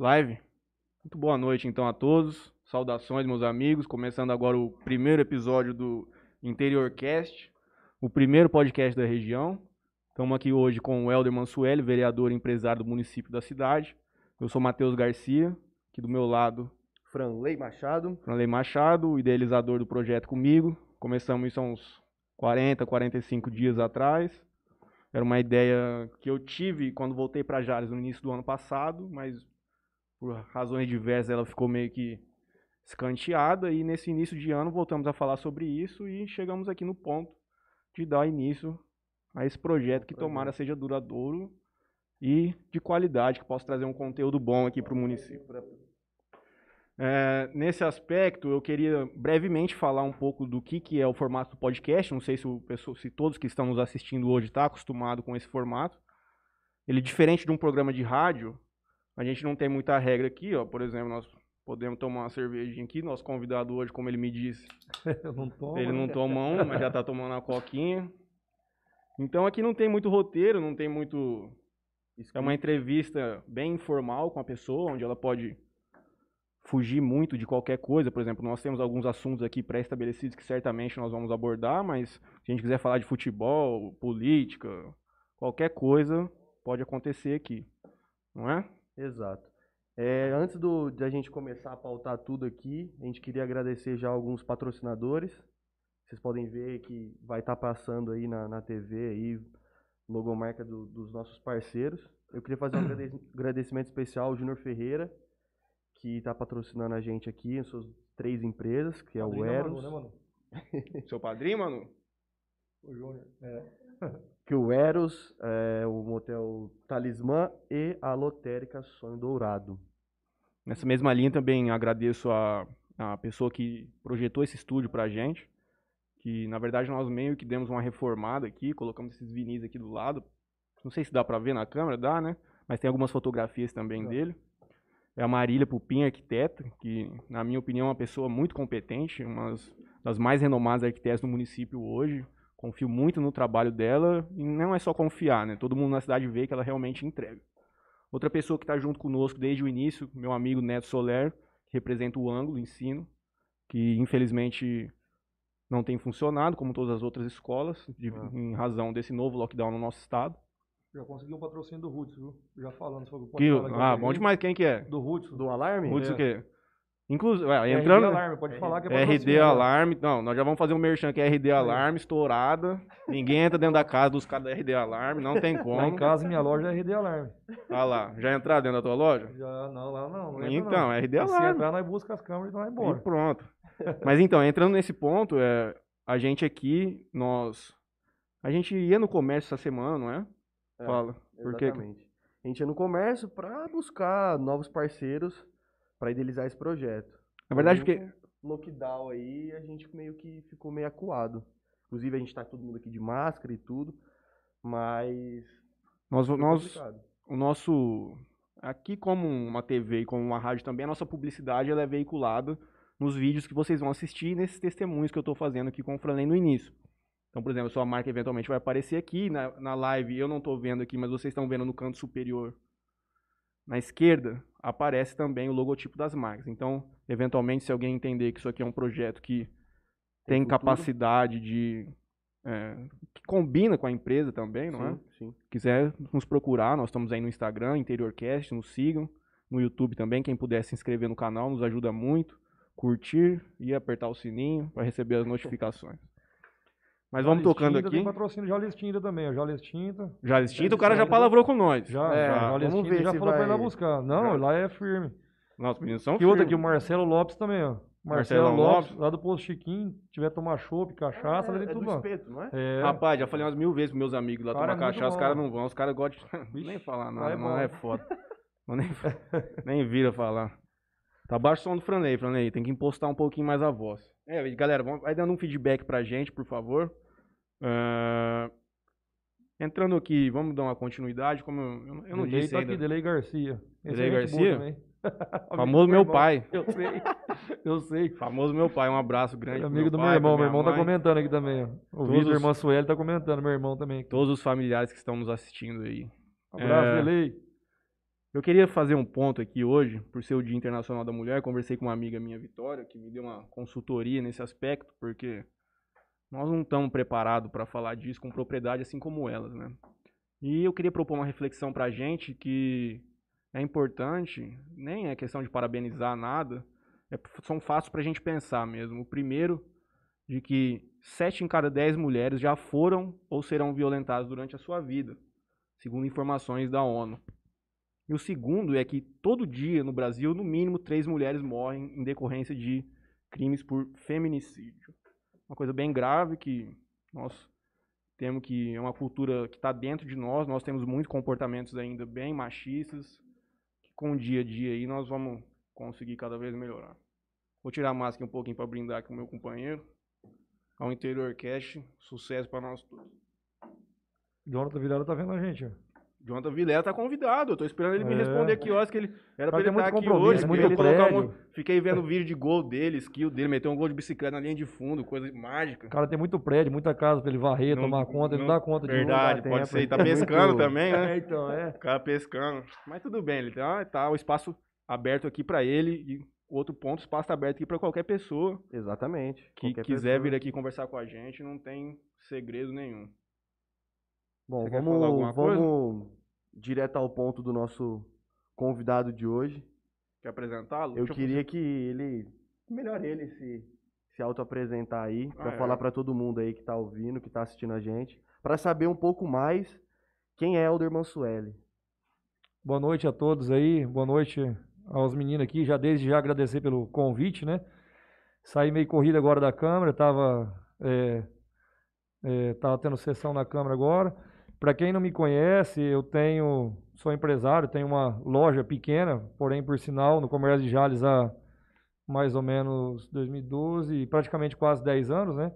Live? Muito boa noite então a todos. Saudações, meus amigos. Começando agora o primeiro episódio do Interiorcast, o primeiro podcast da região. Estamos aqui hoje com o Helder Mansueli, vereador e empresário do município da cidade. Eu sou Matheus Garcia, aqui do meu lado, Franley Machado. Franley Machado, idealizador do projeto comigo. Começamos isso há uns 40, 45 dias atrás. Era uma ideia que eu tive quando voltei para Jales no início do ano passado, mas por razões diversas ela ficou meio que escanteada e nesse início de ano voltamos a falar sobre isso e chegamos aqui no ponto de dar início a esse projeto que tomara seja duradouro e de qualidade, que possa trazer um conteúdo bom aqui para o município. É, nesse aspecto, eu queria brevemente falar um pouco do que, que é o formato do podcast. Não sei se, o, se todos que estão nos assistindo hoje estão tá acostumado com esse formato. Ele, diferente de um programa de rádio, a gente não tem muita regra aqui, ó. Por exemplo, nós podemos tomar uma cervejinha aqui. Nosso convidado hoje, como ele me disse, não tomo, ele não toma um, mas já está tomando uma coquinha. Então aqui não tem muito roteiro, não tem muito. É uma entrevista bem informal com a pessoa, onde ela pode fugir muito de qualquer coisa. Por exemplo, nós temos alguns assuntos aqui pré-estabelecidos que certamente nós vamos abordar, mas se a gente quiser falar de futebol, política, qualquer coisa pode acontecer aqui, não é? Exato. É, antes do, de a gente começar a pautar tudo aqui, a gente queria agradecer já alguns patrocinadores. Vocês podem ver que vai estar tá passando aí na, na TV aí, logomarca do, dos nossos parceiros. Eu queria fazer um agradecimento especial ao Júnior Ferreira, que está patrocinando a gente aqui, em suas três empresas, que é o Eros. Manu, né, Manu? Seu padrinho, mano? O Júnior, é. que o Eros, é, o motel Talismã e a lotérica Sonho Dourado. Nessa mesma linha também agradeço a, a pessoa que projetou esse estúdio pra gente, que na verdade nós meio que demos uma reformada aqui, colocamos esses vinis aqui do lado. Não sei se dá pra ver na câmera, dá, né? Mas tem algumas fotografias também dele é a Marília Pupim, arquiteta, que, na minha opinião, é uma pessoa muito competente, uma das mais renomadas arquitetas do município hoje. Confio muito no trabalho dela, e não é só confiar, né? Todo mundo na cidade vê que ela realmente entrega. Outra pessoa que está junto conosco desde o início, meu amigo Neto Soler, que representa o ângulo ensino, que infelizmente não tem funcionado, como todas as outras escolas, de, ah. em razão desse novo lockdown no nosso estado. Já consegui um patrocínio do Roots, viu? Já falando sobre o que, Ah, bom demais. Quem que é? Do Roots. Do Alarme? Roots é. o quê? Inclusive, é, entrando... RD Alarme, pode falar que é RD Alarme. Não, nós já vamos fazer um merchan que é RD Alarme, estourada. Ninguém entra dentro da casa dos caras da RD Alarme, não tem como. Lá em casa, minha loja é RD Alarme. Ah lá, já entraram dentro da tua loja? Já, não, lá não. não então, não. RD Alarme. Se entrar, nós busca as câmeras e nós embora. E pronto. Mas então, entrando nesse ponto, é, a gente aqui, nós... A gente ia no comércio essa semana, não é? É. Fala. Por Exatamente. A gente ia no comércio para buscar novos parceiros para idealizar esse projeto. Na verdade, porque. Lockdown aí, a gente meio que ficou meio acuado. Inclusive, a gente tá todo mundo aqui de máscara e tudo, mas. Nós, nós, o nosso. Aqui, como uma TV e como uma rádio também, a nossa publicidade ela é veiculada nos vídeos que vocês vão assistir e nesses testemunhos que eu estou fazendo aqui com o Franley no início. Então, por exemplo, sua marca eventualmente vai aparecer aqui na, na live, eu não estou vendo aqui, mas vocês estão vendo no canto superior. Na esquerda, aparece também o logotipo das marcas. Então, eventualmente, se alguém entender que isso aqui é um projeto que tem, tem capacidade de. É, que combina com a empresa também, não sim, é? Sim. Quiser nos procurar, nós estamos aí no Instagram, InteriorCast, nos sigam. No YouTube também, quem puder se inscrever no canal, nos ajuda muito. Curtir e apertar o sininho para receber as notificações. Mas vamos tocando aqui. Tem patrocínio Jales Tinta também, ó. Jales Tinta. Jales Tinta, o cara já palavrou com nós. Já, é, já. Jales vamos Tinta ver já falou vai... pra ir lá buscar. Não, lá é firme. Nossa, meninos são E outra aqui, o Marcelo Lopes também, ó. Marcelo, Marcelo Lopes, lá do Posto Chiquinho, tiver tomar chopp, cachaça, é, ali é tudo do espeto, não é? é? Rapaz, já falei umas mil vezes pros meus amigos lá tomar é cachaça, os caras não vão, os caras gostam de... nem falar nada, é não é foda. Não, nem, nem vira falar. Tá baixo o som do Franley, Franley, tem que impostar um pouquinho mais a voz. É, galera, vai dando um feedback pra gente, por favor. Uh, entrando aqui, vamos dar uma continuidade, como eu, eu não Delay disse tá ainda. Aqui, Delay Garcia. Delay é Garcia? Famoso meu, meu pai. Eu sei, eu sei. Famoso meu pai, um abraço grande. amigo meu do pai, meu irmão, meu irmão tá mãe. tá comentando aqui também. Ó. O Vitor, irmão Sueli, tá comentando, meu irmão também. Todos os familiares que estão nos assistindo aí. Um abraço, é... Delay. Eu queria fazer um ponto aqui hoje, por ser o Dia Internacional da Mulher. Conversei com uma amiga minha, Vitória, que me deu uma consultoria nesse aspecto, porque nós não estamos preparados para falar disso com propriedade, assim como elas, né? E eu queria propor uma reflexão para a gente que é importante, nem é questão de parabenizar nada, é, são fatos para a gente pensar mesmo. O primeiro, de que sete em cada dez mulheres já foram ou serão violentadas durante a sua vida, segundo informações da ONU. E o segundo é que todo dia no Brasil, no mínimo, três mulheres morrem em decorrência de crimes por feminicídio. Uma coisa bem grave que nós temos que é uma cultura que está dentro de nós, nós temos muitos comportamentos ainda bem machistas, que com o dia a dia aí nós vamos conseguir cada vez melhorar. Vou tirar a máscara um pouquinho para brindar com o meu companheiro. Ao Interior Cash, sucesso para nós todos. Jonathan Vilela tá vendo a gente, ó. Jonathan Vilela tá convidado. Eu tô esperando ele me É. responder aqui horas que ele era pra ele estar aqui compromisso, hoje. muito ele colocar prédio. um- Fiquei vendo vídeo de gol dele, skill dele, meteu um gol de bicicleta na linha de fundo, coisa mágica. O cara tem muito prédio, muita casa pra ele varrer, Não- tomar conta, ele não não- dá conta de Verdade, pode tempo, ser. Ele tá é pescando também, né? É, então, é. O cara pescando. Mas tudo bem, ele tá, tá o espaço aberto aqui pra ele e outro ponto, o espaço tá aberto aqui pra qualquer pessoa Exatamente. que quiser pessoa. vir aqui conversar com a gente, não tem segredo nenhum. Bom, Você quer falar alguma vamos, vamos direto ao ponto do nosso convidado de hoje. Quer apresentá-lo? Eu Deixa queria que ele, melhor ele se, se auto-apresentar aí, Ah, é. falar pra todo mundo aí que tá ouvindo, que tá assistindo a gente, pra saber um pouco mais quem é Elder Mansueli. Boa noite a todos aí, boa noite aos meninos aqui, já desde já agradecer pelo convite, né? Saí meio corrido agora da Câmara, tava, é, é, tava tendo sessão na Câmara agora. Para quem não me conhece, eu tenho, sou empresário, tenho uma loja pequena, porém por sinal, no Comércio de Jales há mais ou menos 2012, praticamente quase 10 anos, né?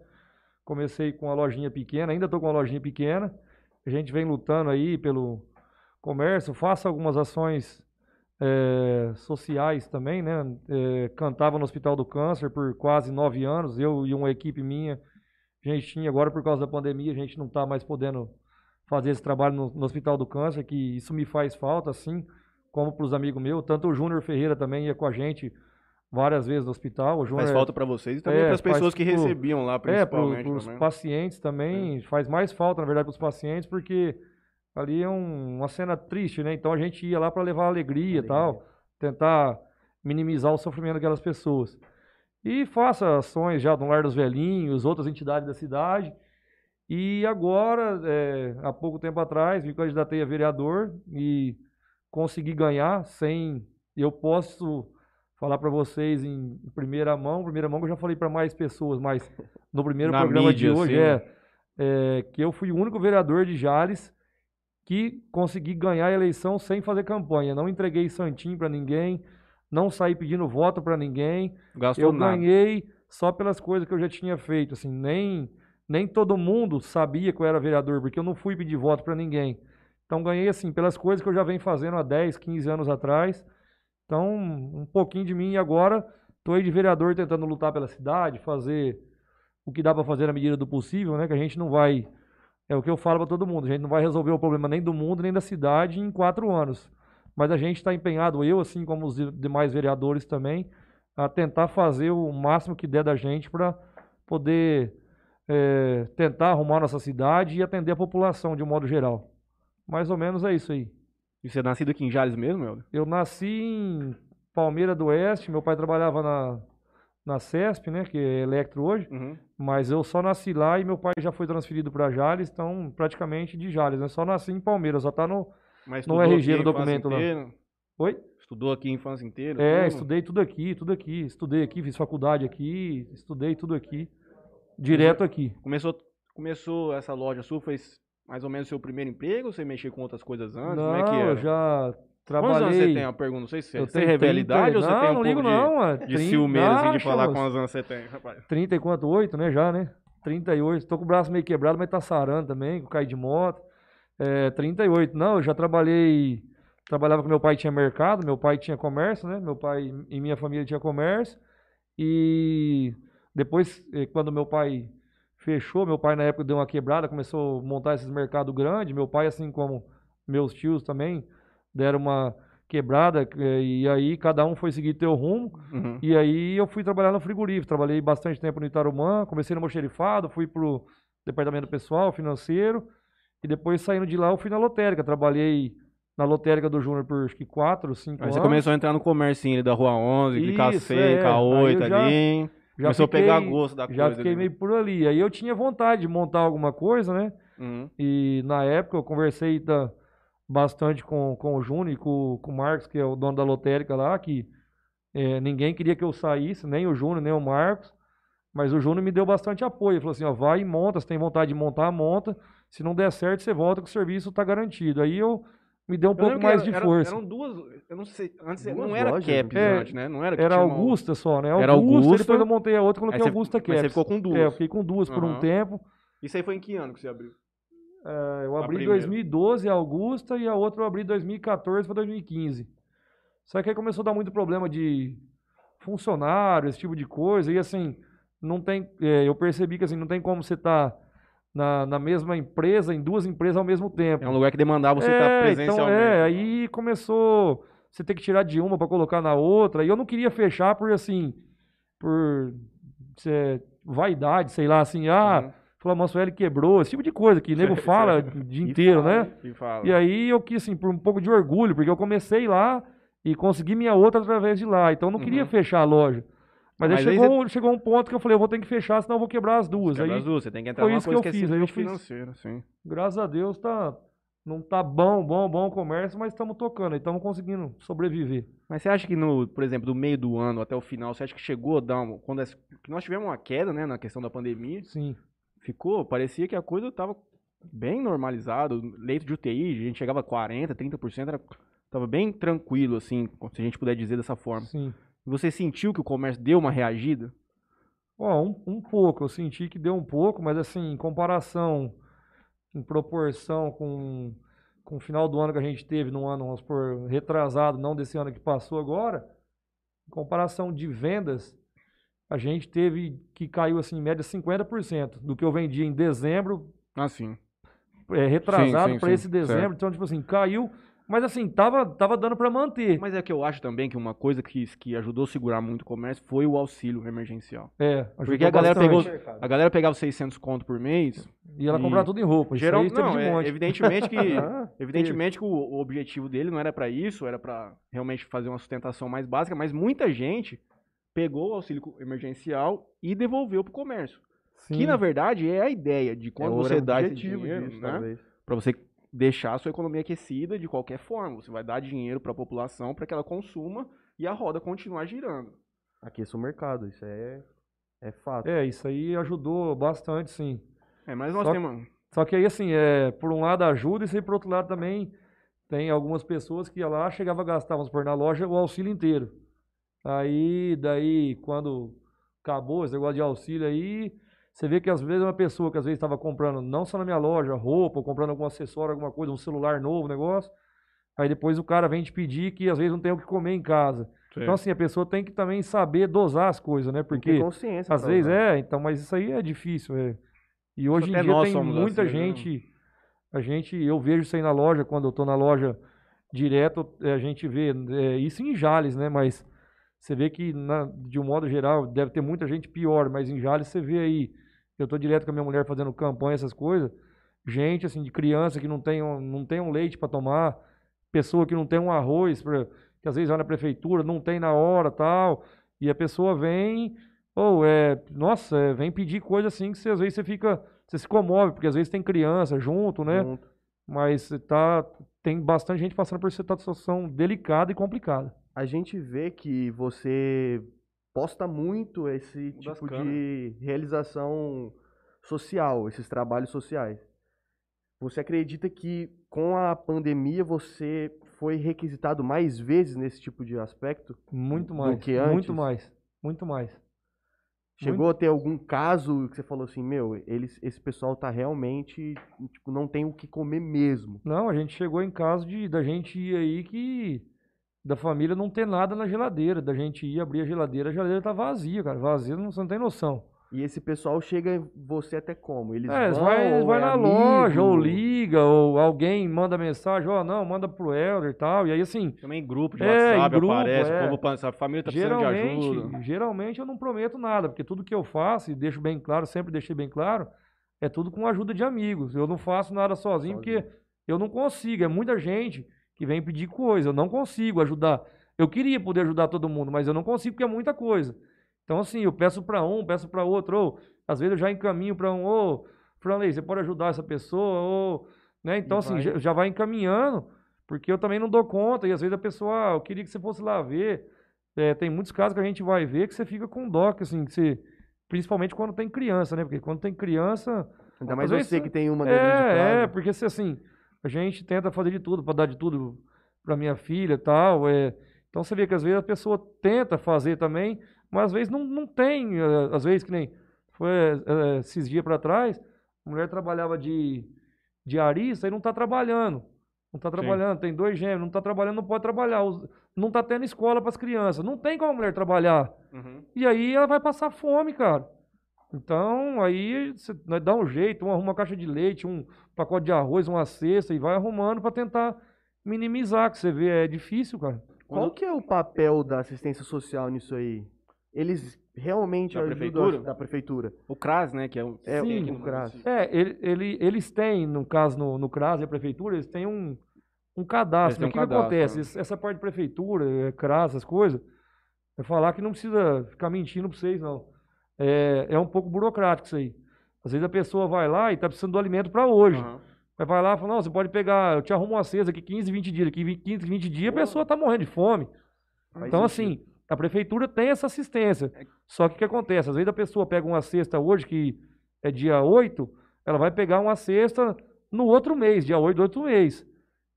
Comecei com uma lojinha pequena, ainda estou com uma lojinha pequena. A gente vem lutando aí pelo comércio, faço algumas ações eh, sociais também, né? Eh, cantava no Hospital do Câncer por quase nove anos, eu e uma equipe minha. A gente tinha, agora por causa da pandemia, a gente não está mais podendo fazer esse trabalho no, no Hospital do Câncer, que isso me faz falta, assim, como para os amigos meus. Tanto o Júnior Ferreira também ia com a gente várias vezes no hospital. O Júnior Faz é- falta pra vocês e também É, para as pessoas que pro- recebiam lá, é, principalmente. para os pacientes também, faz mais falta, na verdade, para os pacientes, porque ali é um- uma cena triste, né? Então a gente ia lá para levar alegria e tal, tentar minimizar o sofrimento daquelas pessoas. E faça ações já no Lar dos Velhinhos, outras entidades da cidade. E agora, é, há pouco tempo atrás, me candidatei a vereador e consegui ganhar sem. Eu posso falar para vocês em primeira mão, primeira mão que eu já falei para mais pessoas, mas no primeiro Na programa mídia, de hoje assim, é, é que eu fui o único vereador de Jales que consegui ganhar a eleição sem fazer campanha. Não entreguei santinho para ninguém, não saí pedindo voto para ninguém. Gastou Eu nada. ganhei só pelas coisas que eu já tinha feito, assim, nem nem todo mundo sabia que eu era vereador, porque eu não fui pedir voto para ninguém. Então ganhei assim pelas coisas que eu já venho fazendo há 10, 15 anos atrás. Então, um pouquinho de mim e agora tô aí de vereador tentando lutar pela cidade, fazer o que dá para fazer na medida do possível, né? Que a gente não vai é o que eu falo para todo mundo, a gente não vai resolver o problema nem do mundo nem da cidade em quatro anos. Mas a gente está empenhado, eu assim como os de- demais vereadores também, a tentar fazer o máximo que der da gente para poder é, tentar arrumar nossa cidade e atender a população de um modo geral. Mais ou menos é isso aí. E você é nascido aqui em Jales mesmo, Helder? Eu nasci em Palmeira do Oeste, meu pai trabalhava na, na CESP, né, que é Electro hoje, Uhum. mas eu só nasci lá e meu pai já foi transferido para Jales, então praticamente de Jales, né? Só nasci em Palmeiras, só tá no... Mas No RG do documento lá. Oi? Estudou aqui a infância inteira? É, tudo? estudei tudo aqui, tudo aqui. Estudei aqui, fiz faculdade aqui, estudei tudo aqui. Direto aqui. Começou, começou essa loja sua, foi mais ou menos o seu primeiro emprego ou você mexia com outras coisas antes? não, Como é que era? eu já Quantos anos trabalhei... você tem? Eu pergunto, não sei se você, eu você tenho revela 30 idade ou você não, tem um não ligo de, não, é de 30 ciumeira, assim, de falar moço. quantos anos você tem, rapaz? 30 e quanto? 8, né, já, né? 38. Tô com o braço meio quebrado, mas tá sarando também, com cair de moto. É, 38. Não, eu já trabalhei... Trabalhava com meu pai, tinha mercado, meu pai tinha comércio, né? Meu pai e minha família tinha comércio. E depois, eh, quando meu pai fechou, meu pai na época deu uma quebrada, começou a montar esses mercados grandes. Meu pai, assim como meus tios também, deram uma quebrada, eh, e aí cada um foi seguir teu rumo. Uhum. E aí eu fui trabalhar no frigorífico. Trabalhei bastante tempo no Itarumã, comecei no Mocherifado, fui pro departamento pessoal, financeiro, e depois saindo de lá eu fui na lotérica. Trabalhei na lotérica do Júnior por acho que 4, 5 Aí anos. você começou a entrar no comércio da Rua 11, clicar Isso, C, é. K8 Aí eu já- ali. Já começou fiquei- a pegar gosto da Já coisa. fiquei ali. meio por ali. Aí eu tinha vontade de montar alguma coisa, né? Uhum. E na época eu conversei da- bastante com, com o Júnior e com, com o Marcos, que é o dono da lotérica lá, que eh, ninguém queria que eu saísse, nem o Júnior, nem o Marcos. Mas o Júnior me deu bastante apoio. Ele falou assim: ó, vai e monta, se tem vontade de montar, monta. Se não der certo, você volta que o serviço está garantido. Aí eu me deu um Eu pouco mais era- de era- força. Eram duas. Eu não sei. Antes Duas não era lojas, Caps é, antes, né? Não era Era tinha uma- Augusta só, né? Era Augusta, Augusta. depois eu montei a outra e coloquei você- Augusta mas Caps. você ficou com duas. É, eu fiquei com duas por um tempo. Isso aí foi em que ano que você abriu? É, eu abri em primeira. 2012 a Augusta e a outra eu abri em 2014 para 2015. Só que aí começou a dar muito problema de funcionário, esse tipo de coisa. E assim, não tem. é, eu percebi que assim, não tem como você estar na, na mesma empresa, em duas empresas ao mesmo tempo. É um lugar que demandava você estar É, presencialmente. Então, é, aí começou você ter que tirar de uma para colocar na outra. E eu não queria fechar por assim, por vaidade, sei lá, assim, ah, Uhum. falou, Mansueli quebrou, esse tipo de coisa que o nego fala o dia inteiro, fala, né? E fala. E aí eu quis, assim, por um pouco de orgulho, porque eu comecei lá e consegui minha outra através de lá. Então eu não queria Uhum. fechar a loja. Mas, Mas aí chegou, chegou um ponto que eu falei, eu vou ter que fechar, senão eu vou quebrar as duas. Quebra Aí, as duas, você tem que entrar foi numa isso que eu que, é fiz, aí eu fiz- financeira, sim. graças a Deus, tá, não tá bom, bom, bom o comércio, mas estamos tocando, estamos conseguindo sobreviver. Mas você acha que no, por exemplo, do meio do ano até o final, você acha que chegou a dar uma, quando nós tivemos uma queda, né, na questão da pandemia, Sim. ficou, parecia que a coisa tava bem normalizada, leito de UTI, a gente chegava a 40, 30%, era, tava bem tranquilo assim, se a gente puder dizer dessa forma. Sim. Você sentiu que o comércio deu uma reagida? Ó, um, um pouco, eu senti que deu um pouco, mas assim, em comparação, em proporção com, com o final do ano que a gente teve, num ano, vamos supor, retrasado, não desse ano que passou agora, em comparação de vendas, a gente teve que caiu assim, em média 50% do que eu vendia em dezembro, Ah, sim. é, retrasado para esse dezembro, certo. então, tipo assim, caiu, mas assim, tava, tava dando para manter. Mas é que eu acho também que uma coisa que, que ajudou a segurar muito o comércio foi o auxílio emergencial. É, Porque a galera bastante. pegou, a galera pegava 600 conto por mês. E ela e- comprava tudo em roupa, isso Geral, aí teve não, de é, monte. evidentemente que Ah, Evidentemente que o, o objetivo dele não era pra isso, era pra realmente fazer uma sustentação mais básica, mas muita gente pegou o auxílio emergencial e devolveu pro comércio. Que sim. na verdade é a ideia de quando É você dá esse dinheiro, disso, né, talvez. para você deixar a sua economia aquecida de qualquer forma, você vai dar dinheiro para a população para que ela consuma e a roda continuar girando. Aqueça o mercado, isso é, é fato. É, isso aí ajudou bastante, sim. É, mas nós Só- temos Só que aí, assim, é, por um lado ajuda, e aí, por outro lado também tem algumas pessoas que ia lá, chegava a gastar, vamos pôr na loja, o auxílio inteiro. Aí, daí, quando acabou esse negócio de auxílio aí, você vê que às vezes uma pessoa que às vezes estava comprando, não só na minha loja, roupa, ou comprando algum acessório, alguma coisa, um celular novo, negócio, aí depois o cara vem te pedir que às vezes não tem o que comer em casa. Então, assim, a pessoa tem que também saber dosar as coisas, né? Porque consciência. às vezes é, então, mas isso aí é difícil, é. E hoje em dia tem muita assim, né? gente, a gente, eu vejo isso aí na loja, quando eu tô na loja direto, é, a gente vê, é, isso em Jales, né, mas você vê que, na- de um modo geral, deve ter muita gente pior, mas em Jales você vê aí, eu tô direto com a minha mulher fazendo campanha, essas coisas, gente, assim, de criança que não tem um, não tem um leite para tomar, pessoa que não tem um arroz, pra, que às vezes vai na prefeitura, não tem na hora, tal, e a pessoa vem ou é, nossa, é, vem pedir coisa assim que você, às vezes você fica, você se comove, porque às vezes tem criança junto, né? Junto. Mas tá, tem bastante gente passando por situação delicada e complicada. A gente vê que você posta muito esse tipo de realização social, esses trabalhos sociais. Você acredita que com a pandemia você foi requisitado mais vezes nesse tipo de aspecto? Muito Do mais, que antes? muito mais, muito mais. Chegou a ter algum caso que você falou assim, meu, eles, esse pessoal tá realmente, tipo, não tem o que comer mesmo. Não, a gente chegou em caso de da gente ir aí que da família não ter nada na geladeira, da gente ir abrir a geladeira, a geladeira tá vazia, cara, vazia, não, você não tem noção. E esse pessoal chega em você até como? Eles É, eles vão, vai, ou vai é na amigo? loja, ou liga, ou alguém manda mensagem, ó, não, manda pro Helder e tal. E aí, assim, Também em grupo de É, WhatsApp grupo, aparece, é. o povo, a família tá precisando de ajuda. geralmente, geralmente eu não prometo nada, porque tudo que eu faço, e deixo bem claro, sempre deixei bem claro, é tudo com a ajuda de amigos. Eu não faço nada sozinho, porque eu não consigo. É muita gente que vem pedir coisa, eu não consigo ajudar. Eu queria poder ajudar todo mundo, mas eu não consigo porque é muita coisa. Então, assim, eu peço para um, peço para outro, ou às vezes eu já encaminho para um, ô, Franley, você pode ajudar essa pessoa, ou, né? Então, E assim, vai. já, já vai encaminhando, porque eu também não dou conta, e às vezes a pessoa, ah, eu queria que você fosse lá ver. É, tem muitos casos que a gente vai ver que você fica com dó, que, assim, que você, principalmente quando tem criança, né? Porque quando tem criança, Ainda mais você é- que tem uma dentro de é, é, porque se assim, a gente tenta fazer de tudo para dar de tudo para minha filha e tal. É, então você vê que às vezes a pessoa tenta fazer também, mas às vezes não, não tem. eh, Às vezes que nem foi eh, esses dias para trás, a mulher trabalhava de diarista e não está trabalhando. Não está trabalhando, tem dois gêmeos, não está trabalhando, não pode trabalhar. Não está tendo escola para as crianças. Não tem como a mulher trabalhar. Uhum. E aí ela vai passar fome, cara. Então, aí você nós dá um jeito, um arruma uma caixa de leite, um pacote de arroz, uma cesta e vai arrumando para tentar minimizar, que você vê, é difícil, cara. Qual que é o papel da assistência social nisso aí? Eles realmente Da ajudam prefeitura? a- da prefeitura? O CRAS, né, que é o... É, tem o CRAS. município. É, ele, ele- eles têm, no caso, no, no CRAS e a prefeitura, eles têm um, um cadastro. O um que, que cadastro, acontece? né? Essa parte de prefeitura, é, CRAS, essas coisas, é falar que não precisa ficar mentindo pra vocês, não. É, é um pouco burocrático isso aí. Às vezes a pessoa vai lá e tá precisando do alimento para hoje. Aham. Aí vai lá e fala, não, você pode pegar, eu te arrumo uma cesta aqui 15, 20 dias, aqui 20, 15, 20 dias, a pessoa tá morrendo de fome. Faz Então, sentido. assim, a prefeitura tem essa assistência. Só que o que acontece? Às vezes a pessoa pega uma cesta hoje, que é dia 8, ela vai pegar uma cesta no outro mês, dia 8 do outro mês.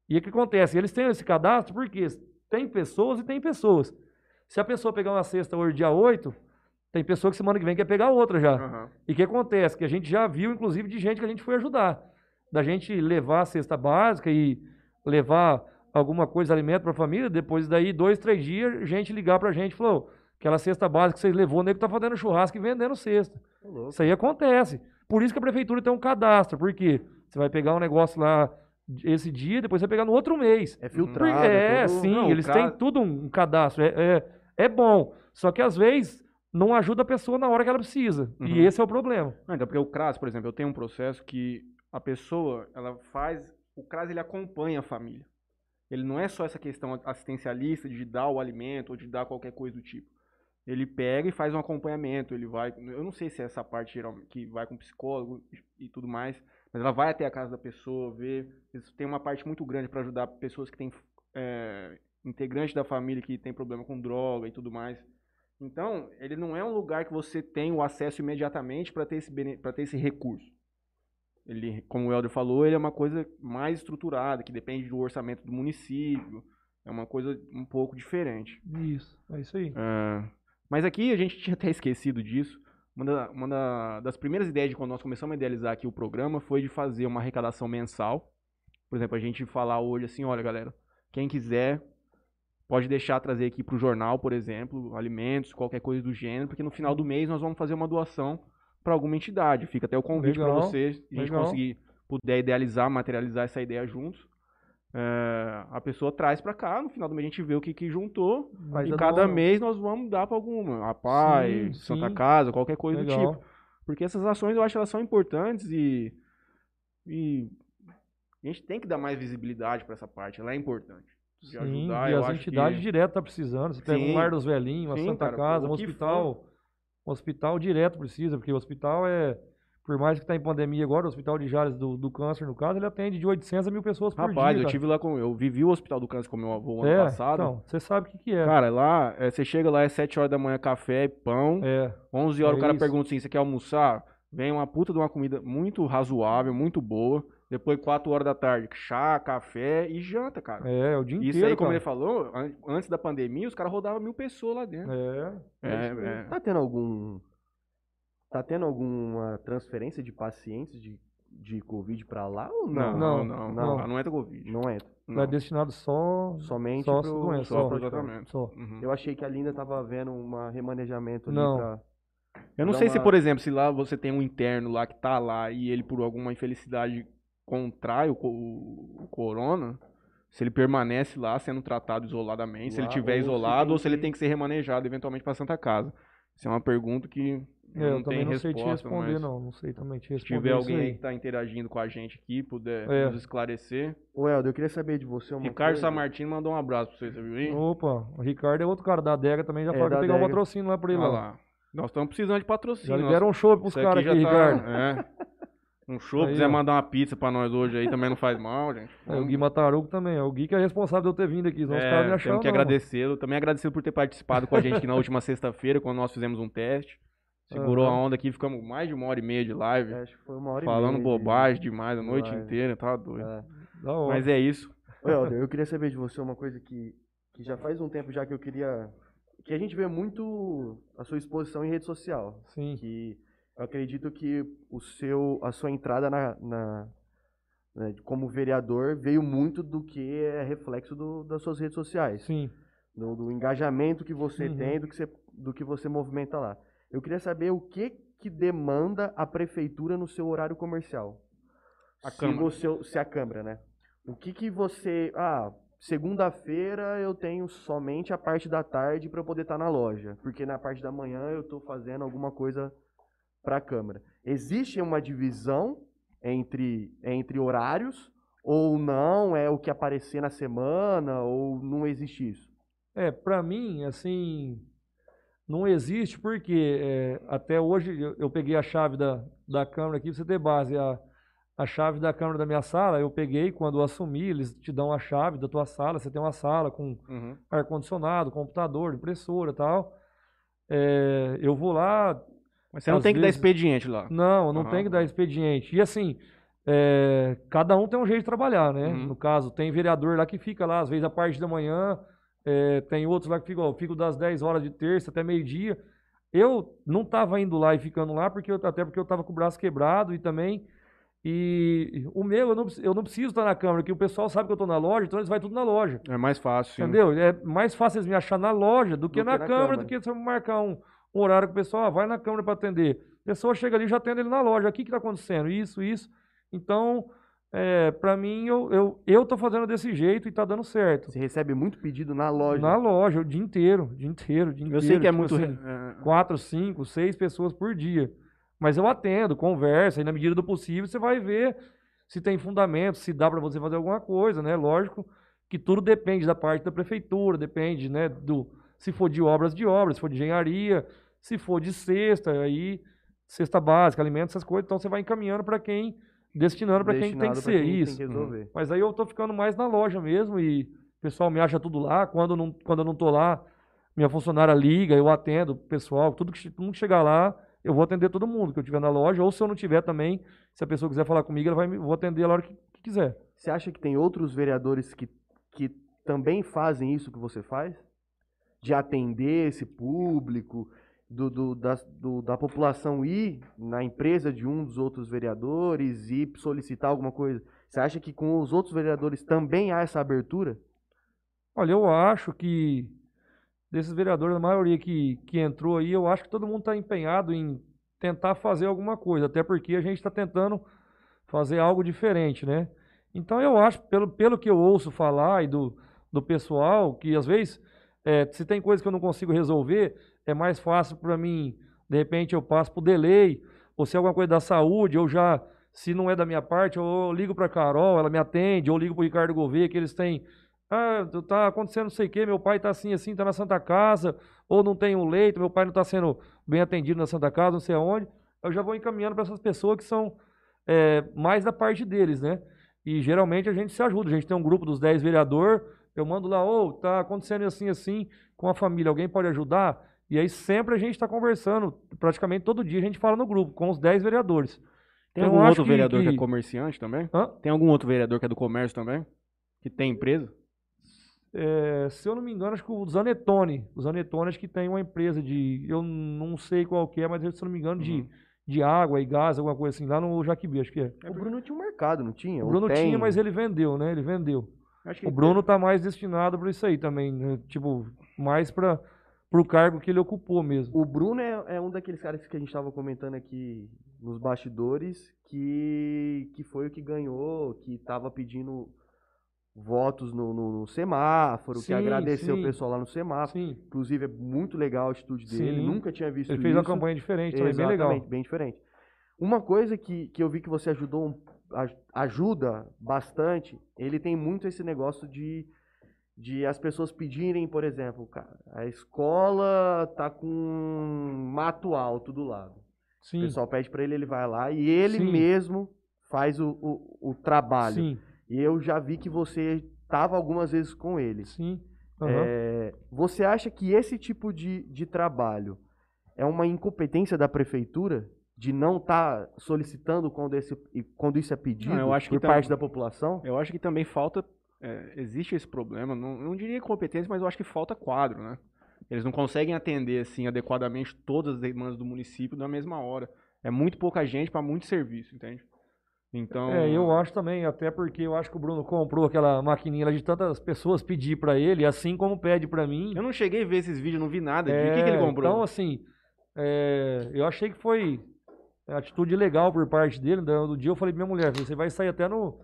E o que acontece? Eles têm esse cadastro porque tem pessoas e tem pessoas. Se a pessoa pegar uma cesta hoje, dia 8, tem pessoa que semana que vem quer pegar outra já. Aham. E o que acontece? Que a gente já viu, inclusive, de gente que a gente foi ajudar. Da gente levar a cesta básica e levar alguma coisa, alimento para a família, depois daí, dois, três dias, gente ligar pra gente e falou, aquela cesta básica que vocês levou, o nego tá fazendo churrasco e vendendo cesta. Isso aí acontece. Por isso que a prefeitura tem um cadastro, porque você vai pegar um negócio lá esse dia, depois você vai pegar no outro mês. É filtrado. é, todo- sim, Não, eles têm tudo um cadastro. É, é, é bom. Só que às vezes não ajuda a pessoa na hora que ela precisa. Uhum. E esse é o problema. Não, então, porque o CRAS, por exemplo, eu tenho um processo que a pessoa, ela faz, o CRAS ele acompanha a família. Ele não é só essa questão assistencialista de dar o alimento ou de dar qualquer coisa do tipo. Ele pega e faz um acompanhamento, ele vai, eu não sei se é essa parte que vai com psicólogo e tudo mais, mas ela vai até a casa da pessoa, ver, isso tem uma parte muito grande para ajudar pessoas que têm é, integrantes da família que tem problema com droga e tudo mais. Então, ele não é um lugar que você tem o acesso imediatamente para ter, esse ter esse recurso. Ele, como o Helder falou, ele é uma coisa mais estruturada, que depende do orçamento do município. É uma coisa um pouco diferente. Isso, é isso aí. É, mas aqui a gente tinha até esquecido disso. Uma, da- uma da- das primeiras ideias de quando nós começamos a idealizar aqui o programa foi de fazer uma arrecadação mensal. Por exemplo, a gente falar hoje assim, olha galera, quem quiser pode deixar trazer aqui para o jornal, por exemplo, alimentos, qualquer coisa do gênero, porque no final do mês nós vamos fazer uma doação para alguma entidade. Fica até o convite para vocês, se a gente legal. conseguir puder idealizar, materializar essa ideia juntos. É, a pessoa traz para cá, no final do mês a gente vê o que, que juntou, Faz e cada mês nós vamos dar para alguma, a pai, Sim, Santa sim. Casa, qualquer coisa do Legal. tipo. Porque essas ações eu acho que elas são importantes e, e a gente tem que dar mais visibilidade para essa parte, ela é importante. De Sim, ajudar, e eu as entidades que... direto tá precisando. Você pega um lar dos velhinhos, uma Sim, Santa cara, Casa, o um hospital. Um hospital direto precisa, porque o hospital é. Por mais que está em pandemia agora, o Hospital de Jales do, do Câncer, no caso, ele atende de 800 a mil pessoas por Rapaz, dia. eu cara. tive lá com. Eu vivi o Hospital do Câncer com meu avô ano é, passado. Então, você sabe o que, que é. Cara, lá, é, você chega lá, é 7 horas da manhã, café e pão. é. 11 horas É o cara isso. pergunta assim, você quer almoçar? Vem uma puta de uma comida muito razoável, muito boa. Depois 4 horas da tarde, chá, café e janta, cara. É, o dia Isso inteiro. aí, como cara. ele falou, an- antes da pandemia, os caras rodavam mil pessoas lá dentro. É. É, isso é. Tá tendo algum. Tá tendo alguma transferência de pacientes de, de Covid pra lá ou Não, não? não, Não, não. não. Não entra Covid. Não entra. Não. É destinado só. Somente só pro- doença, Só só. pro tratamento. Só. Uhum. Eu achei que a Linda tava vendo um remanejamento ali Não. pra. Eu não Dá sei se, uma- por exemplo, se lá você tem um interno lá que tá lá e ele, por alguma infelicidade, contrai o, o corona, se ele permanece lá sendo tratado isoladamente, se ele Lá, tiver ou se isolado, tem ou se ele tem que ser remanejado eventualmente pra Santa Casa. Isso é uma pergunta que É, eu não também tem não sei resposta, te responder, mas não. Não sei também te se responder. tiver isso alguém aí que tá interagindo com a gente aqui, puder É. nos esclarecer. Ô, Helder, eu queria saber de você uma Ricardo coisa. Samartino mandou um abraço pra você, você viu aí? Opa, o Ricardo é outro cara da adega também, já É, falou que pegar um patrocínio lá pra ele Olha lá. lá. Nós estamos precisando de Já patrocínio. libera um show pros Isso caras aqui aqui, já tá- Ricardo. É. Um show, Aí, quiser ó. mandar uma pizza pra nós hoje aí também não faz mal, gente. É, o Gui Matarugo também, é o Gui que é responsável de eu ter vindo aqui, senão os É, caras me acharam temos que agradecê-lo. Também agradecê-lo por ter participado com a gente aqui na última sexta-feira, quando nós fizemos um teste. Segurou Aham. a onda aqui, ficamos mais de uma hora e meia de live. É, Acho que foi uma hora e falando meia de- bobagem demais a noite live. inteira, tá doido. É. Da hora. Mas é isso. Helder, eu queria saber de você uma coisa que, que já faz um tempo já que eu queria. Que a gente vê muito a sua exposição em rede social. Sim, Que eu acredito que o seu, a sua entrada na, na- né, como vereador veio muito do que é reflexo do- das suas redes sociais. sim. Do, do engajamento que você Uhum. tem, do que você, do que você movimenta lá. Eu queria saber o que, que demanda a prefeitura no seu horário comercial. A se Câmara. Você, se a Câmara, né? O que que você... Ah, segunda-feira eu tenho somente a parte da tarde para eu poder estar na loja. Porque na parte da manhã eu estou fazendo alguma coisa para a Câmara. Existe uma divisão entre, entre horários ou não? É o que aparecer na semana ou não existe isso? É, pra mim, assim, não existe porque é, até hoje eu, eu peguei a chave da, da câmera aqui, pra você ter base, a, a chave da câmera da minha sala, eu peguei quando eu assumi, eles te dão a chave da tua sala, você tem uma sala com Uhum. ar-condicionado, computador, impressora e tal. É, eu vou lá, Mas você não tem que dar vezes- expediente lá. Não, não Aham. tem que dar expediente. E assim, é, cada um tem um jeito de trabalhar, né? Uhum. No caso, tem vereador lá que fica lá, às vezes, a parte da manhã, é, tem outros lá que ficam, ó, fico das 10 horas de terça até meio-dia. Eu não estava indo lá e ficando lá, porque eu- até porque eu estava com o braço quebrado e também. E o meu, eu não, eu não preciso estar na câmera, porque o pessoal sabe que eu estou na loja, então eles vão tudo na loja. É mais fácil, sim. Entendeu? É mais fácil eles me achar na loja do que, Do na, que na câmera, câmera. do que se eu marcar um, um horário com o pessoal, ah, vai na câmera para atender. A pessoa chega ali e já atende ele na loja. O que está acontecendo? Isso, isso. Então, é, para mim, eu, eu, eu tô fazendo desse jeito e tá dando certo. Você recebe muito pedido na loja. Na loja, o dia inteiro, dia inteiro, dia inteiro. Eu sei que é tipo muito. assim, é, quatro, cinco, seis pessoas por dia. Mas eu atendo, conversa, e na medida do possível você vai ver se tem fundamento, se dá para você fazer alguma coisa, né? Lógico que tudo depende da parte da prefeitura, depende, né, do se for de obras de obras, se for de engenharia, se for de cesta, aí cesta básica, alimentos, essas coisas, então você vai encaminhando para quem destinando para quem tem que ser isso. Que resolver. Mas aí eu tô ficando mais na loja mesmo e o pessoal me acha tudo lá. Quando, eu não, quando eu não tô lá, minha funcionária liga, eu atendo o pessoal. Tudo que, todo mundo que chegar lá, eu vou atender todo mundo que eu tiver na loja. Ou se eu não tiver também, se a pessoa quiser falar comigo, ela vai, vou atender a hora que, que quiser. Você acha que tem outros vereadores que, que também fazem isso que você faz? De atender esse público, do, do- da, do- da população ir na empresa de um dos outros vereadores e solicitar alguma coisa? Você acha que com os outros vereadores também há essa abertura? Olha, eu acho que desses vereadores, a maioria que, que entrou aí, eu acho que todo mundo está empenhado em tentar fazer alguma coisa, até porque a gente está tentando fazer algo diferente, né? Então eu acho, pelo, pelo que eu ouço falar e do, do pessoal, que às vezes, eh, se tem coisa que eu não consigo resolver, é mais fácil para mim, de repente eu passo por delay, ou se é alguma coisa da saúde, eu já, se não é da minha parte, eu ligo para Carol, ela me atende, ou ligo para o Ricardo Gouveia, que eles têm ah, tá acontecendo não sei o quê, meu pai tá assim, assim, tá na Santa Casa, ou não tem um leito, meu pai não tá sendo bem atendido na Santa Casa, não sei aonde. Eu já vou encaminhando para essas pessoas que são é, mais da parte deles, né? E geralmente a gente se ajuda. A gente tem um grupo dos 10 vereadores, eu mando lá, ô, tá acontecendo assim, assim, com a família, alguém pode ajudar? E aí sempre a gente está conversando, praticamente todo dia a gente fala no grupo, com os 10 vereadores. Tem Então, algum outro que- vereador que... que- é comerciante também? Hã? Tem algum outro vereador que é do comércio também? Que tem empresa? É, se eu não me engano, acho que o Zanetone. O Zanetone acho que tem uma empresa de. Eu não sei qual que é, mas se eu não me engano, de, Uhum. de água e gás, alguma coisa assim, lá no Jaquibi, acho que é. O Bruno tinha um mercado, não tinha? O Bruno tem? tinha, mas ele vendeu, né? Ele vendeu. Acho que O Bruno tá mais destinado para isso aí também, né? Tipo, mais para pro cargo que ele ocupou mesmo. O Bruno é, é um daqueles caras que a gente estava comentando aqui nos bastidores, que, que foi o que ganhou, que estava pedindo votos no, no, no semáforo, que Sim, agradeceu sim. o pessoal lá no semáforo. Sim. Inclusive, é muito legal a atitude dele, nunca tinha visto Ele fez uma isso. campanha diferente também, bem legal. Bem diferente. Uma coisa que, que eu vi que você ajudou, aj- ajuda bastante, ele tem muito esse negócio de, de as pessoas pedirem, por exemplo, cara, a escola tá com mato alto do lado. O Sim. pessoal pede pra ele, ele vai lá e ele Sim. mesmo faz o, o, o trabalho. Sim. E eu já vi que você tava algumas vezes com ele. Sim. Aham. É, você acha que esse tipo de, de trabalho é uma incompetência da prefeitura de não estar solicitando quando, esse, quando isso é pedido Não, eu acho que por tá- parte da população? Eu acho que também falta. É, existe esse problema, não, não diria competência, mas eu acho que falta quadro, né? Eles não conseguem atender assim adequadamente todas as demandas do município na mesma hora. É muito pouca gente para muito serviço, entende? Então. É, eu acho também, até porque eu acho que o Bruno comprou aquela maquininha lá de tantas pessoas pedir pra ele, assim como pede pra mim. Eu não cheguei a ver esses vídeos, não vi nada. de É, o que, que ele comprou? Então, assim, é, eu achei que foi atitude legal por parte dele. No dia eu falei pra minha mulher, você vai sair até no,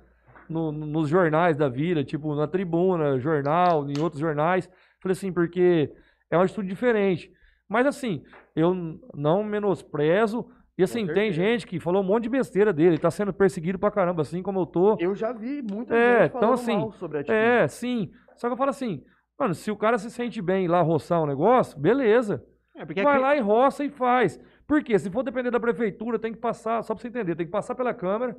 no- nos jornais da vida, tipo na tribuna, jornal, em outros jornais. Falei assim, porque é uma atitude diferente. Mas assim, eu não menosprezo. E assim, tem gente que falou um monte de besteira dele, tá sendo perseguido pra caramba, assim como eu tô. Eu já vi muita É, gente então, falando assim, mal sobre a atitude. É, sim. Só que eu falo assim, mano, se o cara se sente bem lá roçar um negócio, beleza. É, porque Vai aqui- lá e roça e faz. Por quê? Se for depender da prefeitura, tem que passar, só pra você entender, tem que passar pela Câmara.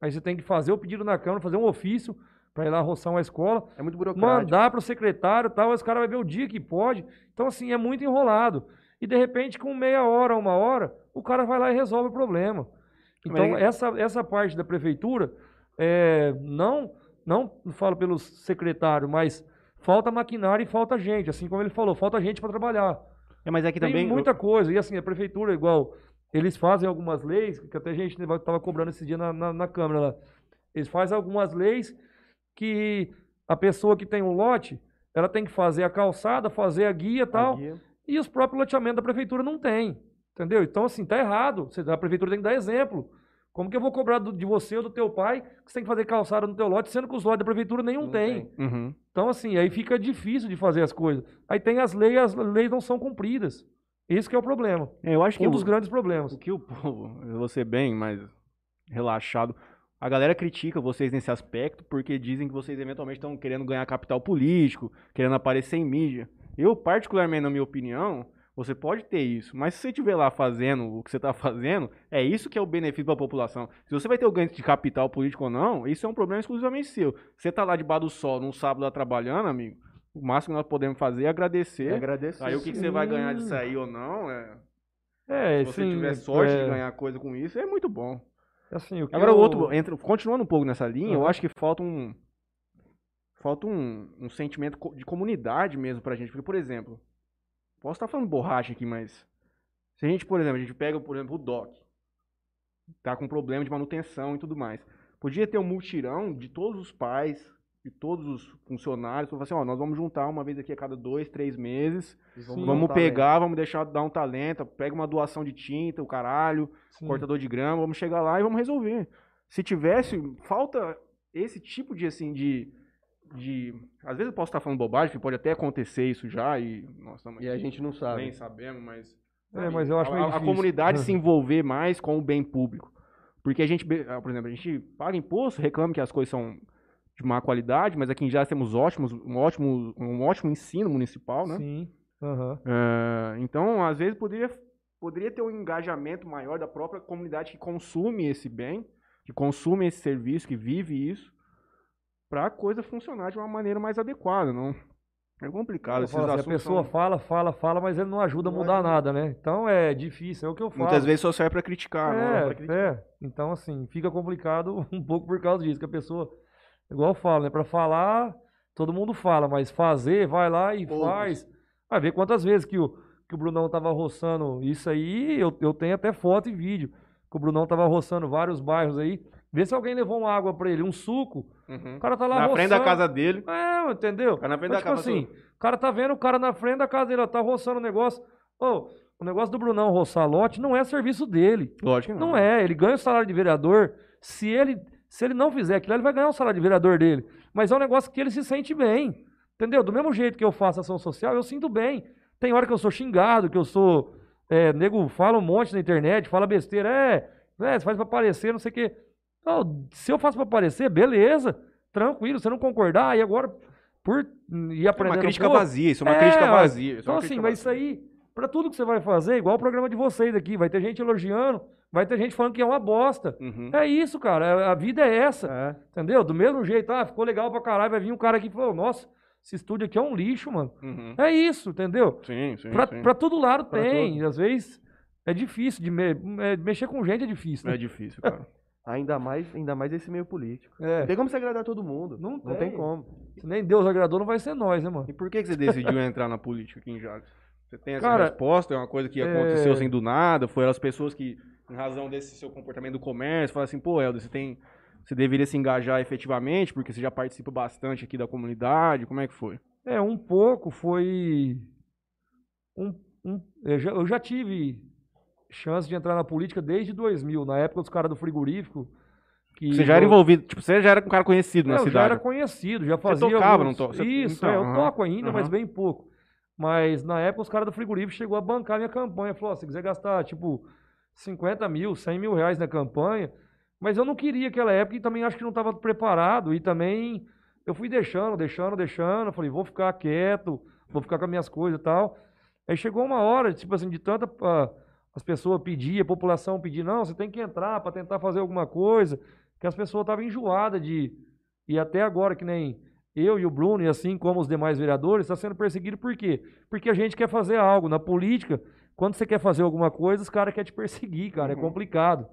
Aí você tem que fazer o pedido na Câmara, fazer um ofício pra ir lá roçar uma escola, É muito burocrático. mandar pro secretário e tal, esse cara vai ver o dia que pode. Então, assim, é muito enrolado. E de repente, com meia hora, uma hora, o cara vai lá e resolve o problema. Então, Mas- essa, essa parte da prefeitura, é, não, não falo pelo secretário, mas falta maquinário e falta gente. Assim como ele falou, falta gente para trabalhar. É, mas aqui Tem também. muita coisa. E assim, a prefeitura, igual, eles fazem algumas leis, que até a gente estava cobrando esse dia na, na, na Câmara lá. Eles fazem algumas leis que a pessoa que tem um lote, ela tem que fazer a calçada, fazer a guia e tal. Guia. E os próprios loteamentos da prefeitura não tem. Entendeu? Então, assim, tá errado. A prefeitura tem que dar exemplo. Como que eu vou cobrar do- de você ou do teu pai que você tem que fazer calçada no teu lote, sendo que os lotes da prefeitura nenhum Não tem. tem. Uhum. Então, assim, aí fica difícil de fazer as coisas. Aí tem as leis, as leis não são cumpridas. Esse que é o problema. É, Eu acho que Um dos grandes problemas. O que o povo, eu vou ser bem mais relaxado. A galera critica vocês nesse aspecto porque dizem que vocês eventualmente estão querendo ganhar capital político, querendo aparecer em mídia. Eu, particularmente, na minha opinião, você pode ter isso, mas se você estiver lá fazendo o que você está fazendo, é isso que é o benefício para a população. Se você vai ter o ganho de capital político ou não, isso é um problema exclusivamente seu. Você tá lá debaixo do sol, num sábado lá trabalhando, amigo, o máximo que nós podemos fazer é agradecer. Agradecer. Aí o que, que você vai ganhar disso aí ou não, é, É, se você assim, tiver sorte é, de ganhar coisa com isso, é muito bom. Assim, o que Agora o eu- outro, entra, continuando um pouco nessa linha, eu Aham. acho que falta um falta um, um sentimento de comunidade mesmo pra gente, porque por exemplo, posso estar falando borracha aqui, mas se a gente, por exemplo, a gente pega, por exemplo, o DOC, tá com problema de manutenção e tudo mais. Podia ter um multirão de todos os pais, de todos os funcionários, falar assim, ó, nós vamos juntar uma vez aqui a cada dois, três meses, vamos montar pegar, vamos deixar dar um talento, pega uma doação de tinta, o caralho, sim. cortador de grama, vamos chegar lá e vamos resolver. Se tivesse, falta esse tipo de assim de de às vezes eu posso estar falando bobagem, que pode até acontecer isso já e estamos E a gente não sabe. nem sabemos, mas É, mas eu acho a, a- comunidade se envolver mais com o bem público. Porque a gente, ah, por exemplo, a gente paga imposto, reclama que as coisas são de má qualidade, mas aqui em Jales temos ótimos, um ótimo, um ótimo ensino municipal, né? Sim. É, então, às vezes, poderia, poderia ter um engajamento maior da própria comunidade que consome esse bem, que consome esse serviço, que vive isso, para a coisa funcionar de uma maneira mais adequada. Não? É complicado. Esses assim, a pessoa são- fala, fala, fala, mas ele não ajuda a Não mudar ajuda. nada, né? Então é difícil, é o que eu falo. muitas vezes só serve para criticar. é pra criticar. É, é. Então, assim, fica complicado um pouco por causa disso, que a pessoa, igual eu falo, né? Pra falar, todo mundo fala, mas fazer, vai lá e Poucos. faz. Vai ver quantas vezes que o, que o Brunão tava roçando isso aí, eu, eu tenho até foto e vídeo. Que o Brunão tava roçando vários bairros aí, Vê se alguém levou uma água pra ele, um suco. Uhum. O cara tá lá Na roçando. frente da casa dele. É, entendeu? Tá na frente Mas, da tipo casa assim, o cara tá vendo o cara na frente da casa dele, ó, tá roçando o negócio. Ô, o negócio do Brunão roçar lote não é serviço dele. Lógico que não. Não é, ele ganha o salário de vereador. Se ele, se ele não fizer aquilo, ele vai ganhar o salário de vereador dele. Mas é um negócio que ele se sente bem. Entendeu? Do mesmo jeito que eu faço ação social, eu sinto bem. Tem hora que eu sou xingado, que eu sou. É, nego fala um monte na internet, fala besteira, é, é você faz pra aparecer, não sei o quê. Não, se eu faço pra aparecer, beleza, tranquilo, você não concordar, e agora, por É aprendendo. uma um crítica pouco, vazia, isso é uma É, crítica ó, vazia. isso é então, uma assim, crítica mas isso vazia. aí, pra tudo que você vai fazer, igual o programa de vocês aqui, vai ter gente elogiando, vai ter gente falando que é uma bosta. Uhum. É isso, cara, a a vida é essa, É. entendeu? Do mesmo jeito, ah, ficou legal pra caralho, vai vir um cara aqui e falou, nossa, esse estúdio aqui é um lixo, mano. Uhum. É isso, entendeu? Sim, sim, Pra, sim. pra todo lado Pra tem, às vezes é difícil, de me- é, mexer com gente é difícil, né? É difícil, cara. Ainda mais, ainda mais esse meio político. É. Não tem como você agradar todo mundo. Não Não tem. tem como. Se nem Deus agradou, não vai ser nós, né, mano? E por que, que você decidiu entrar na política aqui em Jales? Você tem essa Cara, resposta? É uma coisa que é- aconteceu assim do nada? Foi as pessoas que, em razão desse seu comportamento do comércio, falaram assim, pô, Helder, você tem. Você deveria se engajar efetivamente, porque você já participa bastante aqui da comunidade. Como é que foi? É, um pouco foi. Um, um- eu, já, eu já tive chance de entrar na política desde 2000, na época dos caras do frigorífico. Que Você já era eu- envolvido, tipo, você já era um cara conhecido na É, eu já cidade. era conhecido, já fazia. tocava, alguns- não to- você- Isso, então, é, eu toco ainda, mas bem pouco. Mas na época os caras do frigorífico chegou a bancar minha campanha. Falou: ó, se quiser gastar tipo 50 mil, 100 mil reais na campanha. Mas eu não queria aquela época e também acho que não estava preparado. E também eu fui deixando, deixando, deixando. Falei: vou ficar quieto, vou ficar com as minhas coisas e tal. Aí chegou uma hora, tipo assim, de tanta. ah, as pessoas pediam, a população pedia, não, você tem que entrar para tentar fazer alguma coisa. Que as pessoas estavam enjoadas de. E até agora, que nem eu e o Bruno, e assim como os demais vereadores, está sendo perseguido por quê? Porque a gente quer fazer algo. Na política, quando você quer fazer alguma coisa, os caras querem te perseguir, cara. É Uhum. complicado.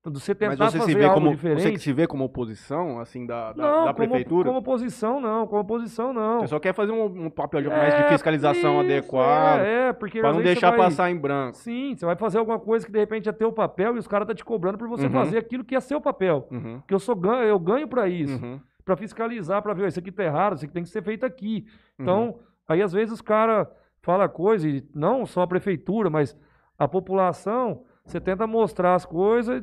Então, você tentar Mas você fazer se vê algo como diferente. você que se vê como oposição, assim, da, da, não, da como, prefeitura? como oposição, não. Como oposição, não. Você só quer fazer um, um papel de, mais de É, fiscalização isso, adequado, É, é, porque pra não deixar vai- passar em branco. Sim, você vai fazer alguma coisa que de repente é teu papel e os caras estão te cobrando por você Uhum. fazer aquilo que é seu papel. Uhum, Porque eu sou ganho, eu ganho para isso. uhum, Pra fiscalizar, pra ver, isso aqui tá errado, isso aqui tem que ser feito aqui. uhum. Então, aí às vezes os caras falam coisa, e não só a prefeitura, mas a população, você tenta mostrar as coisas,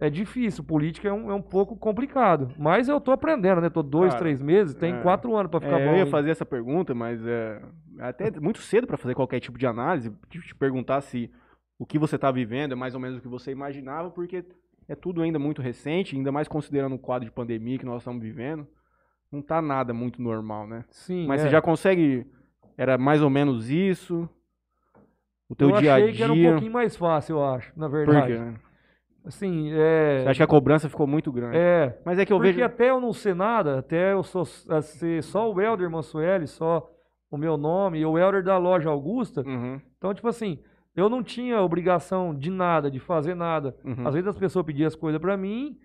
é difícil. Política é um, é um pouco complicado. Mas eu tô aprendendo, né? Tô dois, Cara, três meses, tem é. quatro anos pra ficar É, bom. eu ia ainda. fazer essa pergunta, mas é até muito cedo para fazer qualquer tipo de análise, te perguntar se o que você está vivendo é mais ou menos o que você imaginava, porque é tudo ainda muito recente, ainda mais considerando o quadro de pandemia que nós estamos vivendo. Não tá nada muito normal, né? Sim, Mas é. você já consegue. Era mais ou menos isso? O teu eu dia a achei dia. que era um pouquinho mais fácil, eu acho, na Por verdade. quê? Assim, é... Você acha que a cobrança ficou muito grande? É, Mas é que eu Porque vejo. até eu não ser nada, até eu sou, a ser só o Helder Mansueli, só o meu nome, e o Helder da loja Augusta. Uhum, Então, tipo assim, eu não tinha obrigação de nada, de fazer nada. uhum. Às vezes as pessoas pediam as coisas pra mim,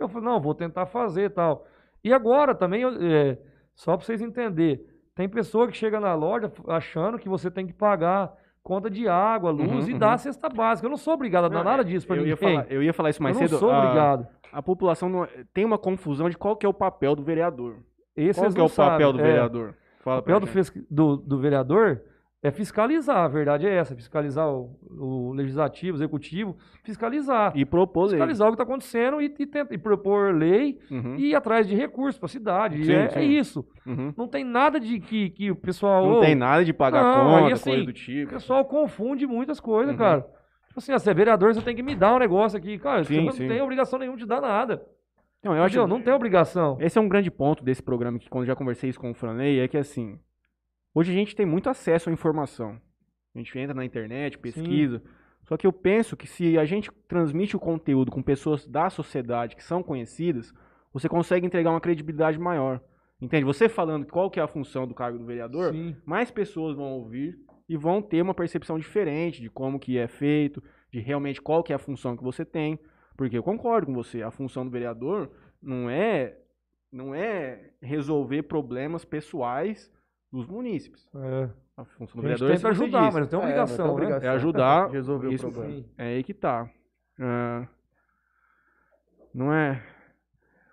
eu falei, não, vou tentar fazer e tal. E agora também, eu- é, só pra vocês entenderem, tem pessoa que chega na loja achando que você tem que pagar conta de água, luz Uhum, e dar uhum. a cesta básica. Eu não sou obrigado a dar Não, nada disso pra eu ninguém. ia, falar, eu ia falar isso mais eu não cedo. sou a- obrigado. A população não- tem uma confusão de qual que é o papel do vereador. Esse Qual que é não o papel sabem. do É. vereador? O Fala papel do, do- do vereador é fiscalizar, a verdade é essa, fiscalizar o, o legislativo, o executivo, fiscalizar. E propor lei. Fiscalizar o que está acontecendo e, e, tenta- e propor lei Uhum, e ir atrás de recursos para a cidade. Sim, é, sim. é isso. uhum. Não tem nada de que, que o pessoal. Não ô, tem nada de pagar Não, conta, aí, assim, coisa do O tipo. pessoal confunde muitas coisas, Uhum. cara. Tipo assim, ah, você é vereador, você tem que me dar um negócio aqui. Cara, Sim, você sim. não tem obrigação nenhuma de dar nada. Não, eu acho Entendeu? Não tem obrigação. Esse é um grande ponto desse programa que quando já conversei isso com o Franley, é que assim, hoje a gente tem muito acesso à informação. A gente entra na internet, pesquisa. Só que eu penso que se a gente transmite o conteúdo com pessoas da sociedade que são conhecidas, você consegue entregar uma credibilidade maior. Entende? Você falando qual que é a função do cargo do vereador, Sim. mais pessoas vão ouvir e vão ter uma percepção diferente de como que é feito, de realmente qual que é a função que você tem. Porque eu concordo com você, a função do vereador não é não é resolver problemas pessoais dos munícipes. É. A função do A gente vereador é tenta ajudar, mas não tem É, obrigação, não tem né? obrigação. É ajudar Resolver o isso- problema. Sim. É aí que tá. Ah, não é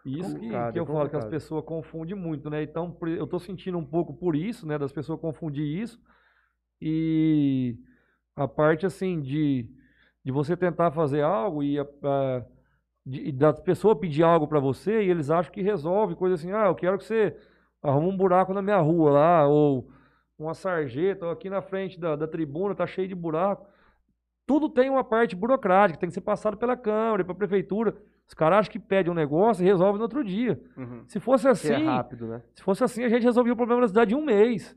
Isso que, Complicado, que eu é falo que as complicado. pessoas confundem muito, né? Então, eu tô sentindo um pouco por isso, né? Das pessoas confundir isso. E a parte, assim, de, de você tentar fazer algo e, a, a- de, da pessoa pedir algo pra você e eles acham que resolve, coisa assim, ah, eu quero que você arrume um buraco na minha rua lá, ou uma sarjeta, ou aqui na frente da, da tribuna tá cheio de buraco. Tudo tem uma parte burocrática, tem que ser passado pela Câmara, pela Prefeitura. Os caras acham que pedem um negócio e resolve no outro dia. Uhum. Se fosse Que assim, é rápido, né? se fosse assim, a gente resolvia o problema da cidade em um mês.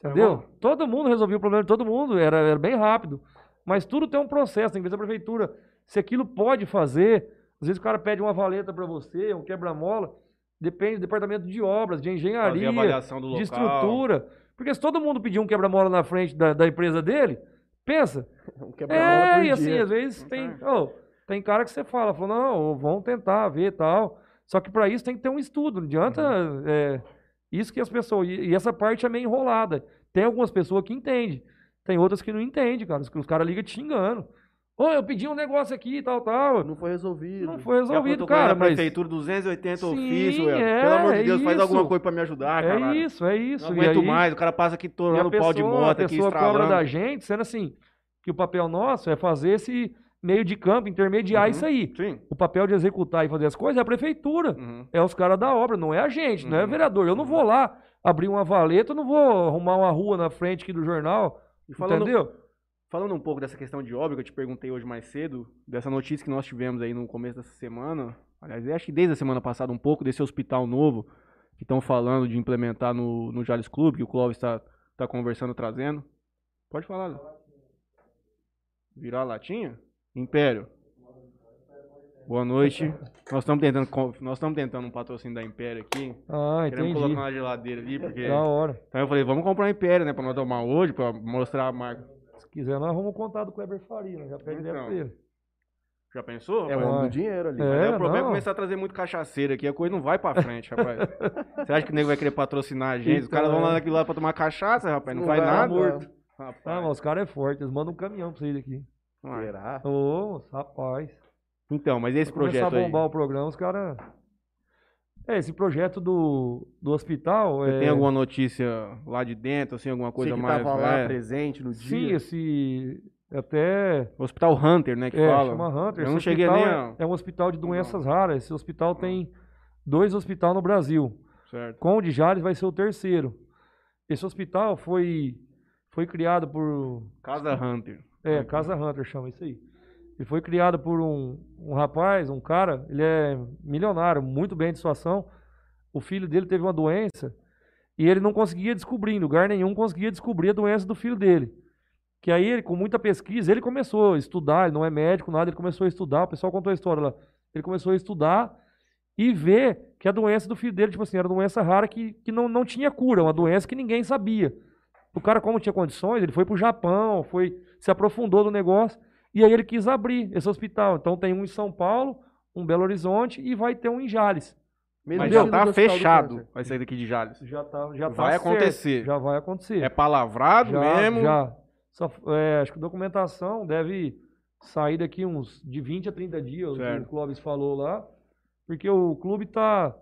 Tá Entendeu? todo mundo resolvia o problema de todo mundo, era, era bem rápido. Mas tudo tem um processo, tem que ver se a prefeitura, se aquilo pode fazer. Às vezes o cara pede uma valeta para você, um quebra-mola, depende do departamento de obras, de engenharia, avaliação do de estrutura. Porque se todo mundo pedir um quebra-mola na frente da, da empresa dele, pensa, Um quebra-mola é, por e assim, dia. às vezes tem. tem. ô, tem cara que você fala, fala, não, vamos tentar ver e tal. Só que para isso tem que ter um estudo. Não adianta. Uhum. é, isso que as pessoas. E, e essa parte é meio enrolada. Tem algumas pessoas que entendem. Tem outras que não entendem, cara. Os, os caras ligam te xingando. Ô, eu pedi um negócio aqui e tal, tal. Não foi resolvido. Não foi Já resolvido, cara. na Mas prefeitura 280 Sim, ofícios, é, Pelo amor de é Deus, faz isso. alguma coisa pra me ajudar, cara. é isso, é isso. Não aguento aí- mais, o cara passa aqui a torando o pau de moto a aqui, pessoa cobra estralando. da gente, sendo assim, que o papel nosso é fazer esse meio de campo, intermediar Uhum. isso aí. Sim. O papel de executar e fazer as coisas é a prefeitura. Uhum. É os caras da obra, não é a gente, não é o Uhum. vereador. Eu não vou lá abrir uma valeta, eu não vou arrumar uma rua na frente aqui do jornal, E falando, entendeu? Falando um pouco dessa questão de obra que eu te perguntei hoje mais cedo, dessa notícia que nós tivemos aí no começo dessa semana, aliás, acho que desde a semana passada um pouco, desse hospital novo que estão falando de implementar no, no Jales Clube, que o Clóvis está tá conversando, trazendo. Pode falar. Virar a latinha? Império. Boa noite. Nós estamos tentando, co- nós estamos tentando um patrocínio da Império aqui. Ah, Queremos entendi. colocar na geladeira ali, porque. Da hora. Então eu falei, vamos comprar um Império, né? Pra nós tomar hoje, pra mostrar a marca. Se quiser, nós vamos contar do Kleber Faria, né? já pede Então. direto pra ele. Já pensou? É o homem do dinheiro ali. É. O problema é não. começar a trazer muito cachaceiro aqui, a coisa não vai pra frente, rapaz. Você acha que o nego vai querer patrocinar a gente? Os Então, caras vão lá é. naquilo lá pra tomar cachaça, rapaz, não, Não faz vai, nada. morto. Rapaz, Ah, mas os caras é forte, eles mandam um caminhão pra sair daqui. vai. Será? Ô, rapaz. Então, mas esse projeto a aí, bombar o programa, os caras... É, esse projeto do, do hospital... você é... tem alguma notícia lá de dentro, assim, alguma Você coisa que mais... tava lá é, presente no Sim, dia. esse... Até... Hospital Hunter, né, que é, fala. chama Hunter. Eu não cheguei nem é, a- é um hospital de doenças raras. Esse hospital tem dois hospitais no Brasil. Certo. Com o de Jales vai ser o terceiro. Esse hospital foi, foi criado por... Casa Hunter. É, Casa Hunter chama isso aí. Ele foi criado por um, um rapaz, um cara, ele é milionário, muito bem de situação. O filho dele teve uma doença e ele não conseguia descobrir, em lugar nenhum conseguia descobrir a doença do filho dele. Que aí ele, com muita pesquisa, ele começou a estudar, ele não é médico, nada, ele começou a estudar, o pessoal contou a história lá. Ele começou a estudar e ver que a doença do filho dele, tipo assim, era uma doença rara que, que não, não tinha cura, uma doença que ninguém sabia. O cara, como tinha condições, ele foi pro Japão, foi, se aprofundou no negócio, e aí ele quis abrir esse hospital. Então tem um em São Paulo, um em Belo Horizonte e vai ter um em Jales. Mesmo Mas já tá fechado, vai sair daqui de Jales. Já tá, já tá Vai certo, acontecer. Já vai acontecer. É palavrado já, mesmo? Já. Só, é, acho que a documentação deve sair daqui uns de 20 a 30 dias, o que Certo. o Clóvis falou lá, porque o clube tá,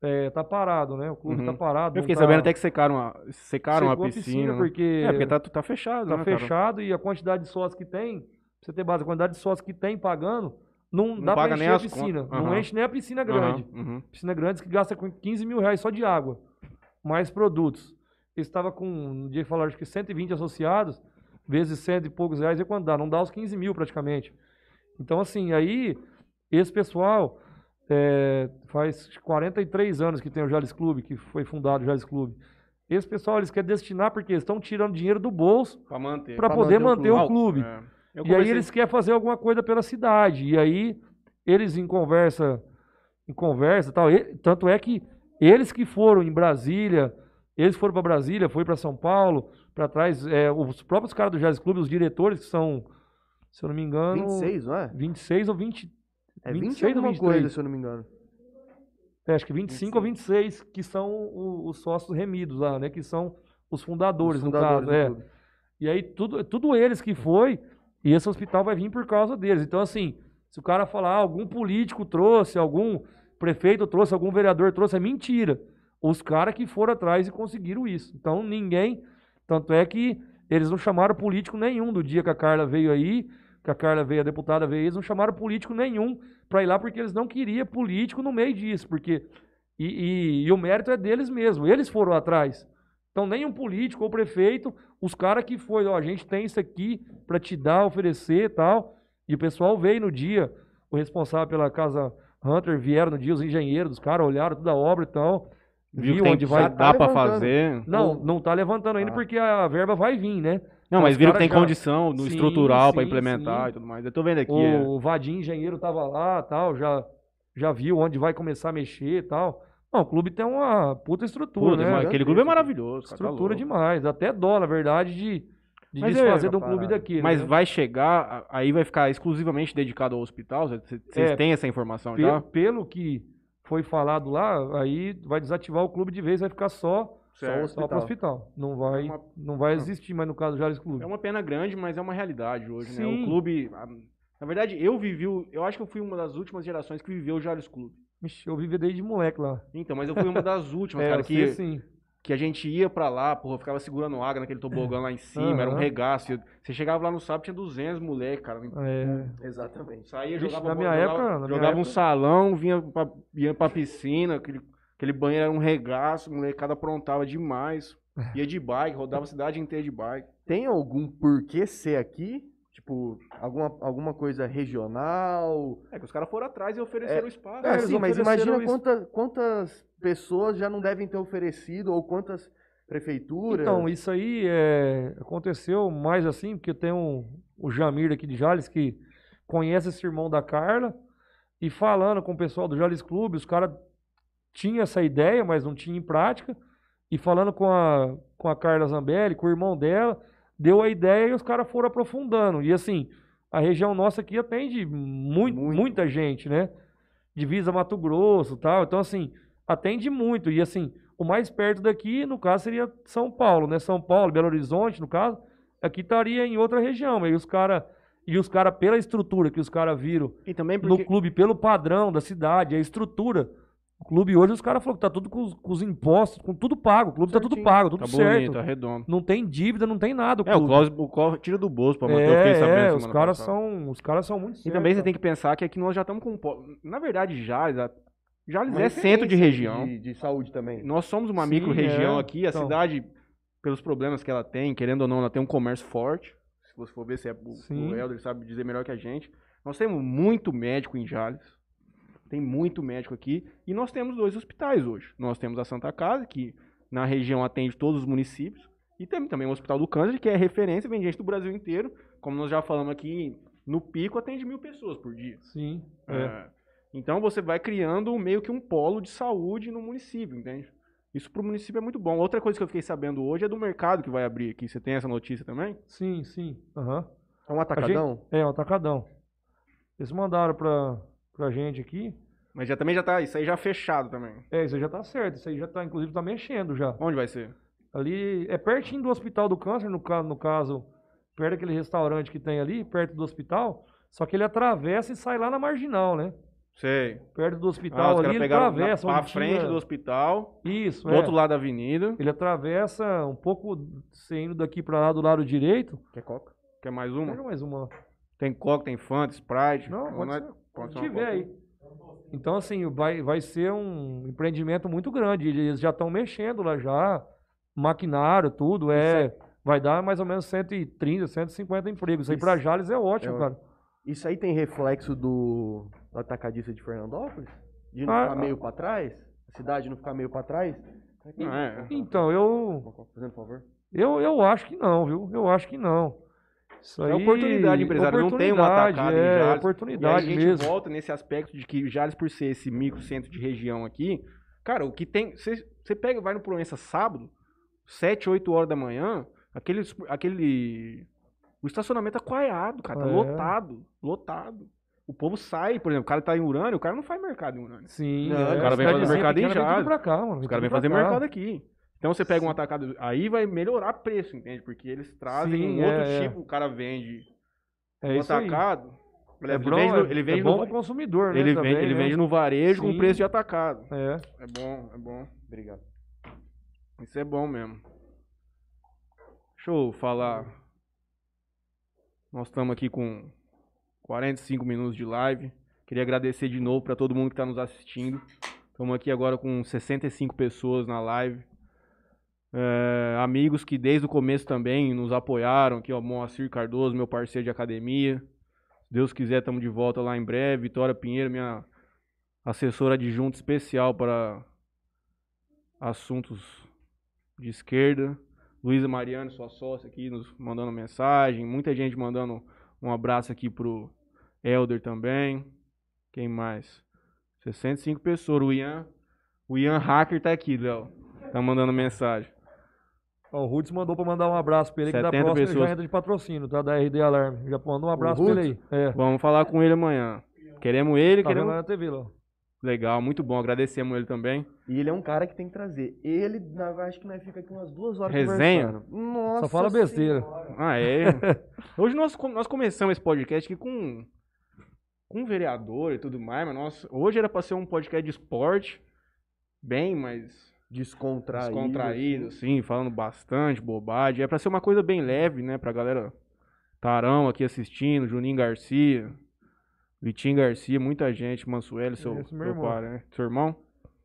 é, tá parado, né? O clube Uhum. tá parado. Eu fiquei tá- sabendo até que secaram a, secaram a piscina. né? porque, É, porque tá, tá fechado, tá né, cara? fechado e a quantidade de sócios que tem, você ter base, a quantidade de sócios que tem pagando, não, Não dá paga encher a piscina. contas. Não enche nem a piscina grande. Aham, uhum. Piscina grande que gasta com 15 mil reais só de água. Mais produtos. Eu estava com, no dia que falaram, acho que 120 associados, vezes cento e poucos reais, é quando dá? Não dá os 15 mil praticamente. Então, assim, aí, esse pessoal, é, faz 43 anos que tem o Jales Clube, que foi fundado o Jales Clube. Esse pessoal, eles querem destinar, porque eles estão tirando dinheiro do bolso para poder manter o manter o clube. clube. É. Eu E aí eles querem fazer alguma coisa pela cidade. E aí eles em conversa, em conversa, tal. e- tanto é que eles que foram em Brasília, eles foram para Brasília, foi para São Paulo, para trás, é, os próprios caras do Jazz Clube, os diretores que são, se eu não me engano, 26, não é? 26 ou 20, É 20 26 ou alguma 23. coisa, se eu não me engano. é, acho que 25 ou 26 que são o- os sócios remidos lá, né, que são os fundadores, Os no fundadores caso, do é. clube. E aí, tudo, tudo eles que foi, e esse hospital vai vir por causa deles. Então, assim, se o cara falar, ah, algum político trouxe, algum. prefeito trouxe, algum vereador trouxe, é mentira. Os caras que foram atrás e conseguiram isso. Então ninguém. Tanto é que eles não chamaram político nenhum do dia que a Carla veio aí, que a Carla veio, a deputada veio, eles não chamaram político nenhum para ir lá porque eles não queriam político no meio disso, porque e, e, e, o mérito é deles mesmo, eles foram atrás. Então nem um político ou prefeito, os caras que foi, ó, a gente tem isso aqui para te dar, oferecer e tal, e o pessoal veio no dia, o responsável pela casa Hunter vieram no dia, os engenheiros, os caras olharam toda a obra e tal, Viu, viu onde vai dar para fazer. Não, não tá levantando ainda ah. porque a verba vai vir, né? Não, mas viram que tem já... condição no sim, estrutural para implementar sim. e tudo mais. Eu tô vendo aqui. O, é. o Vadim, engenheiro, tava lá tal, já, já viu onde vai começar a mexer e tal. Não, o clube tem uma puta estrutura, puta, né? Aquele clube é maravilhoso. Cara, tá estrutura tá demais. Até dó, na verdade, de, de mas desfazer é, de um clube daquele. Mas né? vai chegar, aí vai ficar exclusivamente dedicado ao hospital? Vocês é, têm essa informação pe já? Pelo que foi falado lá, aí vai desativar o clube de vez, vai ficar só Certo. Só para o hospital. Não vai, é uma... não vai existir mais no caso do Jales Clube. É uma pena grande, mas é uma realidade hoje, Sim. né? O clube. Na verdade, eu vivi. Eu acho que eu fui uma das últimas gerações que viveu o Jales Clube. Eu vivi desde moleque lá. Então, mas eu fui uma das últimas, é, cara, que. Sim que a gente ia para lá, porra, ficava segurando água naquele tobogã lá em cima, uhum. era um regaço. Você chegava lá no sábado, tinha 200 moleques, cara. É. Exatamente. Saía, jogava, na minha jogava, época, na jogava minha um salão, vinha pra, ia pra piscina, aquele, aquele banheiro era um regaço, molecada aprontava demais. Ia de bike, rodava a cidade inteira de bike. Tem algum porquê ser aqui? Tipo, alguma, alguma coisa regional? É que os caras foram atrás e ofereceram é, espaço. É, sim, mas imagina quanta, quantas pessoas já não devem ter oferecido ou quantas prefeituras. Então, isso aí é, aconteceu mais assim, porque tem um, o Jamir aqui de Jales que conhece esse irmão da Carla e falando com o pessoal do Jales Clube, os caras tinham essa ideia, mas não tinham em prática. E falando com a, com a Carla Zambelli, com o irmão dela, deu a ideia e os caras foram aprofundando. E assim, a região nossa aqui atende muito, muito. muita gente, né? Divisa Mato Grosso tal. Então, assim, atende muito. E assim, o mais perto daqui, no caso, seria São Paulo, né? São Paulo, Belo Horizonte, no caso, aqui estaria em outra região. E os caras. E os caras, pela estrutura que os caras viram no clube, pelo padrão da cidade, a estrutura, o clube hoje, os caras falaram que tá tudo com os, com os, impostos, com tudo pago. O clube Certinho. tá tudo pago, tudo tá certo. Bonito, tá redondo. Não tem dívida, não tem nada. O é, o Clóvis tira do bolso pra manter é, o que sabendo. É, os caras são, os caras são muito E também você tem que pensar que aqui nós já estamos com. Na verdade, já, Jales é centro de região. De, de, saúde também. Nós somos uma micro-região é. aqui. A então. cidade, pelos problemas que ela tem, querendo ou não, ela tem um comércio forte. Se você for ver, se é o, o Helder sabe dizer melhor que a gente. Nós temos muito médico em Jales. Tem muito médico aqui. E nós temos dois hospitais hoje. Nós temos a Santa Casa, que na região atende todos os municípios. E tem também o Hospital do Câncer, que é referência, vem gente do Brasil inteiro. Como nós já falamos aqui, no pico atende mil pessoas por dia. Sim. É. É. Então você vai criando meio que um polo de saúde no município, entende? Isso para o município é muito bom. Outra coisa que eu fiquei sabendo hoje é do mercado que vai abrir aqui. Você tem essa notícia também? Sim, sim. Uhum. É um atacadão? Gente, é, um atacadão. Eles mandaram para pra gente aqui. Mas já também já tá, isso aí já fechado também. É, isso aí já tá certo, isso aí já tá, inclusive, tá mexendo já. Onde vai ser? Ali, é pertinho do Hospital do Câncer, no, no caso, perto daquele restaurante que tem ali, perto do hospital, só que ele atravessa e sai lá na Marginal, né? Sei. Perto do hospital ah, ali, ele atravessa. Na, pra frente tinha... do hospital. Isso, do é. outro lado da avenida. Ele atravessa um pouco, saindo daqui pra lá do lado direito. Quer coca? Quer mais uma? Quer mais uma. Tem coca, tem Fanta, Sprite. Não, pode, ser, pode, tiver aí. Então, assim, vai, vai ser um empreendimento muito grande. Eles já estão mexendo lá já, maquinário, tudo. É, vai dar mais ou menos 130, 150 empregos. Isso aí para Jales é ótimo, é, cara. Isso aí tem reflexo do, do atacadista de Fernandópolis? De não ah, ficar meio para trás? A cidade não ficar meio para trás? É. Então, eu. Fazendo favor. Eu, eu acho que não, viu? Eu acho que não. Isso é oportunidade empresária, não tem uma atacada é, em Jales. oportunidade e a gente mesmo. volta nesse aspecto de que Jales, por ser esse micro centro de região aqui, cara, o que tem... Você pega, vai no Proença sábado, 7, 8 horas da manhã, aquele... aquele o estacionamento é coaiado, cara, tá é. lotado, lotado. O povo sai, por exemplo, o cara tá em Urânia, o cara não faz mercado em Urânia. Sim, não, é. o cara vem fazer mercado em Jales. Os caras vêm fazer mercado aqui. Então você pega um atacado, aí vai melhorar preço, entende? Porque eles trazem Sim, um outro é, é. tipo, o cara vende é um atacado. Ele, É, bom, vende, no- é- ele é vende bom no, pro consumidor, né? ele também, vende, ele né? vende no varejo com Sim. preço de atacado. É. É bom, é bom. Obrigado. Isso é bom mesmo. Deixa eu falar. Nós estamos aqui com 45 minutos de live. Queria agradecer de novo para todo mundo que está nos assistindo. Estamos aqui agora com 65 pessoas na live. É, amigos que desde o começo também nos apoiaram. Aqui, ó, Moacir Cardoso, meu parceiro de academia. Se Deus quiser, estamos de volta lá em breve. Vitória Pinheiro, minha assessora adjunta especial para assuntos de esquerda. Luísa Mariano, sua sócia aqui, nos mandando mensagem. Muita gente mandando um abraço aqui pro Elder também. Quem mais? 65 pessoas. O Ian, o Ian Hacker tá aqui, Léo. Tá mandando mensagem. Ó, o Rudes mandou pra mandar um abraço pra ele, que da 70 próxima ele pessoas. já entra de patrocínio, tá? Da RD Alarme. Já mandou um abraço pra ele aí. É. Vamos falar com ele amanhã. Queremos ele, Tá vendo queremos. lá na TV, lá. Legal, muito bom. Agradecemos ele também. E ele é um cara que tem que trazer. Ele, acho que nós fica aqui umas duas horas Resenha? conversando. Nossa Só fala besteira. Senhora. Ah, é. Hoje nós, nós começamos esse podcast aqui com, com um vereador e tudo mais, mas nós, hoje era pra ser um podcast de esporte, bem mais Descontraído. descontraído, assim, falando bastante bobagem. É pra ser uma coisa bem leve, né, pra galera Tarão aqui assistindo, Juninho Garcia, Vitinho Garcia, muita gente, Mansueli, seu, Esse meu seu irmão. pai, né? Seu irmão?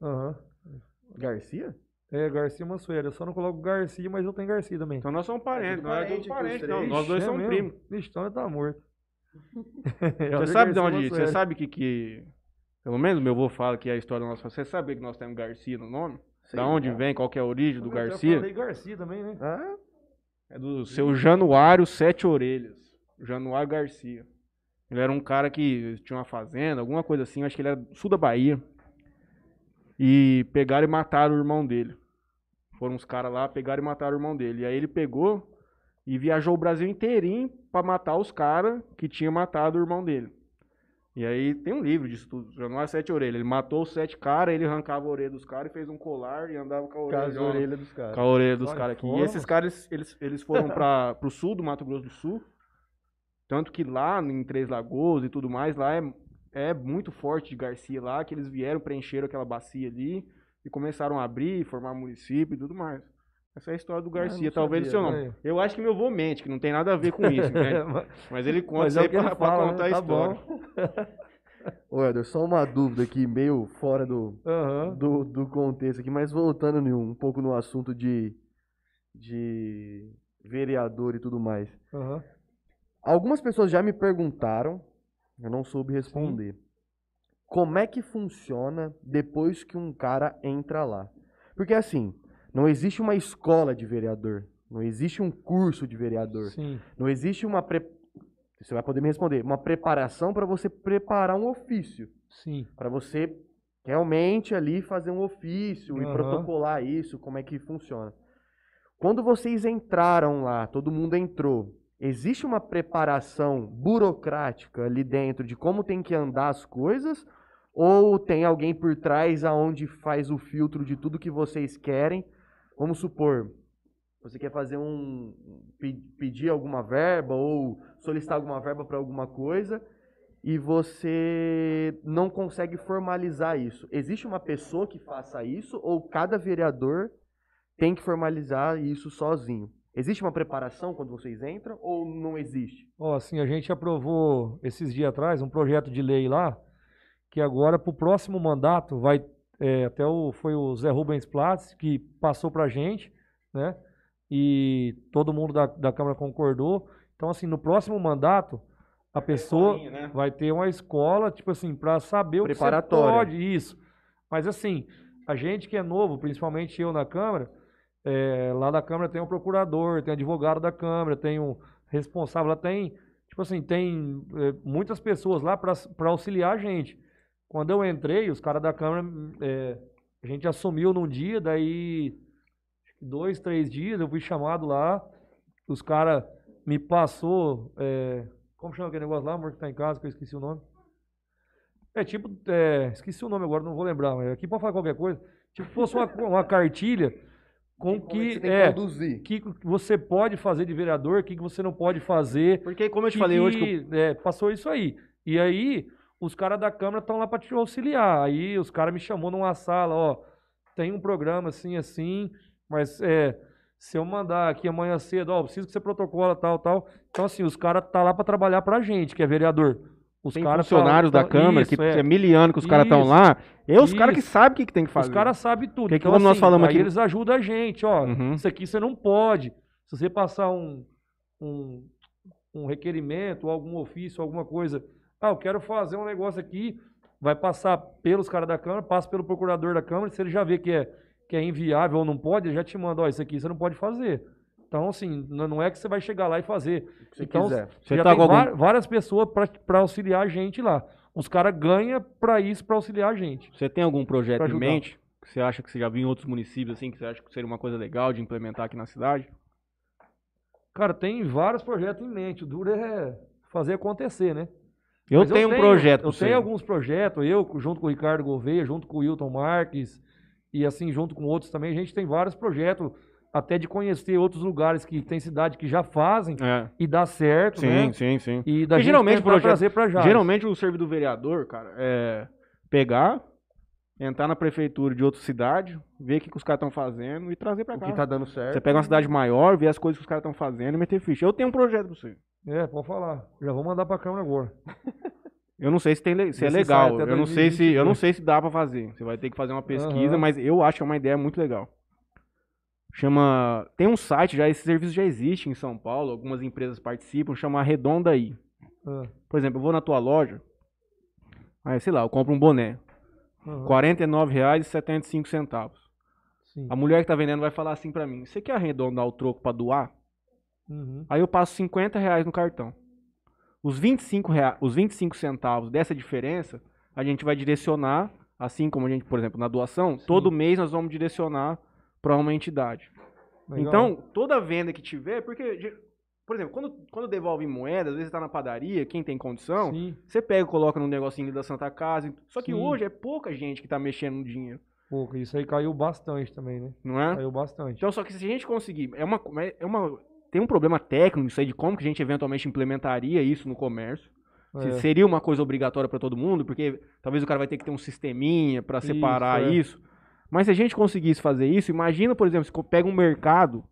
Aham. Garcia? É, Garcia Mansueli. Eu só não coloco Garcia, mas eu tenho Garcia também. Então nós somos parentes, tudo nós é parente todos aqui, os parentes, não, nós dois É somos mesmo? primos. Vixe, então ele tá morto. Você sabe de onde? Você sabe que, que. Pelo menos meu avô fala que é a história nossa. Você sabe que nós temos Garcia no nome? Sei da onde lá. vem? Qual que é a origem do Eu já Garcia? falei Garcia também, né? Ah, É do seu Januário Sete Orelhas. Januário Garcia. Ele era um cara que tinha uma fazenda, alguma coisa assim. Acho que ele era do sul da Bahia. E pegaram e mataram o irmão dele. Foram uns caras lá, pegaram e mataram o irmão dele. E aí ele pegou e viajou o Brasil inteirinho pra matar os caras que tinham matado o irmão dele. E aí tem um livro disso tudo, Januário Sete Orelhas. Ele matou os sete caras, ele arrancava a orelha dos caras e fez um colar e andava com a com orelha. as orelhas dos caras. Com a orelha dos caras aqui. E esses caras, eles, eles foram para pro sul do Mato Grosso do Sul. Tanto que lá em Três Lagoas e tudo mais, lá é, é muito forte de Garcia lá, que eles vieram, preencheram aquela bacia ali e começaram a abrir, formar município e tudo mais. Essa é a história do Garcia, não talvez sabia, seu nome. né? Eu acho que meu avô mente, que não tem nada a ver com isso, entende? Mas- Mas ele conta Mas é o pra, pra fala, né? contar a Tá história. bom. Ô, Eder, só uma dúvida aqui, meio fora do, Aham. do, do contexto aqui, mas voltando um, um pouco no assunto de, de vereador e tudo mais. Aham. Algumas pessoas já me perguntaram, eu não soube responder. Como é que funciona depois que um cara entra lá? Porque assim, não existe uma escola de vereador, não existe um curso de vereador, Sim. não existe uma pre... você vai poder me responder, uma preparação para você preparar um ofício, Sim. para você realmente ali fazer um ofício e Aham. protocolar isso, como é que funciona. Quando vocês entraram lá, todo mundo entrou, existe uma preparação burocrática ali dentro de como tem que andar as coisas? Ou tem alguém por trás aonde faz o filtro de tudo que vocês querem? Vamos supor, você quer fazer um. pe- pedir alguma verba ou solicitar alguma verba para alguma coisa e você não consegue formalizar isso. Existe uma pessoa que faça isso ou cada vereador tem que formalizar isso sozinho? Existe uma preparação quando vocês entram ou não existe? Ó, assim, a gente aprovou esses dias atrás um projeto de lei lá, que agora para o próximo mandato vai, é, até o, foi o Zé Rubens Platz que passou para a gente, né? E todo mundo da, da Câmara concordou. Então, assim, no próximo mandato, a pessoa escolinha, né? vai ter uma escola, tipo assim, para saber o que você pode, isso. Mas, assim, a gente que é novo, principalmente eu na Câmara, é, lá da Câmara tem um procurador, tem advogado da Câmara, tem um responsável, lá tem, tipo assim, tem é, muitas pessoas lá para auxiliar a gente. Quando eu entrei, os caras da Câmara, é, a gente assumiu num dia, daí que dois, três dias, eu fui chamado lá, os caras me passou, é, como chama aquele negócio lá, amor, que tá em casa, que eu esqueci o nome? É tipo, é, esqueci o nome agora, não vou lembrar, mas aqui pode falar qualquer coisa. Tipo, fosse uma, uma cartilha com é que, você tem é, que que você pode fazer de vereador, o que que você não pode fazer. Porque, como eu te que- falei hoje, que eu- que, é, passou isso aí. E aí, os caras da Câmara estão lá para te auxiliar. Aí os caras me chamou numa sala, ó, tem um programa assim, assim, mas é, se eu mandar aqui amanhã cedo, ó, preciso que você protocola tal, tal. Então, assim, os caras tá lá para trabalhar pra gente, que é vereador. Os Tem caras funcionários tá- da Câmara, isso, que é. é miliano que os caras estão lá. É os caras que sabem o que, que tem que fazer. Os caras sabem tudo. Que é que então, como nós assim, falamos aqui- eles ajudam a gente, ó. Uhum. Isso aqui você não pode. Se você passar um, um, um requerimento, algum ofício, alguma coisa. Ah, eu quero fazer um negócio aqui. Vai passar pelos caras da Câmara, passa pelo procurador da Câmara. Se ele já vê que é, que é inviável ou não pode, ele já te manda, ó, isso aqui você não pode fazer. Então, assim, não é que você vai chegar lá e fazer. Se então, quiser. Você já tá tem com algum- várias pessoas para auxiliar a gente lá. Os caras ganham para isso, para auxiliar a gente. Você tem algum projeto em mente que você acha que você já viu em outros municípios, assim, que você acha que seria uma coisa legal de implementar aqui na cidade? Cara, tem vários projetos em mente. O duro é fazer acontecer, né? Eu Mas tenho um projeto Eu pra você. tenho alguns projetos, eu junto com o Ricardo Gouveia, junto com o Wilton Marques, e assim, junto com outros também, a gente tem vários projetos, até de conhecer outros lugares que tem cidade que já fazem É. e dá certo, Sim, né? sim, sim. E da gente geralmente tentar projeto- trazer pra já. Geralmente o serviço do vereador, cara, é pegar, entrar na prefeitura de outra cidade, ver o que, que os caras estão fazendo e trazer pra O cá. que tá dando certo. Você pega uma cidade maior, vê as coisas que os caras estão fazendo e meter ficha. Eu tenho um projeto pra você. É, pode falar. Já vou mandar pra Câmara agora. Eu não sei se, tem, le- se é legal. até Eu não sei se eu não 2022. sei se dá pra fazer. Você vai ter que fazer uma pesquisa, Aham. mas eu acho que é uma ideia muito legal. Chama, tem um site já, esse serviço já existe em São Paulo, algumas empresas participam, chama Arredonda aí. Ah, Por exemplo, eu vou na tua loja, aí sei lá, eu compro um boné, aham, R$ 49,75. sim. A mulher que tá vendendo vai falar assim pra mim: "Você quer arredondar o troco pra doar?" Uhum. Aí eu passo 50 reais no cartão. Os 25, rea- os 25 centavos dessa diferença, a gente vai direcionar, assim como a gente, por exemplo, na doação, todo mês nós vamos direcionar para uma entidade. Legal. Então, toda venda que tiver, porque, por exemplo, quando, quando devolve moeda, às vezes tá na padaria, quem tem condição, Sim, você pega e coloca num negocinho da Santa Casa. Só que Sim. hoje é pouca gente que tá mexendo no dinheiro, pouco. Isso aí caiu bastante também, né? não é? Caiu bastante. Então, só que se a gente conseguir. É uma, é uma, tem um problema técnico isso aí de como que a gente eventualmente implementaria isso no comércio. É. seria uma coisa obrigatória para todo mundo, porque talvez o cara vai ter que ter um sisteminha para Isso, separar é. isso. Mas se a gente conseguisse fazer isso, imagina, por exemplo, se pega um mercado,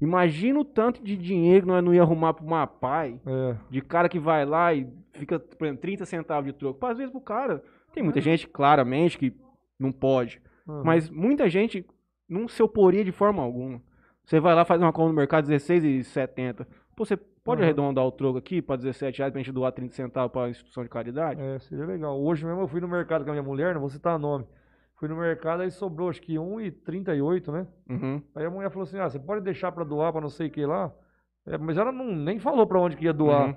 imagina o tanto de dinheiro que nós não ia arrumar para uma pai, É. de cara que vai lá e fica, por exemplo, 30 centavos de troco. Às vezes pro cara, tem É. muita gente, claramente, que não pode. Mas muita gente não se oporia de forma alguma. Você vai lá fazer uma compra no mercado R$16,70. Pô, você pode Uhum. arredondar o troco aqui para 17 reais pra gente doar 30 centavos pra instituição de caridade? É, seria legal. Hoje mesmo eu fui no mercado com a minha mulher, não vou citar nome. Fui no mercado, aí sobrou acho que 1,38, né? Uhum. Aí a mulher falou assim: ah, você pode deixar pra doar pra não sei o que lá? É, mas ela não, nem falou pra onde que ia doar.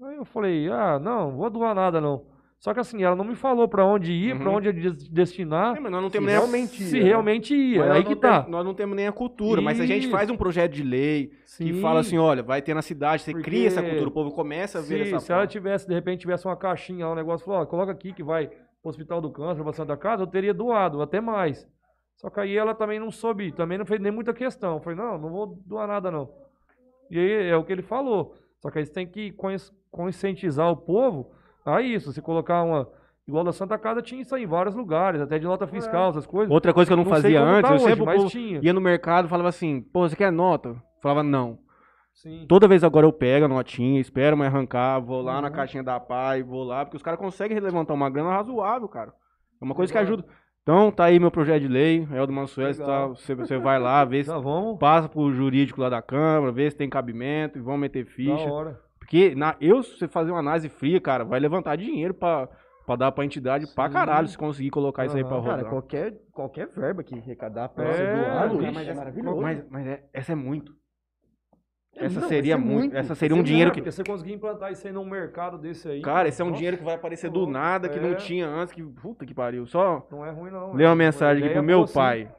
Uhum. Aí eu falei: ah, não, não vou doar nada não. Só que assim, ela não me falou pra onde ir, pra Uhum. onde ia des- destinar, É, mas nós não Se temos nem a... realmente se ia, né? realmente ia. mas aí que não tá. temos- nós não temos nem a cultura, mas se a gente faz um projeto de lei que Sim. fala assim, olha, vai ter na cidade, você Porque cria essa cultura, o povo começa a ver Se, essa se ela tivesse, de repente, tivesse uma caixinha lá, um negócio, falou, ó, coloca aqui que vai pro Hospital do Câncer, pra Santa Casa, eu teria doado, até mais. Só que aí ela também não soube, também não fez nem muita questão. Eu falei, não, não vou doar nada não. E aí é o que ele falou. Só que aí você tem que consci- conscientizar o povo a isso. Se colocar uma. Igual da Santa Casa tinha isso aí em vários lugares, até de nota fiscal, essas coisas. Outra coisa que eu não, Não fazia como antes, tá eu hoje, sempre povo tinha. ia no mercado e falava assim, pô, você quer nota? Eu Falava, não. Sim. Toda vez agora eu pego a notinha, espero me arrancar, vou lá na Uhum. caixinha da PAI, vou lá, porque os caras conseguem levantar uma grana razoável, cara. É uma coisa que Legal. ajuda. Então, tá aí meu projeto de lei, Eldo Mansuel, tá, você, você vai lá, vê se vamos. passa pro jurídico lá da Câmara, vê se tem cabimento e vão meter Da ficha. hora. Porque na, eu, se você fazer uma análise fria, cara, vai levantar dinheiro pra, pra dar pra entidade pra Sim. caralho se conseguir colocar isso aí pra rodar. Cara, qualquer, qualquer verba que arrecadar pra É, ser doado, bicho, mas é maravilhoso. Mas, mas é- essa é muito. É, Essa não, seria ser muito. muito. Essa seria um dinheiro que. Porque você conseguir implantar isso aí num mercado desse aí. Cara, esse é um nossa, dinheiro que vai aparecer do nada, que não É. tinha antes, que. Puta que pariu. Só Não é ruim, não. ler uma é. mensagem aqui pro meu pai.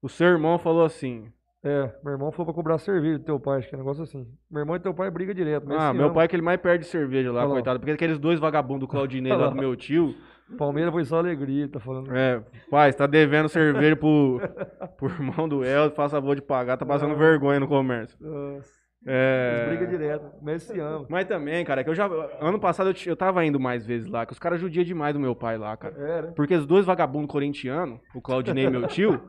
O seu irmão falou assim. É, meu irmão falou pra cobrar cerveja do teu pai, acho que é um negócio assim. Meu irmão e teu pai briga direto. Mas Ah, se meu ama. pai é que ele mais perde cerveja lá, Olha lá. coitado. Porque aqueles dois vagabundos, Claudinei lá do meu tio. Palmeiras foi só alegria, tá falando. É, pai, você tá devendo cerveja pro, pro irmão do El, faz favor de pagar, tá passando Ah. vergonha no comércio. Nossa. É... Eles brigam direto, mas se ama. Mas também, cara, que eu já. Ano passado eu, eu tava indo mais vezes lá, que os caras judiam demais do meu pai lá, cara. É, né? Porque os dois vagabundos corintianos, o Claudinei e meu tio,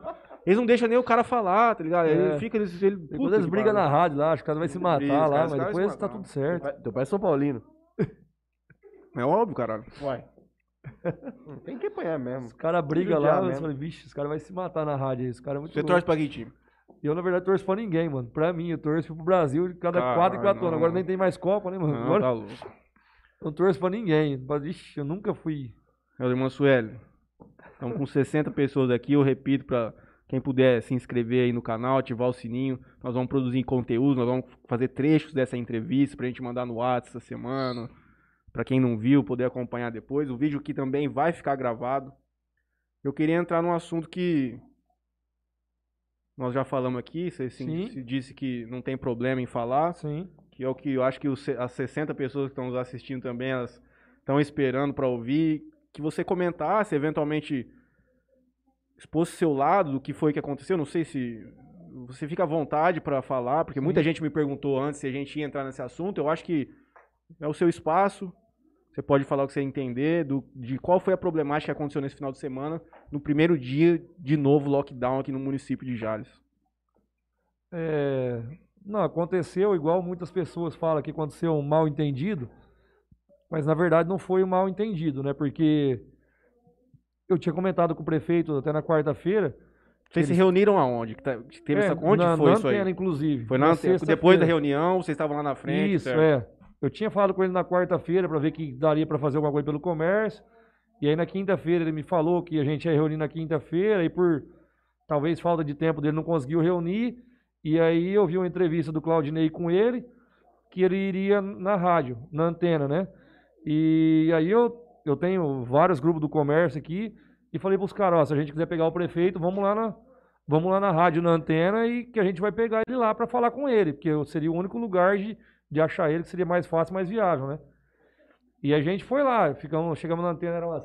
eles não deixam nem o cara falar, tá ligado? Ele É. fica. Eles, ele, E quando eles brigam na rádio lá, acho que o cara vai se matar Briga, lá, mas depois tá tudo certo. Pai- Teu pai é São Paulino. É óbvio, caralho. Uai. Tem que apanhar mesmo. Os caras brigam lá, eu falei, vixe, os caras vão se matar na rádio aí, os caras é muito Você louco. torce pra que time? Eu, na verdade, torço pra ninguém, mano. Pra mim, eu torço pro Brasil de cada Caralho, 4 em 4 anos. Agora nem tem mais Copa, né, mano? Não, Agora tá louco. eu torço pra ninguém. Mas, Ixi, eu nunca fui. Meu irmão Sueli, estamos com 60 pessoas aqui. Eu repito para quem puder se inscrever aí no canal, ativar o sininho. Nós vamos produzir conteúdo, nós vamos fazer trechos dessa entrevista pra gente mandar no WhatsApp essa semana. Pra quem não viu, poder acompanhar depois. O vídeo aqui também vai ficar gravado. Eu queria entrar num assunto que nós já falamos aqui. Você se- disse que não tem problema em falar Sim. que é o que eu acho que os as 60 pessoas que estão nos assistindo também, elas estão esperando para ouvir, que você comentasse, eventualmente expôs seu lado do que foi que aconteceu, não sei se você fica à vontade para falar, porque muita gente me perguntou antes se a gente ia entrar nesse assunto, eu acho que é o seu espaço, você pode falar o que você entender, do, de qual foi a problemática que aconteceu nesse final de semana, no primeiro dia de novo lockdown aqui no município de Jales. É, Não, aconteceu igual muitas pessoas falam que aconteceu um mal entendido, mas na verdade não foi um mal entendido, né? Porque eu tinha comentado com o prefeito até na quarta-feira. Vocês se Eles- reuniram aonde? Que tá- que teve É, essa, onde na, foi na isso aí? antena, inclusive. Foi na, ante- depois da reunião, vocês estavam lá na frente. Isso, certo? é. Eu tinha falado com ele na quarta-feira para ver que daria para fazer alguma coisa pelo comércio. E aí na quinta-feira ele me falou que a gente ia reunir na quinta-feira e por talvez falta de tempo dele não conseguiu reunir. E aí eu vi uma entrevista do Claudinei com ele, que ele iria na rádio, na antena, né? E aí eu, eu tenho vários grupos do comércio aqui e falei pros caras, ó, se a gente quiser pegar o prefeito, vamos lá na, vamos lá na rádio, na antena e que a gente vai pegar ele lá para falar com ele, porque seria o único lugar de, de achar ele que seria mais fácil, mais viável, né? E a gente foi lá, ficamos, chegamos na antena, era umas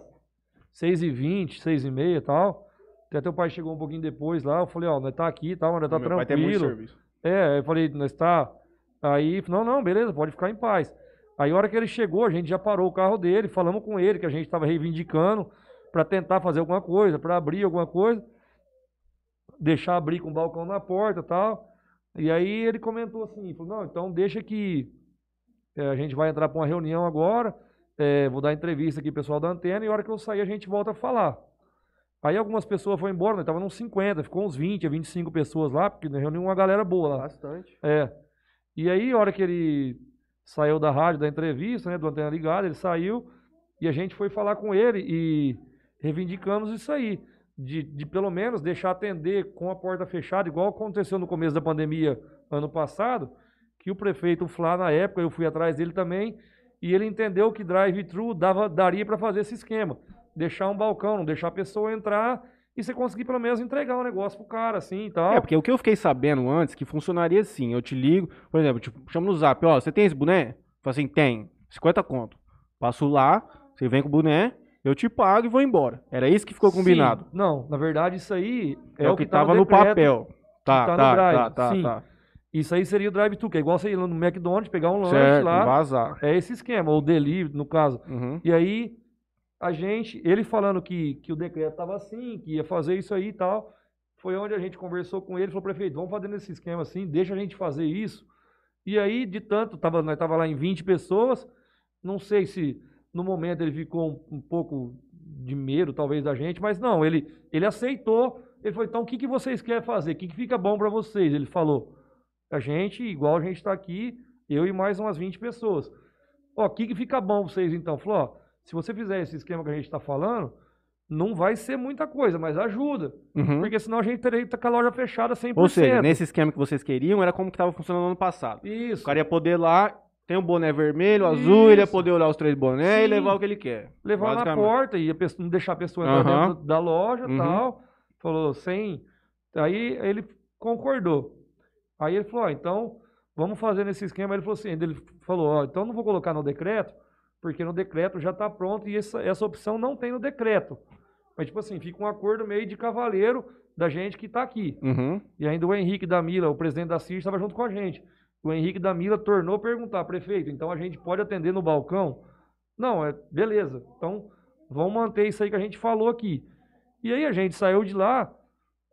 6h20, 6h30 e tal. Até teu pai chegou um pouquinho depois lá, eu falei, ó, nós tá aqui e tal, mas nós tá Meu pai tem muito tranquilo. serviço. É, eu falei, nós tá. Aí, não, não, beleza, pode ficar em paz. Aí, a hora que ele chegou, a gente já parou o carro dele, falamos com ele que a gente estava reivindicando para tentar fazer alguma coisa, para abrir alguma coisa, deixar abrir com o balcão na porta e tal. E aí ele comentou assim, falou, não, então deixa que eh, a gente vai entrar para uma reunião agora, eh, vou dar entrevista aqui pessoal da antena, e a hora que eu sair a gente volta a falar. Aí algumas pessoas foram embora, nós tava uns 50, ficou uns 20, 25 pessoas lá, porque reuniu uma galera boa lá. Bastante. É. E aí, a hora que ele saiu da rádio, da entrevista, né, do Antena Ligada, ele saiu e a gente foi falar com ele e reivindicamos isso aí. De, de pelo menos deixar atender com a porta fechada, igual aconteceu no começo da pandemia ano passado, que o prefeito Flá, na época, eu fui atrás dele também, e ele entendeu que drive-thru daria para fazer esse esquema. Deixar um balcão, não deixar a pessoa entrar e você conseguir pelo menos entregar um negócio pro cara, assim e tal. É, porque o que eu fiquei sabendo antes, que funcionaria assim, eu te ligo, por exemplo, tipo, chamo no zap, ó, você tem esse boné? Fala assim, tem, 50 conto. Passo lá, você vem com o boné, eu te pago e vou embora. Era isso que ficou combinado. Sim. Não, na verdade isso aí É, o que, tá tava no, decreto. papel. Tá, tá no tá, drive, tá, tá, sim. tá. Isso aí seria o drive-thru, que é igual você ir lá no McDonald's, pegar um lanche Certo, lá. vazar. É esse esquema, ou delivery, no caso. Uhum. E aí, a gente, ele falando que, que o decreto estava assim, que ia fazer isso aí e tal, foi onde a gente conversou com ele, falou, prefeito, vamos fazer nesse esquema assim, deixa a gente fazer isso. E aí, de tanto, tava, nós tava lá em 20 pessoas, não sei se no momento ele ficou um, um pouco de medo, talvez, da gente, mas não, ele, ele aceitou, ele falou, então o que, que vocês querem fazer? O que, que fica bom para vocês? Ele falou, a gente, igual a gente está aqui, eu e mais umas 20 pessoas. Ó, o que, que fica bom pra vocês então? Falou, ó, se você fizer esse esquema que a gente está falando, não vai ser muita coisa, mas ajuda. Uhum. Porque senão a gente teria que estar com a loja fechada 100%. Ou seja, nesse esquema que vocês queriam, era como que tava funcionando no ano passado. Isso. O cara ia poder lá, tem um boné vermelho, azul, ele ia Isso. poder olhar os três bonés e Sim. levar o que ele quer. levar na porta e não deixar a pessoa entrar Aham. dentro da loja e Uhum. tal. Falou, sem. Aí ele concordou. Aí ele falou, ó, então vamos fazer nesse esquema. Ele falou assim, ele falou, ó, então não vou colocar no decreto, porque no decreto já está pronto e essa, essa opção não tem no decreto. Mas, tipo assim, fica um acordo meio de cavaleiro da gente que está aqui. Uhum. E ainda o Henrique da Mila, o presidente da CIR, estava junto com a gente. o Henrique da Mila tornou a perguntar, prefeito, então a gente pode atender no balcão? Não, é beleza. Então, vamos manter isso aí que a gente falou aqui. E aí a gente saiu de lá,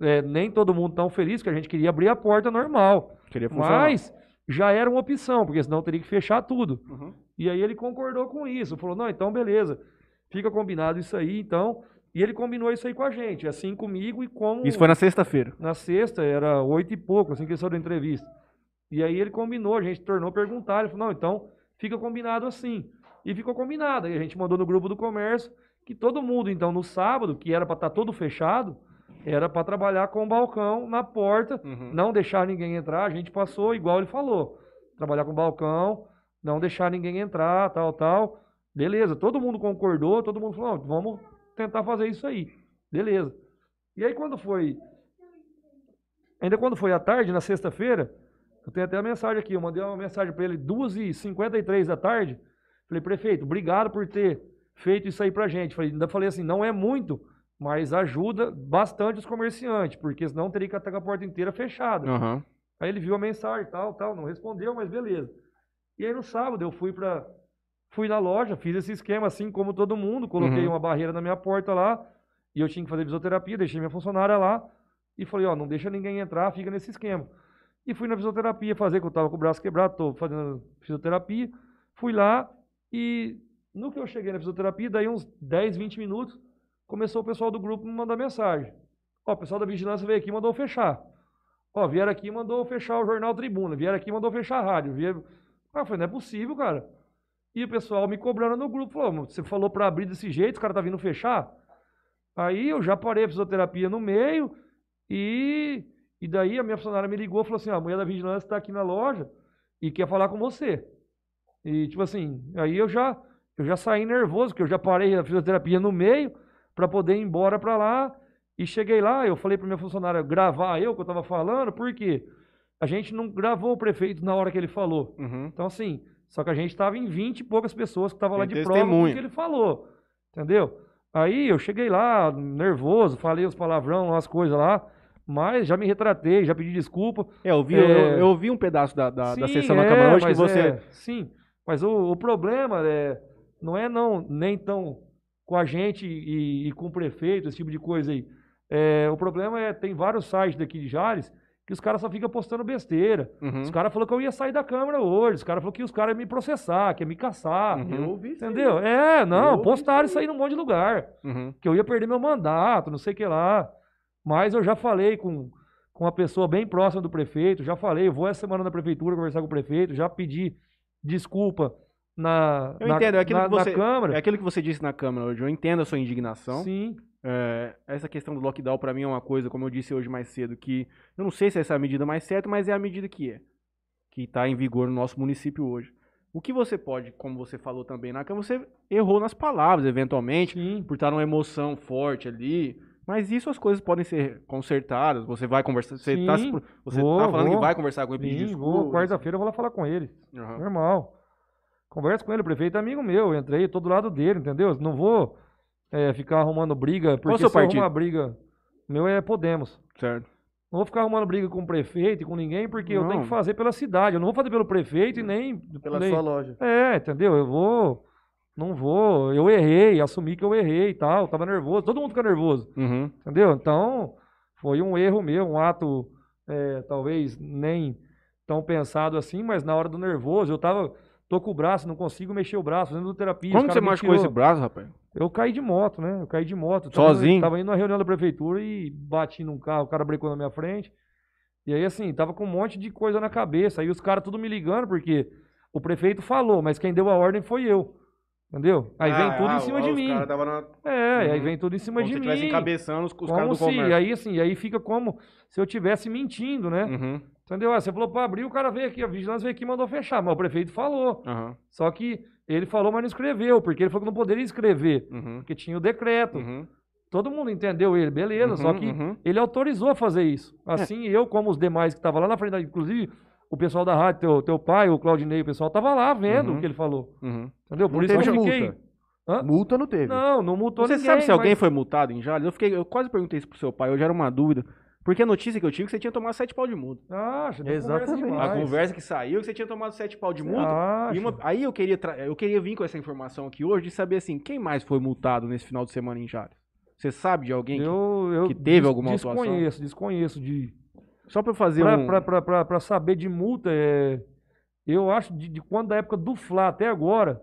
é, nem todo mundo tão feliz, que a gente queria abrir a porta normal. Queria funcionar. Mas já era uma opção, porque senão teria que fechar tudo. Uhum. E aí ele concordou com isso, falou, não, então beleza, fica combinado isso aí, então. E ele combinou isso aí com a gente, assim comigo e com... Isso foi na sexta-feira. Na sexta, era oito e pouco, assim que ele saiu da entrevista. E aí ele combinou, a gente tornou a perguntar, ele falou, não, então fica combinado assim. E ficou combinado, aí a gente mandou no grupo do comércio, que todo mundo, então, no sábado, que era para estar todo fechado, era para trabalhar com o balcão na porta, Uhum. não deixar ninguém entrar. A gente passou igual ele falou. Trabalhar com balcão, não deixar ninguém entrar, tal, tal. Beleza, todo mundo concordou, todo mundo falou, "Não, vamos tentar fazer isso aí. Beleza. E aí quando foi. Ainda quando foi à tarde, na sexta-feira, eu tenho até a mensagem aqui, eu mandei uma mensagem para ele, 2h53 da tarde. Falei, prefeito, obrigado por ter feito isso aí pra gente. Falei, ainda falei assim, não é muito, mas ajuda bastante os comerciantes, porque senão teria que estar com a porta inteira fechada. Aham. Aí ele viu a mensagem, tal, tal, não respondeu, mas beleza. E aí no sábado eu fui para fui na loja, fiz esse esquema assim como todo mundo, coloquei Uhum. uma barreira na minha porta lá, e eu tinha que fazer fisioterapia, deixei minha funcionária lá e falei, ó, não deixa ninguém entrar, fica nesse esquema. E fui na fisioterapia fazer, que eu tava com o braço quebrado, tô fazendo fisioterapia. Fui lá e no que eu cheguei na fisioterapia, daí uns 10, 20 minutos, começou o pessoal do grupo me mandar mensagem. Ó, o pessoal da vigilância veio aqui e mandou fechar. Ó, vieram aqui e mandou fechar o Jornal Tribuna. Vieram aqui e mandou fechar a rádio. Vieram... Ah, falei, não é possível, cara. E o pessoal me cobrando no grupo. Falou, "Mas você falou pra abrir desse jeito, os caras tá vindo fechar? Aí eu já parei a fisioterapia no meio e, e daí a minha funcionária me ligou e falou assim, "Ó, a mulher da vigilância está aqui na loja e quer falar com você. E tipo assim, aí eu já, eu já saí nervoso, porque eu já parei a fisioterapia no meio para poder ir embora para lá. E cheguei lá, eu falei para minha funcionária gravar eu que eu estava falando, porque a gente não gravou o prefeito na hora que ele falou. Uhum. Então, assim, só que a gente estava em 20 e poucas pessoas que estavam lá de prova do que ele falou. Entendeu? Aí eu cheguei lá, nervoso, falei os palavrão, as coisas lá, mas já me retratei, já pedi desculpa. É, eu vi, É. eu, eu ouvi um pedaço da, da, da Sim, sessão na é, Câmara hoje que você. é, sim, mas o, o problema é, não é não, nem tão com a gente e, e com o prefeito, esse tipo de coisa aí. É, o problema é, tem vários sites daqui de Jales que os caras só ficam postando besteira. Uhum. Os caras falaram que eu ia sair da Câmara hoje, os caras falaram que os caras iam me processar, que ia me caçar. Uhum. Eu ouvi isso aí. Entendeu? É, não, ouvi postaram isso isso aí num monte de lugar Uhum. que eu ia perder meu mandato, não sei o que lá. Mas eu já falei com, com uma pessoa bem próxima do prefeito, já falei, eu vou essa semana na prefeitura conversar com o prefeito, já pedi desculpa na, Eu na, entendo, é aquilo na, que você- Câmara. É aquilo que você disse na Câmara hoje. Eu entendo a sua indignação. Sim, É, essa questão do lockdown pra mim é uma coisa, como eu disse hoje mais cedo, que eu não sei se essa é a medida mais certa, mas é a medida que é. Que está em vigor no nosso município hoje. O que você pode, como você falou também na Câmara, você errou nas palavras, eventualmente, sim. por estar numa emoção forte ali. Mas isso as coisas podem ser consertadas. Você vai conversar. Você Sim, tá, você vou, tá falando que vou. vai conversar com ele pedir quarta-feira eu vou lá falar com ele. Aham. Normal. Conversa com ele, o prefeito é amigo meu, eu entrei, tô do lado dele, entendeu? Não vou é, ficar arrumando briga, porque seu se eu partido? arrumar briga, o meu é Podemos. Certo. Não vou ficar arrumando briga com o prefeito e com ninguém, porque eu tenho Não. que fazer pela cidade. Eu não vou fazer pelo prefeito e nem. Pela nem- sua loja. É, entendeu? Eu vou. Não vou. Eu errei, assumi que eu errei e tal. Tava nervoso. Todo mundo fica nervoso. Uhum. Entendeu? Então, foi um erro meu, um ato é, talvez nem tão pensado assim, mas na hora do nervoso, eu tava. Tô com o braço, não consigo mexer o braço, fazendo terapia. Como você machucou esse braço, rapaz? Eu caí de moto, né? Eu caí de moto. Tava- Sozinho? Tava indo na reunião da prefeitura e bati num carro, o cara brecou na minha frente. E aí, assim, tava com um monte de coisa na cabeça. Aí os caras tudo me ligando, porque o prefeito falou, mas quem deu a ordem foi eu. Entendeu? Aí vem Ah, tudo ah, em cima os de mim. na- É, aí Uhum. vem tudo em cima como de se mim. estivesse encabeçando os, os como caras do se, comércio. aí assim, aí fica como se eu tivesse mentindo, né? Uhum. Entendeu? Ah, você falou pra abrir, o cara veio aqui, a vigilância veio aqui e mandou fechar, mas o prefeito falou. Aham. Só que ele falou, mas não escreveu, porque ele falou que não poderia escrever, Uhum. porque tinha o decreto. Uhum. Todo mundo entendeu ele, beleza, só Uhum, que uhum. ele autorizou a fazer isso. Assim, eu, como os demais que estavam lá na frente, inclusive o pessoal da rádio, teu, teu pai, o Claudinei, o pessoal tava lá vendo Uhum. o que ele falou. Uhum. Entendeu? Por Não isso que eu teve fiquei. multa. Hã? Multa não teve. Não, não multou Você ninguém. sabe se alguém mas- foi multado em Jales? Eu, fiquei, eu quase perguntei isso pro seu pai, hoje era uma dúvida. Porque a notícia que eu tive é que você tinha tomado sete pau de multa. Ah, Exatamente. conversa A conversa que saiu é que você tinha tomado sete pau de multa. E uma- aí eu queria, tra- eu queria vir com essa informação aqui hoje de saber assim, quem mais foi multado nesse final de semana em Jales? Você sabe de alguém? que- Eu, eu que teve des- alguma autuação? Desconheço, desconheço de... Só eu fazer Pra, um... pra saber de multa, é, eu acho de, de quando da época do Fla até agora,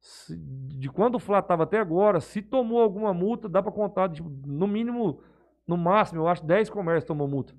se- de quando o Fla tava até agora, se tomou alguma multa, dá pra contar, tipo, no mínimo, no máximo, eu acho 10 comércios tomou multa.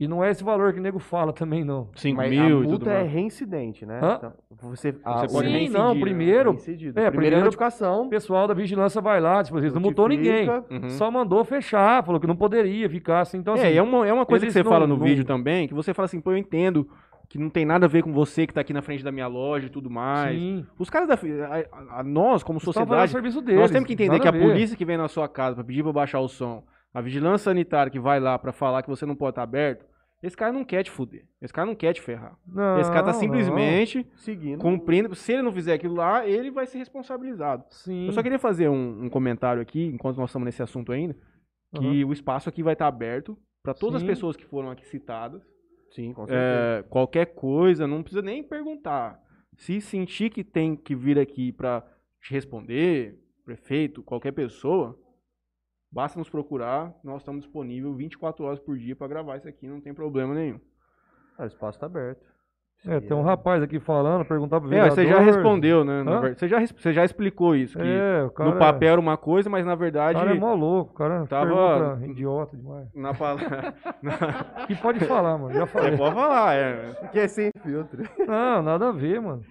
E não é esse valor que o nego fala também, não. 5 Mas mil a e tudo multa é mais. reincidente, né? Hã? Então, você, Você a- pode Sim, reincidir, não, né? primeiro, reincidido. é, primeiro- notificação. o pessoal da vigilância vai lá, tipo, eles não multou ninguém. notifica, Uhum. Só mandou fechar, falou que não poderia ficar assim. Então, assim, é, é uma, é uma coisa que eles você não- fala no não- vídeo também, que você fala assim, pô, eu entendo que não tem nada a ver com você que tá aqui na frente da minha loja e tudo mais. sim, Os caras da... A, a- a nós, como estão fazendo sociedade, serviço deles. nós temos que entender nada que a a ver. polícia que vem na sua casa pra pedir pra baixar o som, a vigilância sanitária que vai lá pra falar que você não pode estar aberto, esse cara não quer te fuder. Esse cara não quer te ferrar. Não, esse cara tá não. simplesmente Seguindo. cumprindo. Se ele não fizer aquilo lá, ele vai ser responsabilizado. Sim. Eu só queria fazer um, um comentário aqui, enquanto nós estamos nesse assunto ainda, que o espaço aqui vai estar aberto para todas as Sim. pessoas que foram aqui citadas. Sim, com certeza. É, qualquer coisa, não precisa nem perguntar. Se sentir que tem que vir aqui para te responder, prefeito, qualquer pessoa, basta nos procurar. Nós estamos disponíveis 24 horas por dia para gravar isso aqui, não tem problema nenhum. Ah, o espaço tá aberto. É, tem um rapaz aqui falando, perguntar pro É, vereador. você já respondeu, né? Hã? Você já, você já explicou isso. Que É, o cara, no papel era uma coisa, mas na o verdade. cara é mó louco, o cara Tava- idiota demais. Na palavra. na... Que pode falar, mano, já falei. É, pode falar, é. Que é sem filtro. Não, nada a ver, mano.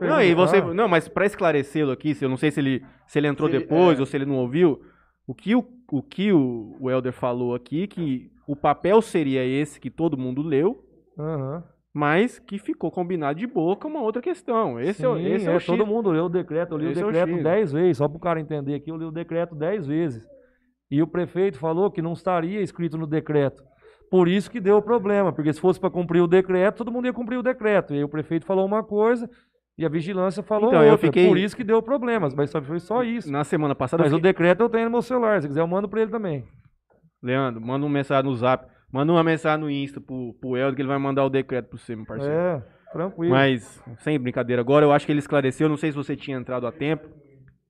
Não, e você, não, mas para esclarecê-lo aqui, se eu não sei se ele, se ele entrou Se depois é. ou se ele não ouviu, o que o, o que o, o Elder falou aqui que o papel seria esse que todo mundo leu, Aham. mas que ficou combinado de boca uma outra questão. Esse é, o- Sim, esse é, é, o X. todo mundo leu o decreto, eu li Esse é o o decreto X. 10 vezes, só pro cara entender aqui, eu li o decreto 10 vezes. E o prefeito falou que não estaria escrito no decreto. Por isso que deu o problema, porque se fosse para cumprir o decreto, todo mundo ia cumprir o decreto. E aí o prefeito falou uma coisa e a vigilância falou Então, eu outra. fiquei- Por isso que deu problemas, mas só foi só isso. Na semana passada, Mas o fiquei- decreto eu tenho no meu celular, se quiser eu mando pra ele também. Leandro, manda uma mensagem no zap, manda uma mensagem no Insta pro, pro Elder que ele vai mandar o decreto pro você, meu parceiro. É, tranquilo. Mas, sem brincadeira, agora eu acho que ele esclareceu, não sei se você tinha entrado a tempo,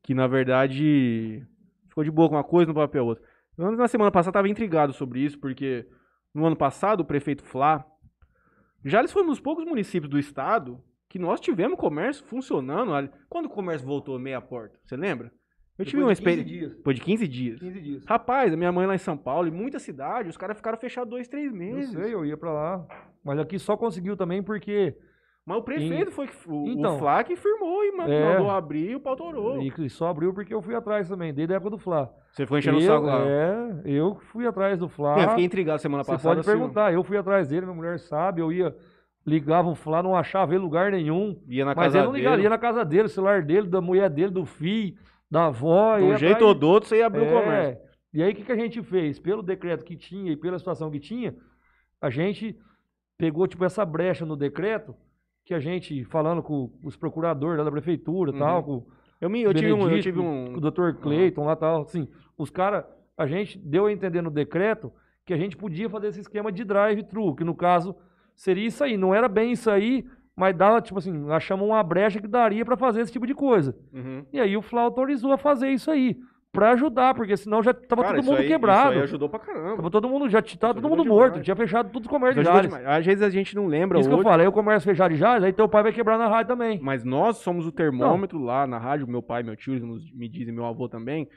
que na verdade ficou de boa com uma coisa, no papel outra. Eu, na semana passada estava intrigado sobre isso, porque no ano passado o prefeito Flá, Jales foi um dos poucos municípios do estado que nós tivemos comércio funcionando. ali. Quando o comércio voltou meia porta, você lembra? Eu tive uma experiência. dias. Depois de 15 dias. 15 dias. Rapaz, a minha mãe lá em São Paulo, em muita cidade, os caras ficaram fechados dois, três Eu meses. sei, eu ia pra lá. Mas aqui só conseguiu também porque Mas o prefeito foi que, o, Então. o Flá que firmou e É. mandou abrir e o pau torou. E só abriu porque eu fui atrás também, desde a época do Fla. Você foi enchendo o eu, saco lá. É, eu fui atrás do Fla. Eu fiquei intrigado semana Você passada. pode assim, perguntar, eu fui atrás dele, minha mulher sabe, eu ia, ligava o Fla, não achava ele em lugar nenhum. ia na Mas casa ele não ligava, dele. na casa dele, celular dele, da mulher dele, do filho, da avó. De ia um jeito atrás- ou do outro, você ia abrir o É, comércio. E aí o que, que a gente fez? Pelo decreto que tinha e pela situação que tinha, a gente pegou tipo essa brecha no decreto, que a gente, falando com os procuradores lá da prefeitura e Uhum. tal, com Eu, me, eu, tive um, eu tive com um. o Dr. Cleiton lá tal, assim, os caras, a gente deu a entender no decreto que a gente podia fazer esse esquema de drive-thru, que no caso seria isso aí, não era bem isso aí, mas dava, tipo assim, achamos uma brecha que daria para fazer esse tipo de coisa. Uhum. E aí o Fla autorizou a fazer isso aí, para ajudar, porque senão já tava Cara, todo mundo aí- quebrado. Isso aí ajudou pra caramba. Tava todo mundo, já tava todo mundo demais. morto, tinha fechado todos os Isso comércios de Jales. demais. Às vezes a gente não lembra Isso que eu hoje, falo, aí o comércio fechado de Jales, aí teu pai vai quebrar na rádio também. mas nós somos o termômetro lá na rádio, meu pai, meu tio, me dizem, meu avô também,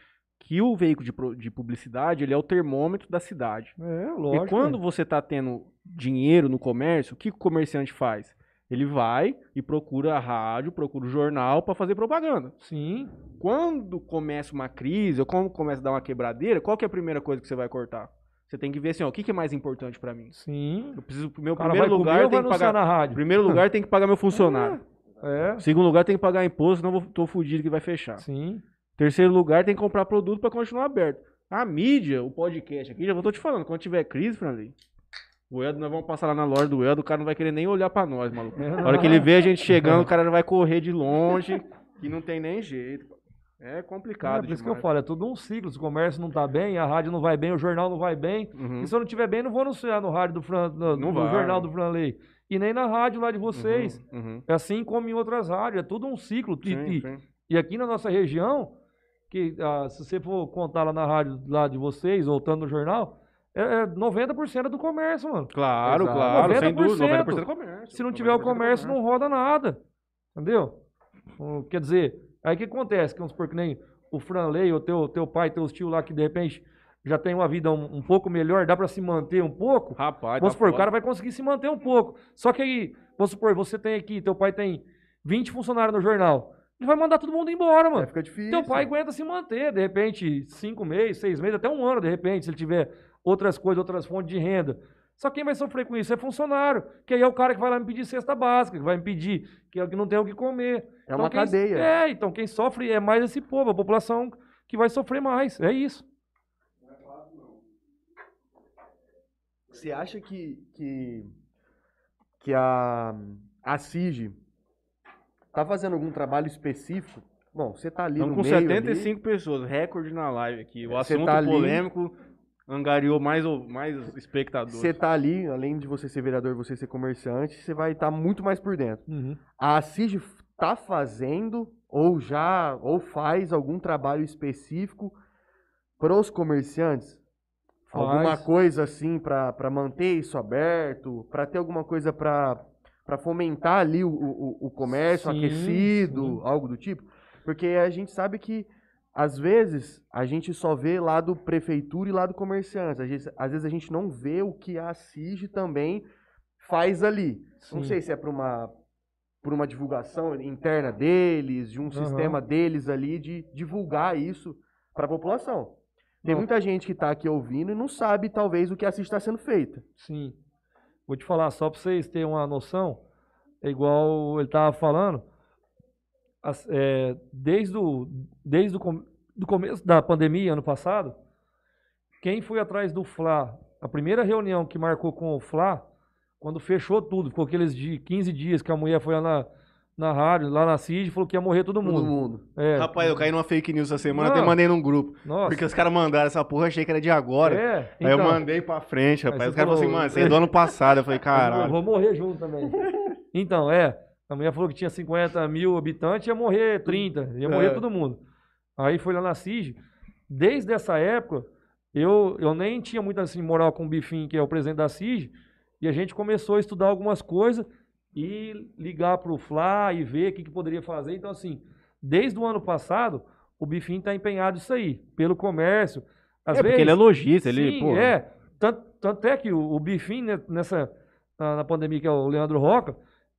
que o veículo de, de publicidade, ele é o termômetro da cidade. É, lógico. e quando você está tendo dinheiro no comércio, o que o comerciante faz? Ele vai e procura a rádio, procura o jornal para fazer propaganda. Sim, Quando começa uma crise, ou quando começa a dar uma quebradeira, qual que é a primeira coisa que você vai cortar? Você tem que ver assim, ó, o que, que é mais importante para mim? sim. Eu preciso, meu O cara primeiro lugar tem que pagar, na rádio? primeiro lugar tem que pagar meu funcionário. É, Segundo lugar tem que pagar imposto, senão eu tô fudido que vai fechar. sim. Terceiro lugar tem que comprar produto para continuar aberto. A mídia, o podcast aqui, já vou tô te falando, quando tiver crise, Franley, o Edo, nós vamos passar lá na loja do Edo, o cara não vai querer nem olhar pra nós, maluco. É, A hora que ele vê a gente chegando, o cara vai correr de longe, que não tem nem jeito. É complicado. É, por isso que eu falo, é tudo um ciclo. Se o comércio não tá bem, a rádio não vai bem, o jornal não vai bem. Uhum. E se eu não tiver bem, não vou anunciar no rádio do Fran, no, no jornal do Franley. E nem na rádio lá de vocês. Uhum, uhum. É assim como em outras rádios. É tudo um ciclo. Sim, e, sim. e aqui na nossa região, que ah, se você for contar lá na rádio lá de vocês, ou tanto no jornal, é, é 90% do comércio, mano. Claro, Exato. claro, sem dúvida. 90%. 90% do comércio. Se não tiver o 90% do comércio, não roda nada. Entendeu? Quer dizer, aí o que acontece? Que vamos supor que nem o Franley, ou teu, teu pai, teus tios lá, que de repente já tem uma vida um, um pouco melhor, dá pra se manter um pouco. Rapaz, Vamos tá supor, o cara vai conseguir se manter um pouco. Só que aí, vamos supor, você tem aqui, teu pai tem 20 funcionários no jornal. Ele vai mandar todo mundo embora, mano. Aí fica difícil. Teu pai aguenta se manter, de repente, cinco meses, seis meses, até um ano, de repente, se ele tiver outras coisas, outras fontes de renda. Só quem vai sofrer com isso é funcionário, que aí é o cara que vai lá me pedir cesta básica, que vai me pedir que, é o que não tem o que comer. É uma quem- cadeia. É, então quem sofre é mais esse povo, a população que vai sofrer mais. É isso. Você acha que, que, que a, a CIG tá fazendo algum trabalho específico? Bom, você tá ali Estamos no com meio 75 pessoas, recorde na live aqui. O Você assunto tá ali- polêmico angariou mais, ou- mais Ali, espectadores. você tá ali, além de você ser vereador, você ser comerciante, você vai estar muito mais por dentro. A CIG tá fazendo ou já ou faz algum trabalho específico para os comerciantes? Faz. Alguma coisa assim para manter isso aberto, para ter alguma coisa para fomentar ali o, o, o comércio Sim, aquecido, sim. algo do tipo? Porque a gente sabe que às vezes a gente só vê lado prefeitura e lado comerciante. Às vezes, às vezes a gente não vê o que a CIG também faz ali. Não Sim. sei se é para uma por uma divulgação interna deles, de um Aham. sistema deles ali de divulgar isso para a população. Tem Não. muita gente que está aqui ouvindo e não sabe talvez o que assim está sendo feito. Sim. Vou te falar, só para vocês terem uma noção, é igual ele estava falando, é, desde, o, desde o do começo da pandemia, ano passado, quem foi atrás do Fla, a primeira reunião que marcou com o Fla, quando fechou tudo, ficou aqueles de 15 dias que a mulher foi lá na, na rádio, lá na CID, falou que ia morrer todo mundo. Todo mundo. É, Rapaz, eu caí numa fake news essa semana, Não. até mandei num grupo. nossa, Porque os caras mandaram essa porra, achei que era de agora. é, Aí eu então, mandei pra frente, rapaz. Os caras falaram assim, mano, você é do ano passado. Eu falei, Eu caralho. vou morrer junto também. Então, é. A mulher falou que tinha 50 mil habitantes, ia morrer 30, ia morrer É. todo mundo. Aí foi lá na CIG. Desde essa época, eu, eu nem tinha muito assim, moral com o Bifim, que é o presidente da CIG, e a gente começou a estudar algumas coisas e ligar para o Fla e ver o que, que poderia fazer. Então, assim, desde o ano passado, o Bifim está empenhado isso aí, pelo comércio. Às É, porque ele é lojista, ele, Sim, pô. é. Tanto, tanto é que o, o Bifim, né, nessa, na, na pandemia, que é o Leandro Roca,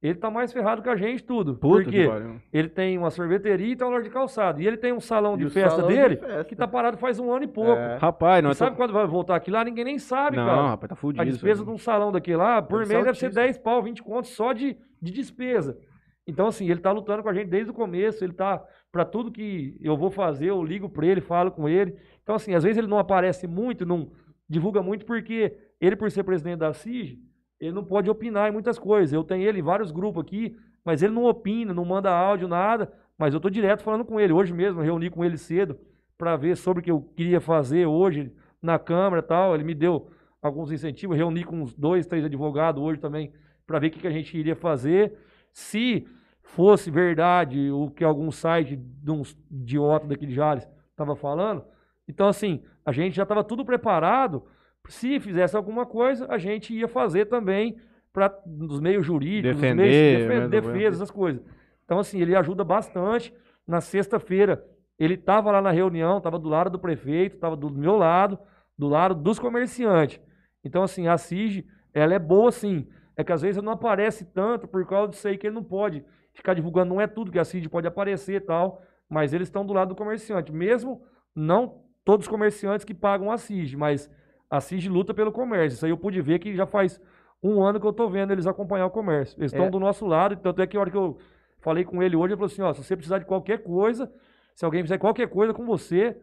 ele tá mais ferrado que a gente, tudo. Puta Por que quê? pariu. Ele tem uma sorveteria e tem uma loja de calçado. E ele tem um salão E de festa salão de dele festa. que tá parado faz um ano e pouco. É. Rapaz, E nós sabe quando vai voltar aquilo lá? Ninguém nem sabe, Não, cara. rapaz, tá fudido. A despesa isso de um salão daquele lá, por Deve ser mês deve ser altíssimo. 10 pau, 20 contos só de, de despesa. Então, assim, ele tá lutando com a gente desde o começo, ele tá, pra tudo que eu vou fazer, eu ligo pra ele, falo com ele. Então, assim, às vezes ele não aparece muito, não divulga muito, porque ele, por ser presidente da CIG, ele não pode opinar em muitas coisas. Eu tenho ele em vários grupos aqui, mas ele não opina, não manda áudio, nada. Mas eu tô direto falando com ele. Hoje mesmo, eu reuni com ele cedo para ver sobre o que eu queria fazer hoje na Câmara e tal. Ele me deu alguns incentivos. Reuni com uns dois, três advogados hoje também para ver o que, que a gente iria fazer. Se fosse verdade o que algum site de uns idiota daqui de Jales estava falando, então assim, a gente já estava tudo preparado. Se fizesse alguma coisa, a gente ia fazer também para nos meios jurídicos, nos Defender, meios de ou defesa, essas coisas. Então, assim, ele ajuda bastante. Na sexta-feira, ele estava lá na reunião, estava do lado do prefeito, estava do meu lado, do lado dos comerciantes. Então, assim, a CIG, ela é boa sim. É que às vezes não aparece tanto por causa disso aí que ele não pode ficar divulgando. Não é tudo que a CIG pode aparecer e tal, mas eles estão do lado do comerciante. Mesmo não todos os comerciantes que pagam a CIG, mas a CIG luta pelo comércio. Isso aí eu pude ver que já faz um ano que eu tô vendo eles acompanhar o comércio. Eles estão É. do nosso lado, tanto é que a hora que eu falei com ele hoje, ele falou assim, ó, se você precisar de qualquer coisa, se alguém fizer qualquer coisa com você,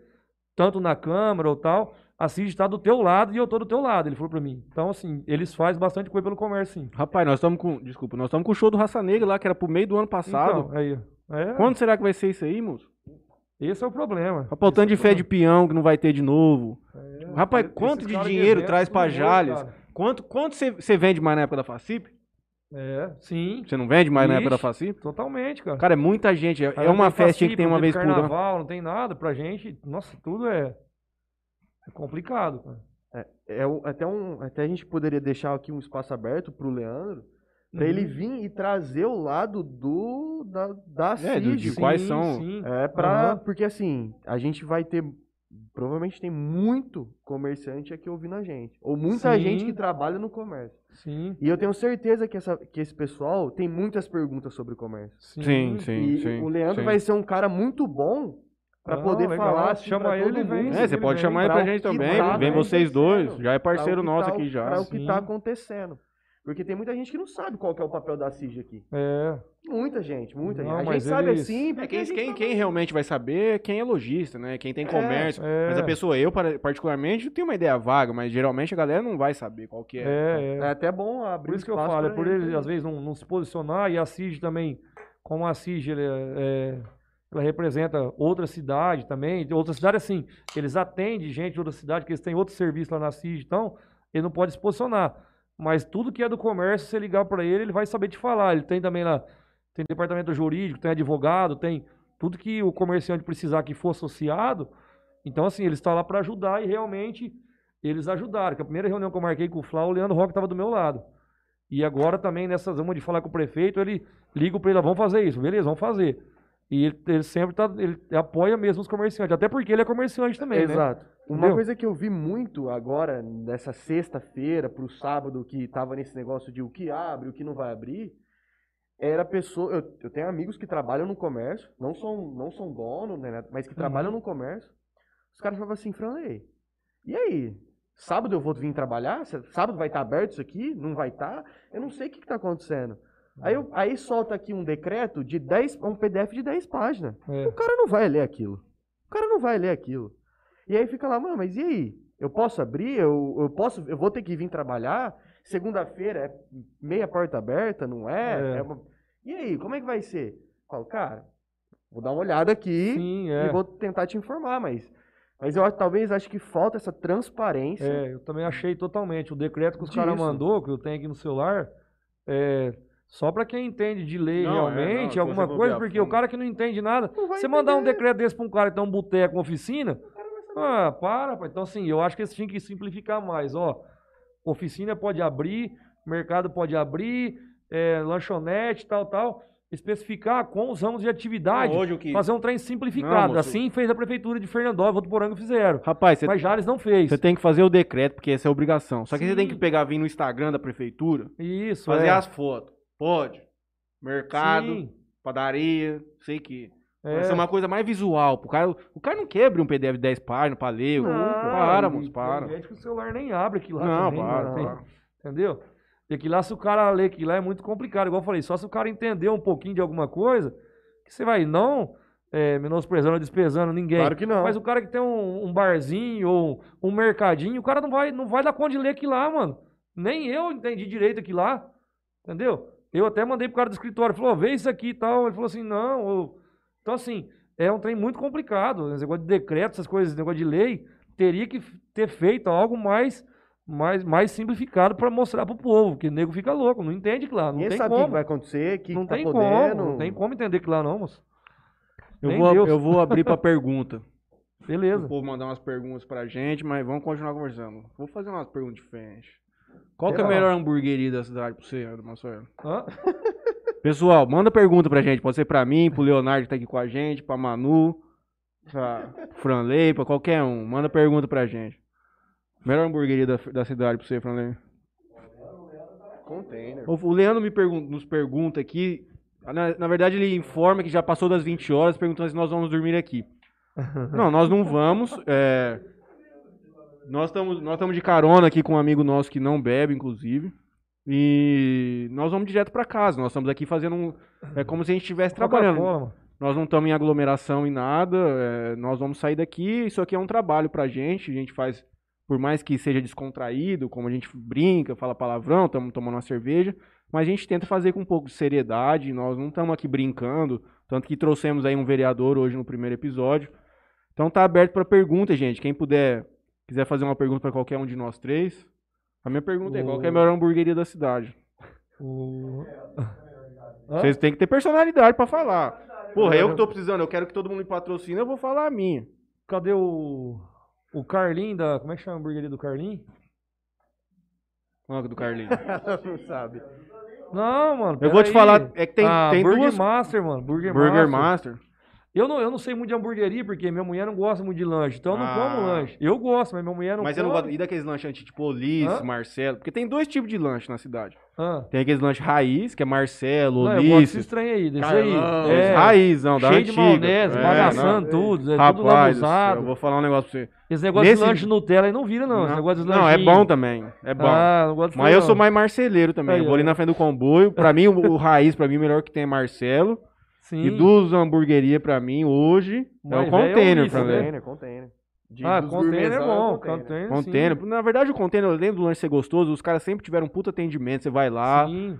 tanto na Câmara ou tal, a está do teu lado e eu tô do teu lado, ele falou pra mim. Então, assim, eles fazem bastante coisa pelo comércio, sim. Rapaz, nós estamos com. Desculpa, nós estamos com o show do Raça Negra lá, que era pro meio do ano passado. Então, aí, é, Quando será que vai ser isso aí, moço? Esse é o problema. Tá faltando de é o fé de peão que não vai ter de novo. problema. Rapaz, quanto de dinheiro evento, traz pra tudo doido, Jales? cara. Quanto quanto você vende mais na época da Facip? É, sim. Você não vende mais na época da Ixi. Facip? Totalmente, cara. Cara, é muita gente. É, Aí é uma festinha que tem uma vez por ano. carnaval, não tem nada pra gente. Nossa, tudo é, é complicado, cara. É, o- até, um, até a gente poderia deixar aqui um espaço aberto pro Leandro, pra Uhum. ele vir e trazer o lado do da, da É, do- de CID. quais Sim, são- sim. É, pra, Aham. porque assim, a gente vai ter, provavelmente tem muito comerciante aqui ouvindo a gente, ou muita Sim. gente que trabalha no comércio. Sim, E eu tenho certeza que, essa, que esse pessoal tem muitas perguntas sobre comércio. sim. Sim, sim, e sim. o Leandro sim. vai ser um cara muito bom pra Ah, poder legal. falar assim, Chama pra ele, vem. É, você pode vem chamar ele pra pra o gente também. tá Vem vocês dois. Já é parceiro o que nosso tá- aqui já. Pra o que Sim. tá acontecendo. Porque tem muita gente que não sabe qual que é o papel da CIG aqui. É, Muita gente, muita Não, gente. A gente sabe eles- assim, É, quem, quem, tá quem realmente vai saber é quem é lojista, né? Quem tem comércio. é. Mas a pessoa, eu para- particularmente, tenho uma ideia vaga, mas geralmente a galera não vai saber qual que é. é, É é. até bom abrir Por isso que eu falo, é por ele, também. às vezes, não, não se posicionar, e a CIG também, como a CIG, ele é- é, ela representa outra cidade também, de outra cidade, assim, eles atendem gente de outra cidade, que eles têm outro serviço lá na CIG, então, ele não pode se posicionar. Mas tudo que é do comércio, se você ligar para ele, ele vai saber te falar. Ele tem também lá, tem departamento jurídico, tem advogado, tem tudo que o comerciante precisar que for associado. Então, assim, ele está lá para ajudar e realmente eles ajudaram. Que a primeira reunião que eu marquei com o Flá, o Leandro Roque estava do meu lado. E agora também, nessas uma de falar com o prefeito, ele liga para ele, "Ah, vamos fazer isso, beleza, vamos fazer. E ele, ele sempre tá, ele apoia mesmo os comerciantes, até porque ele é comerciante também, né? Exato. Uma Entendeu? coisa que eu vi muito agora, nessa sexta-feira pro sábado, que tava nesse negócio de o que abre, o que não vai abrir, era pessoa. Eu, eu tenho amigos que trabalham no comércio, não são, não são dono, né, mas que trabalham no comércio. Os caras falavam assim, Franley, e aí? Sábado eu vou vir trabalhar? Sábado vai estar aberto isso aqui? Não vai estar? Eu não sei o que está acontecendo. Aí, eu- aí solta aqui um decreto de 10, um PDF de 10 páginas. É. O cara não vai ler aquilo. O cara não vai ler aquilo. E aí fica lá, mano, mas e aí? Eu posso abrir? Eu, eu posso, eu vou ter que vir trabalhar? Segunda-feira é meia porta aberta, não é? É. É uma- E aí, como é que vai ser? Eu falo, cara, vou dar uma olhada aqui Sim, e é. vou tentar te informar, mas, mas eu talvez acho que falta essa transparência. É, eu também achei totalmente. O decreto que os caras mandou, que eu tenho aqui no celular, é só pra quem entende de lei Não, é, realmente, não, se alguma coisa, porque o cara que não entende nada, Não você mandar um entender. decreto desse pra um cara que tem um boteco, uma oficina, ah, para, pá. Então, assim, eu acho que eles tinham que simplificar mais, ó. Oficina pode abrir, mercado pode abrir, é, lanchonete, tal, tal. Especificar com os ramos de atividade. Hoje o que- Fazer um trem simplificado. Não, assim fez a prefeitura de Fernandópolis, Votuporanga fizeram. Rapaz, você Mas Jales não fez. você tem que fazer o decreto, porque essa é a obrigação. Só que você tem que pegar, vir no Instagram da prefeitura, Isso, fazer é. as fotos. Pode. Mercado, Sim, padaria, sei que. É. Vai ser uma coisa mais visual. Pro cara, o cara não quebra um PDF de 10 páginas pra ler. Não, para, moço, para. Tem gente que o celular nem abre aquilo lá Não, também, para? Tem- para. Entendeu? E aquilo lá, se o cara ler aquilo lá, é muito complicado. Igual eu falei, só se o cara entender um pouquinho de alguma coisa, que você vai, não é, menosprezando ou desprezando ninguém. Claro que não. Mas o cara que tem um, um barzinho ou um mercadinho, o cara não vai, não vai dar conta de ler aquilo lá, mano. Nem eu entendi direito aquilo lá. Entendeu? Eu até mandei pro cara do escritório, falou, vê isso aqui e tal. Ele falou assim, não. ou- Então, assim, é um trem muito complicado. Esse negócio de decreto, essas coisas, esse negócio de lei, teria que ter feito algo mais, mais, mais simplificado para mostrar pro povo, que o nego fica louco, não entende que lá. Não Ninguém tem sabe o como. que vai acontecer, que não que tá tem podendo. como. Não tem como entender que lá não, moço. Eu Nem vou, Deus. eu vou abrir pra pergunta. Beleza. O povo mandar umas perguntas pra gente, mas vamos continuar conversando. Vou fazer umas perguntas diferentes. Qual que é a melhor hamburgueria da cidade pra você, Marcelo? Hã? Pessoal, manda pergunta pra gente. Pode ser pra mim, pro Leonardo que tá aqui com a gente, pra Manu, pra Franley, pra qualquer um. Manda pergunta pra gente. Melhor hamburgueria da, da cidade pra você, Franley. Container. O Leandro me pergun- nos pergunta aqui. Na, na verdade, ele informa que já passou das 20 horas, perguntando se nós vamos dormir aqui. Não, nós não vamos. é, nós estamos nós estamos de carona aqui com um amigo nosso que não bebe, inclusive. E nós vamos direto pra casa. Nós estamos aqui fazendo um. É como se a gente estivesse trabalhando. Coca-Cola, mano. Nós não estamos em aglomeração em nada. é, nós vamos sair daqui. Isso aqui é um trabalho pra gente. A gente faz, por mais que seja descontraído, como a gente brinca, fala palavrão, estamos tomando uma cerveja. Mas a gente tenta fazer com um pouco de seriedade. Nós não estamos aqui brincando, Tanto que trouxemos aí um vereador hoje no primeiro episódio. Então tá aberto para pergunta, gente. Quem puder, quiser fazer uma pergunta para qualquer um de nós três. A minha pergunta é: qual que é a melhor hamburgueria da cidade? O... Vocês têm que ter personalidade para falar. Porra, eu que tô precisando, eu quero que todo mundo me patrocine, eu vou falar a minha. Cadê o. O Carlinho da. Como é que chama a hamburgueria do Carlinho? Qual é do Carlinhos? Não sabe. Não, mano. Eu vou te falar, é que tem, ah, tem Burger duas. Master, mano. Burger, Burger Master. Master. Eu não, eu não sei muito de hamburgueria, porque minha mulher não gosta muito de lanche. Então eu não Ah. como lanche. Eu gosto, mas minha mulher não Mas eu come. não gosto. E daqueles lanches tipo Ulisses, Hã? Marcelo? Porque tem dois tipos de lanche na cidade. Ah. Tem aqueles lanches raiz, que é Marcelo, Não, eu gosto Ulisses. trem aí, desse aí. É, raizão, da cheio de antiga. maionese, É, bagaçando não. tudo, é tudo Rapaz, do céu, lambuzado. eu vou falar um negócio pra você. Esse negócio Nesse- de lanche Nutella aí não vira, não. Esse negócio de não, é bom também. É bom. Ah, não gosto de Mas eu não. sou mais marceleiro também. Aí, eu vou ali na frente do comboio. Pra mim, o, o raiz, pra mim, o melhor que tem é Marcelo. Sim. E dos hamburgueria, pra mim, hoje, é velho é o container. Ulisses, pra né? Container, container. De- Ah, container é bom. container. Container, Container. Na verdade, o container, além do lanche ser gostoso, os caras sempre tiveram um puta atendimento. Você vai lá. Sim.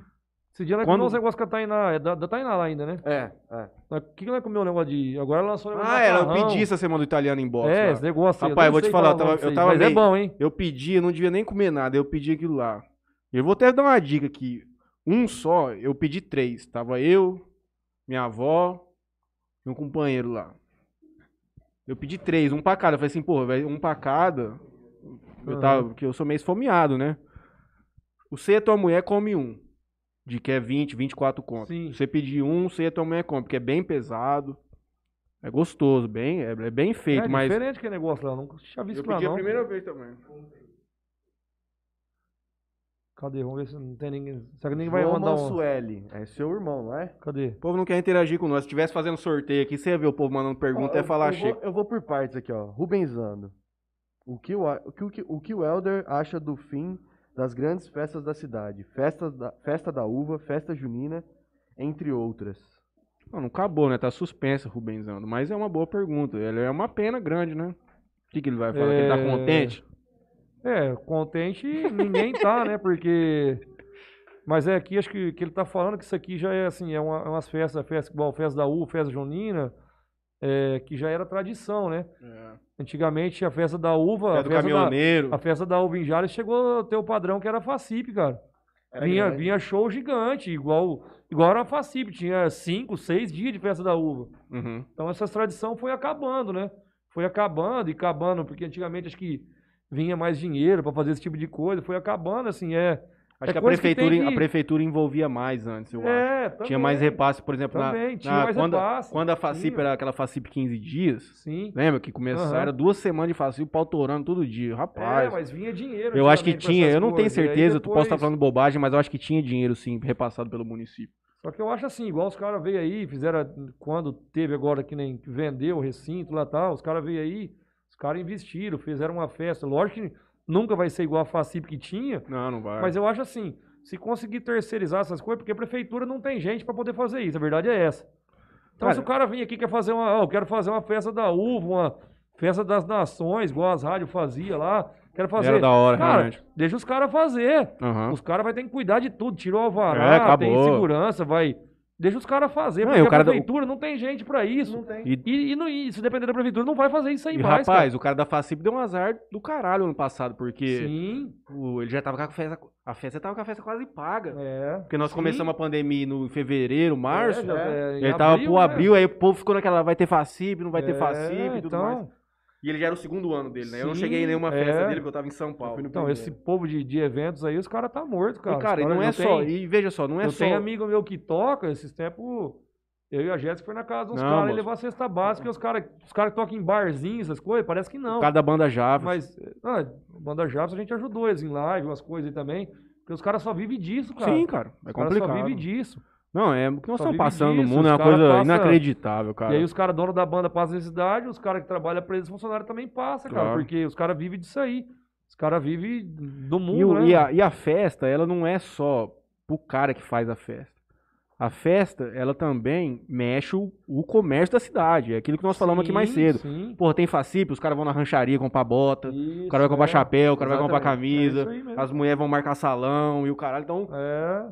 Esse dia nós Quando- comeu uns negócios com a Tainá, é da, da Tainá lá ainda, né? É, é. O que, que nós comeu o negócio de. Agora ela lançou o negócio Ah, era, eu pedi essa semana do italiano em box. É, lá. esse negócio aí. Rapaz, eu vou te falar, eu tava- é eu tava Mas é meio- bom, hein? Eu pedi, eu não devia nem comer nada, eu pedi aquilo lá. Eu vou até dar uma dica aqui. Um só, eu pedi três. Tava eu, minha avó e um companheiro lá. Eu pedi três, um pra cada. Eu falei assim, porra, velho, um pra cada. Eu tava, porque eu sou meio esfomeado, né? Você e a tua mulher come um. De que é 20, 24 conto. Sim. Você pedir um, você e a tua mulher come, porque é bem pesado. É gostoso, bem, é, é bem feito, é mas. diferente aquele negócio lá. Nunca tinha visto Eu lá, pedi a não. primeira vez também. Cadê? Vamos ver se não tem ninguém. Será que ninguém vai João mandar um. Mansueli. É seu irmão, não é? Cadê? O povo não quer interagir com nós. Se estivesse fazendo sorteio aqui, você ia ver o povo mandando pergunta e ia falar eu, chega. vou, eu vou por partes aqui, ó. Rubenzando. O que o, o, que, o, que, o que o Elder acha do fim das grandes festas da cidade? Festas da, festa da uva, festa junina, entre outras. Não, não acabou, né? Tá suspensa, Rubenzando. Mas é uma boa pergunta. Ele é uma pena grande, né? O que, que ele vai falar? Que ele tá É, contente? É, contente ninguém tá, né? Porque. Mas é aqui, acho que, que ele tá falando que isso aqui já é assim, é uma, é umas festas, festa igual festa da U, festa junina, é, que já era tradição, né? Antigamente a festa da uva, É a do festa da, caminhoneiro. a festa da uva em Jales chegou a ter o padrão que era a FACIP, cara. Era vinha, grande. vinha show gigante, igual, igual era a FACIP, tinha cinco, seis dias de festa da uva. Uhum. Então essa tradição foi acabando, né? Foi acabando e acabando, porque antigamente acho que vinha mais dinheiro para fazer esse tipo de coisa, foi acabando, assim, é. Acho é que, a prefeitura, que- a prefeitura envolvia mais antes, eu acho. É, Tinha também, mais repasse, por exemplo, na, Também, tinha na- mais quando, repasse, quando a FACIP tinha. era aquela FACIP 15 dias. Sim. Lembra que começou? Aham. Era duas semanas de FACIP, pau torando todo dia. Rapaz. É, mas vinha dinheiro. Eu acho que tinha, eu não tenho certeza, tu posso estar depois- falando bobagem, mas eu acho que tinha dinheiro sim repassado pelo município. Só que eu acho assim, igual os caras veio aí, fizeram, quando teve agora que nem vendeu o recinto lá e tal, os caras veio aí, caras investiram, fizeram uma festa. Lógico que nunca vai ser igual a FACIP que tinha, Não, não vai. mas eu acho assim, se conseguir terceirizar essas coisas, porque a prefeitura não tem gente para poder fazer isso, a verdade é essa. Então Cara, se o cara vir aqui e quer fazer uma, ó, eu quero fazer uma festa da uva, uma festa das nações, igual as rádios faziam lá, quero fazer. Era da hora, cara, realmente. deixa os caras fazer. Aham. Os caras vão ter que cuidar de tudo. Tirou o É, alvará, tem acabou. segurança, vai. Deixa os caras fazer, Não, porque a cara da- prefeitura não tem gente pra isso. Não tem. E, E, e, não- e se depender da prefeitura, não vai fazer isso aí e, mais. rapaz, o cara da FACIP deu um azar do caralho ano passado, cara. porque Sim, o- ele já tava com a festa. A festa tava com a festa quase paga. é. Porque nós Sim. começamos a pandemia no em fevereiro, março. É, já- é, em ele tava pro né? abril, aí o povo ficou naquela, vai ter FACIP, não vai ter É, FACIP e tudo então, mais. E ele já era o segundo ano dele, né? Eu não Sim, cheguei em nenhuma festa é. dele, porque eu tava em São Paulo. Então, esse povo de, de eventos aí, os caras tá morto, cara. e, cara, Os e não caras é só. tem- E veja só, não é eu só. tenho amigo meu que toca, esses tempos. Eu e a Jéssica foi na casa dos Não, caras e levar a cesta básica, e os caras os cara que tocam em barzinhos, essas coisas, parece que não. Por causa da banda Java. Mas, ah, Banda Japs a gente ajudou eles em live, umas coisas aí também. Porque os caras só vivem disso, cara. Sim, cara. É Os caras só complicado. vivem disso. Não, é o que nós Só estamos passando no disso, mundo é uma coisa passa- inacreditável, cara. E aí os caras donos da banda passam necessidade, os caras que trabalham pra eles, funcionários também passam, cara. Claro. Porque os caras vivem disso aí. Os caras vivem do E, mundo, o- né? e a, e a festa, ela não é só pro cara que faz a festa. A festa, ela também mexe o, o comércio da cidade. É aquilo que nós falamos aqui mais Sim, cedo. Sim. Porra, tem facip, os caras vão na rancharia comprar bota, Isso, o cara vai comprar é. chapéu, o cara vai comprar. É camisa, mesmo. as mulheres vão marcar salão e o caralho. Então, É,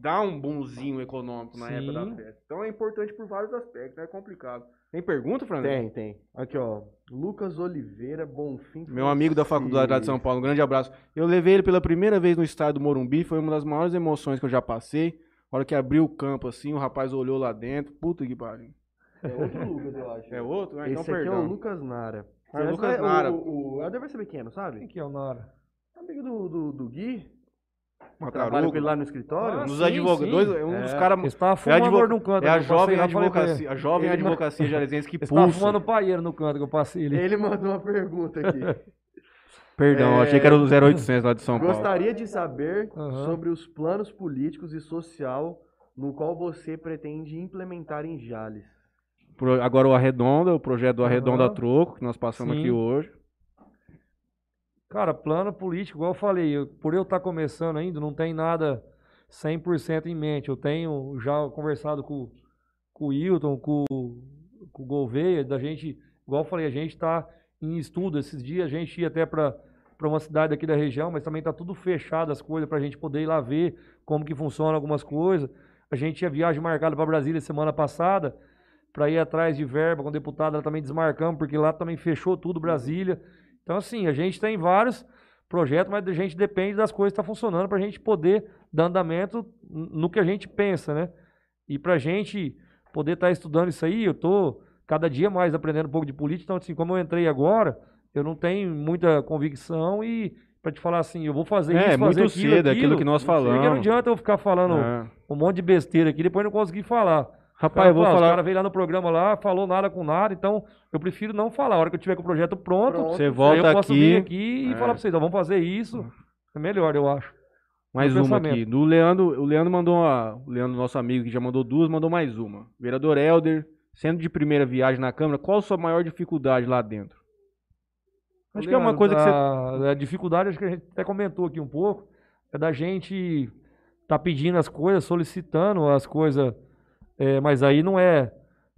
dá um bonzinho econômico na Sim. época da festa. Então é importante por vários aspectos, é complicado. Tem pergunta, Fran? Tem, tem. Aqui, ó. Lucas Oliveira, Bonfim. Meu amigo da faculdade lá de São Paulo, um grande abraço. Eu levei ele pela primeira vez no estádio do Morumbi, foi uma das maiores emoções que eu já passei. A hora que abriu o campo assim, o rapaz olhou lá dentro. Puta que pariu. É outro Lucas, eu acho. É outro? Ah, então Esse aqui é perdão. o Lucas Nara. Ah, o Lucas é- Nara. O, o Helder vai saber quem é, não sabe? quem que é o Nara? Amigo do, do, do Gui. Trabalha com ele lá no escritório. Ah, Um dos sim, advogados, um dos É. caras. Ele É, fumando advo- no canto. é a jovem ele. advocacia, a jovem Ele- advocacia jalesense que Ele estava pulsa. fumando paieiro no canto que eu passei ali. Ele mandou uma pergunta aqui. Perdão, É. achei que era o 0800 lá de São Paulo. Gostaria de saber Aham. sobre os planos políticos e social no qual você pretende implementar em Jales. Pro- Agora o Arredonda, o projeto do Arredonda Aham. Troco, que nós passamos Sim. aqui hoje. Cara, plano político, igual eu falei, eu- por eu estar começando ainda, não tem nada 100% em mente. Eu tenho já conversado com, com o Wilton, com, com o Gouveia, da gente, igual eu falei, a gente está em estudo. Esses dias a gente ia até para uma cidade aqui da região, mas também está tudo fechado as coisas para a gente poder ir lá ver como que funciona algumas coisas. A gente tinha viagem marcada para Brasília semana passada para ir atrás de verba com ela também desmarcamos, porque lá também fechou tudo Brasília. Então, assim, a gente tem vários projetos, mas a gente depende das coisas que estão funcionando para a gente poder dar andamento no que a gente pensa, né? E para a gente poder estar estudando isso aí, eu estou cada dia mais aprendendo um pouco de política. Então, assim, como eu entrei agora, eu não tenho muita convicção e para te falar assim, eu vou fazer É, isso, fazer muito aquilo, cedo, aquilo que nós Porque não falamos. adianta eu ficar falando É. um monte de besteira aqui, depois não conseguir falar. Rapaz, eu vou falar. caras veio lá no programa lá, falou nada com nada, então eu prefiro não falar. A hora que eu tiver com o projeto pronto, Pronto. Você aí volta eu posso aqui. vir aqui e É. falar pra vocês, ó, vamos fazer isso. É melhor, eu acho. Mais uma pensamento. aqui. Do Leandro, o Leandro mandou uma. O Leandro, nosso amigo, que já mandou duas, mandou mais uma. Vereador Helder, sendo de primeira viagem na Câmara, qual a sua maior dificuldade lá dentro? Acho que é uma Leandro, coisa que você. a, dificuldade, acho que a gente até comentou aqui um pouco, é da gente tá pedindo as coisas, solicitando as coisas, é, mas aí não é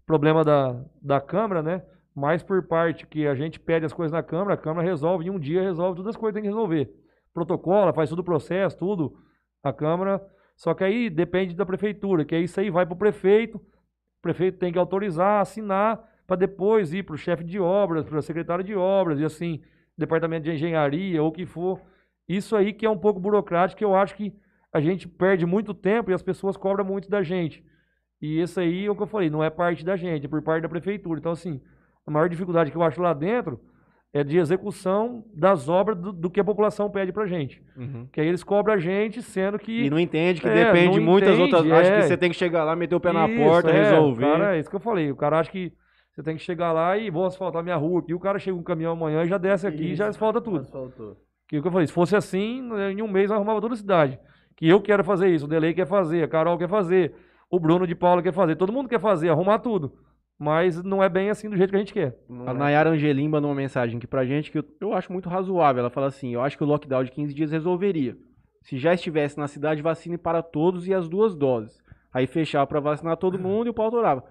problema da, da Câmara, né? Mas por parte que a gente pede as coisas na Câmara, a Câmara resolve, em um dia resolve todas as coisas que tem que resolver. Protocola, faz tudo o processo, tudo, a Câmara. Só que aí depende da Prefeitura, que aí isso aí vai para o prefeito, o prefeito tem que autorizar, assinar, para depois ir para o chefe de obras, para o secretário de obras, e assim, departamento de engenharia, ou o que for. Isso aí que é um pouco burocrático, eu acho que a gente perde muito tempo e as pessoas cobram muito da gente. E isso aí é o que eu falei, não é parte da gente, é por parte da prefeitura. Então, assim, a maior dificuldade que eu acho lá dentro é de execução das obras do, do que a população pede pra gente. Uhum. Que aí eles cobram a gente, sendo que. E não entende que É, depende muitas entende, outras. É. que você tem que chegar lá, meter o pé na Isso, porta, é, resolver. Cara, é isso que eu falei. O cara acha que você tem que chegar lá e vou asfaltar minha rua aqui. O cara chega um caminhão amanhã e já desce aqui e já Isso. asfalta tudo. Asfaltou. Que o que eu falei, se fosse assim, em um mês eu arrumava toda a cidade. Que eu quero fazer isso, o Delei quer fazer, a Carol quer fazer, o Bruno de Paula quer fazer, todo mundo quer fazer, arrumar tudo. Mas não é bem assim do jeito que a gente quer. Não A é. Nayara Angelim mandou uma mensagem aqui pra gente que eu, eu acho muito razoável. Ela fala assim: eu acho que o lockdown de 15 dias resolveria. Se já estivesse na cidade, vacine para todos e as duas doses. Aí fechava pra vacinar todo mundo e o pau atorava.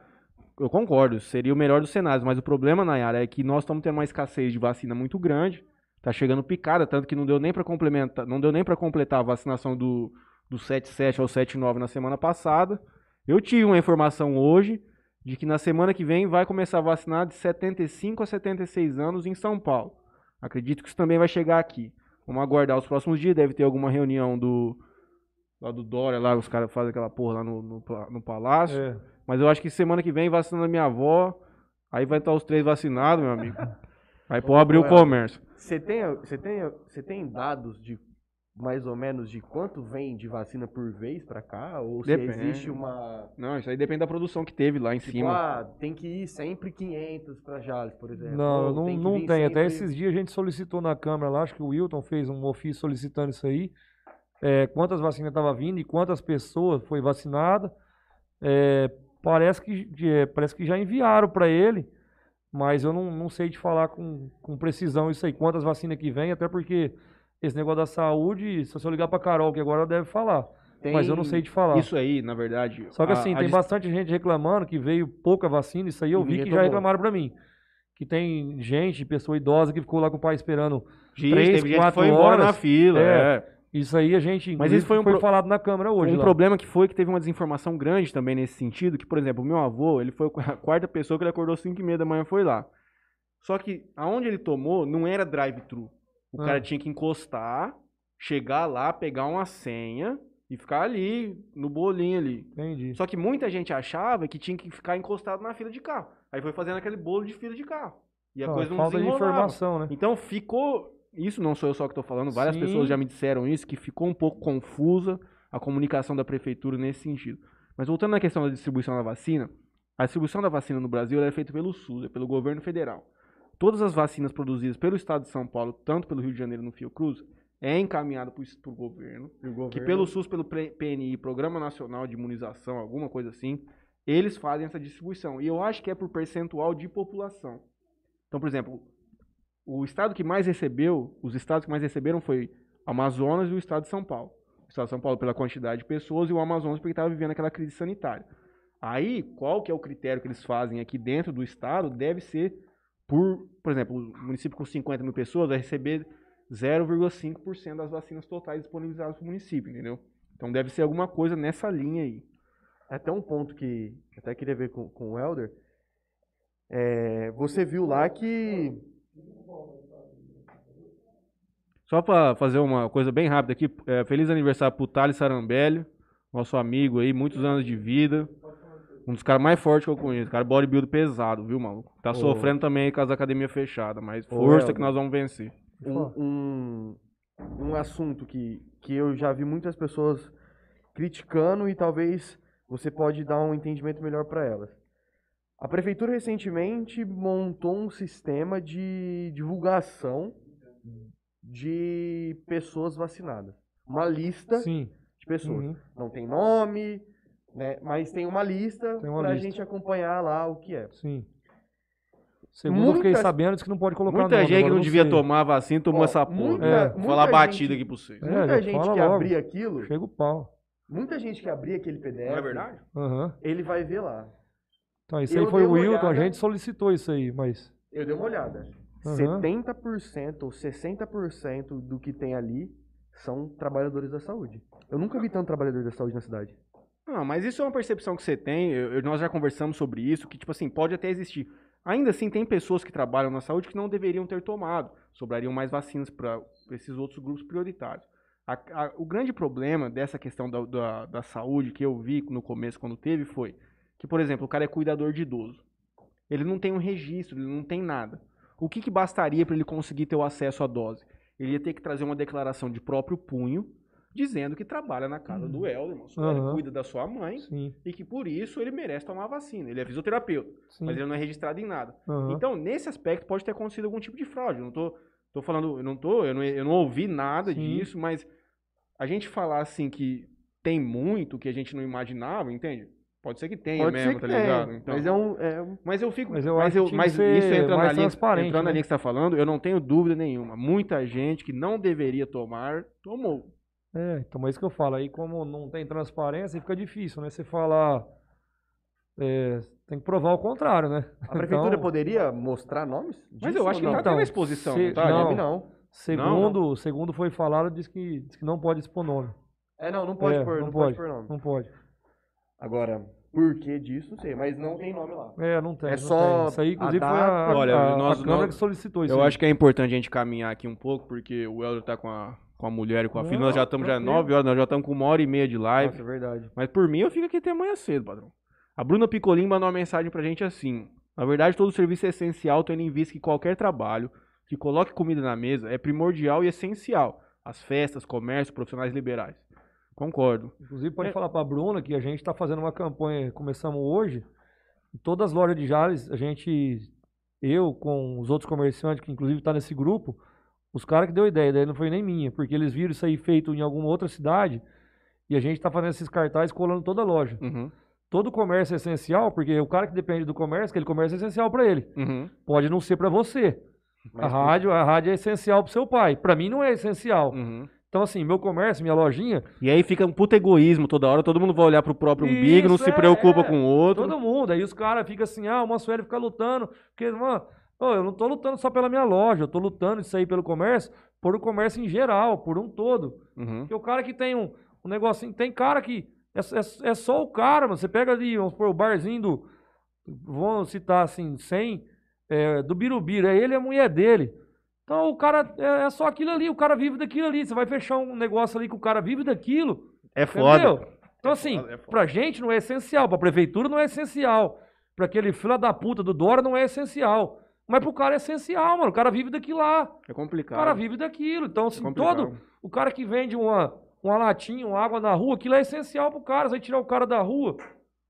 Eu concordo, seria o melhor dos cenários, mas o problema, Nayara, é que nós estamos tendo uma escassez de vacina muito grande. Tá chegando picada, tanto que não deu nem para complementar, não deu nem para completar a vacinação do, do 77 ao 79 na semana passada. Eu tive uma informação hoje de que na semana que vem vai começar a vacinar de 75 a 76 anos em São Paulo. Acredito que isso também vai chegar aqui. Vamos aguardar os próximos dias, deve ter alguma reunião do lá do Dória, lá os caras fazem aquela porra lá no, no, no palácio. É. Mas eu acho que semana que vem vacinando a minha avó, aí vai estar os três vacinados, meu amigo. Aí pode abrir o comércio. Você tem, você, tem, você tem dados de mais ou menos de quanto vem de vacina por vez pra cá? Ou se Depende. existe uma. Não, isso aí depende da produção que teve lá em Tipo, cima. ah, tem que ir sempre 500 pra Jales, por exemplo. Não, Ou não que não tem. Até sempre- esses dias a gente solicitou na Câmara lá, acho que o Wilton fez um ofício solicitando isso aí. é, quantas vacinas estavam vindo e quantas pessoas foi vacinada. É, parece, que, é, parece que já enviaram para ele, mas eu não, não sei te falar com, com precisão isso aí, quantas vacinas que vem, até porque esse negócio da saúde, se eu ligar para Carol, que agora ela deve falar. mas eu não sei te falar. Isso aí, na verdade. Só que a- assim, a tem dis- bastante gente reclamando que veio pouca vacina, isso aí eu E vi que já reclamaram pra mim. Que tem gente, pessoa idosa que ficou lá com o pai esperando. Gente, três, teve gente que quatro foi embora na horas. fila. É. é. Isso aí a gente, Mas isso foi um foi pro- falado na Câmara hoje. Um lá. problema que foi que teve uma desinformação grande também nesse sentido, que, por exemplo, o meu avô, ele foi a quarta pessoa que ele acordou 5 e meia da manhã foi lá. Só que aonde ele tomou não era drive-thru. O Ah. cara tinha que encostar, chegar lá, pegar uma senha e ficar ali, no bolinho ali. Entendi. Só que muita gente achava que tinha que ficar encostado na fila de carro. Aí foi fazendo aquele bolo de fila de carro. E a Ah, coisa não falta de informação, né? Então ficou. Isso não sou eu só que estou falando, várias Sim. pessoas já me disseram isso, que ficou um pouco confusa a comunicação da prefeitura nesse sentido. Mas voltando na questão da distribuição da vacina, a distribuição da vacina no Brasil é feita pelo SUS, é pelo governo federal. Todas as vacinas produzidas pelo estado de São Paulo, tanto pelo Rio de Janeiro no Fiocruz, é encaminhado para o governo, governo- que pelo SUS, pelo PNI, Programa Nacional de Imunização, alguma coisa assim, eles fazem essa distribuição. E eu acho que é por percentual de população. Então, por exemplo, o estado que mais recebeu, os estados que mais receberam foi Amazonas e o estado de São Paulo. O estado de São Paulo pela quantidade de pessoas e o Amazonas porque estava vivendo aquela crise sanitária. Aí, qual que é o critério que eles fazem aqui dentro do estado? Deve ser por, por exemplo, o município com 50 mil pessoas vai receber 0,5% das vacinas totais disponibilizadas para o município, entendeu? Então deve ser alguma coisa nessa linha aí. Até um ponto que até queria ver com, com o Helder. É, você viu lá que. Só para fazer uma coisa bem rápida aqui, é, feliz aniversário pro Thales Sarambelli, nosso amigo aí, muitos anos de vida. Um dos caras mais fortes que eu conheço, cara bodybuilder pesado, viu, maluco? Tá sofrendo também aí com as academias fechadas, mas força Helder. que nós vamos vencer. um, um, um assunto que, que eu já vi muitas pessoas criticando e talvez você pode dar um entendimento melhor para elas. A prefeitura recentemente montou um sistema de divulgação de pessoas vacinadas. Uma lista Sim. de pessoas. Uhum. Não tem nome, né, mas tem uma lista para a gente acompanhar lá o que é. Sim. Segundo eu fiquei sabendo, disse que não pode colocar Muita nome, gente que não eu devia sei. tomar vacina tomou Ó, essa porra. muita- É. Vou muita falar batida gente- aqui pra vocês. É, Muita gente que logo. abria aquilo, Chega o pau. muita gente que abria aquele PDF, Não é verdade? Aham. ele vai ver lá. Então, isso Eu aí foi o Wilton, a olhada. gente solicitou isso aí, mas. Eu dei uma olhada. Aham. 70% ou 60% do que tem ali são trabalhadores da saúde. Eu nunca vi tanto trabalhador da saúde na cidade. Não, mas isso é uma percepção que você tem. eu- nós já conversamos sobre isso, que, tipo assim, pode até existir. Ainda assim, tem pessoas que trabalham na saúde que não deveriam ter tomado. Sobrariam mais vacinas para esses outros grupos prioritários. A- a- o grande problema dessa questão da, da, da saúde que eu vi no começo, quando teve, foi que, por exemplo, o cara é cuidador de idoso. Ele não tem um registro, ele não tem nada. O que, que bastaria para ele conseguir ter o acesso à dose? Ele ia ter que trazer uma declaração de próprio punho, dizendo que trabalha na casa do Helder, irmão. Só ele Aham. cuida da sua mãe Sim, e que por isso ele merece tomar a vacina. Ele é fisioterapeuta, sim. mas ele não é registrado em nada. Aham. Então, nesse aspecto, pode ter acontecido algum tipo de fraude. Eu não tô, tô falando, eu não tô, eu não, eu não ouvi nada Sim. disso, mas a gente falar assim que tem muito que a gente não imaginava, entende? Pode ser que tenha Pode mesmo, tá tenha, ligado? Então, Mas é um, é um- mas eu fico. Mas Mas, eu eu, mas que ser isso entrando, mais na linha, transparente, entrando na né? linha que você está falando, eu não tenho dúvida nenhuma. Muita gente que não deveria tomar, tomou. É, então é isso que eu falo. Aí, como não tem transparência, fica difícil, né? Você falar. é, tem que provar o contrário, né? a prefeitura Então, poderia mostrar nomes? Mas disso eu acho que não? tá Então, tendo exposição, se- não tá? não. Não. Segundo, segundo foi falado, diz que, diz que não pode expor nome. É, não, não pode É, pôr, não não pode pode. pôr nome. Não pode. Agora, por que disso, não sei, mas não tem nome lá. É, não tem. É não só tem. Isso aí, inclusive, a foi a, a, Olha, a- a nós- Câmara nós- que solicitou isso. Eu aí. acho que é importante a gente caminhar aqui um pouco, porque o Helder tá com a, com a mulher e com a filha. Não, Nós já estamos já tranquilo. 9 horas, nós já estamos com uma hora e meia de live. Nossa, é verdade. Mas por mim eu fico aqui até amanhã cedo, padrão. A Bruna Picolin mandou uma mensagem pra gente assim. Na verdade, todo serviço é essencial, tendo em vista que qualquer trabalho que coloque comida na mesa é primordial e essencial. As festas, comércio, profissionais liberais. Concordo. Inclusive, pode É. falar para a Bruna que a gente está fazendo uma campanha, começamos hoje, em todas as lojas de Jales, a gente, eu com os outros comerciantes, que inclusive está nesse grupo, os caras que deu ideia, daí não foi nem minha, porque eles viram isso aí feito em alguma outra cidade e a gente está fazendo esses cartazes colando toda a loja. Uhum. Todo comércio é essencial, porque o cara que depende do comércio, aquele comércio é essencial para ele. Uhum. Pode não ser para você. Mas a rádio, a rádio é essencial para seu pai. Para mim não é essencial. Uhum. Então, assim, meu comércio, minha lojinha. E aí fica um puto egoísmo toda hora, todo mundo vai olhar pro próprio umbigo, não Isso, se é, preocupa é. com o outro. Todo mundo. Aí os caras ficam assim, ah, o Mansueli fica lutando. Porque, mano, eu não tô lutando só pela minha loja, eu tô lutando isso aí pelo comércio, por o comércio em geral, por um todo. Uhum. Porque o cara que tem um, um negocinho, tem cara que. É, é, é só o cara, mano. Você pega ali, vamos supor, o barzinho do. Vamos citar assim, 100, é, do Birubiru. É ele e a mulher dele. Então o cara é, é só aquilo ali, o cara vive daquilo ali. Você vai fechar um negócio ali que o cara vive daquilo. É foda. Entendeu? Então, assim, foda, é foda. pra gente não é essencial, pra prefeitura não é essencial. Pra aquele fila da puta do Dora não é essencial. Mas pro cara é essencial, mano. O cara vive daquilo lá. É O complicado. cara vive daquilo. Então, assim, complicado. todo. O cara que vende uma, uma latinha, uma água na rua, aquilo é essencial pro cara. Você vai tirar o cara da rua.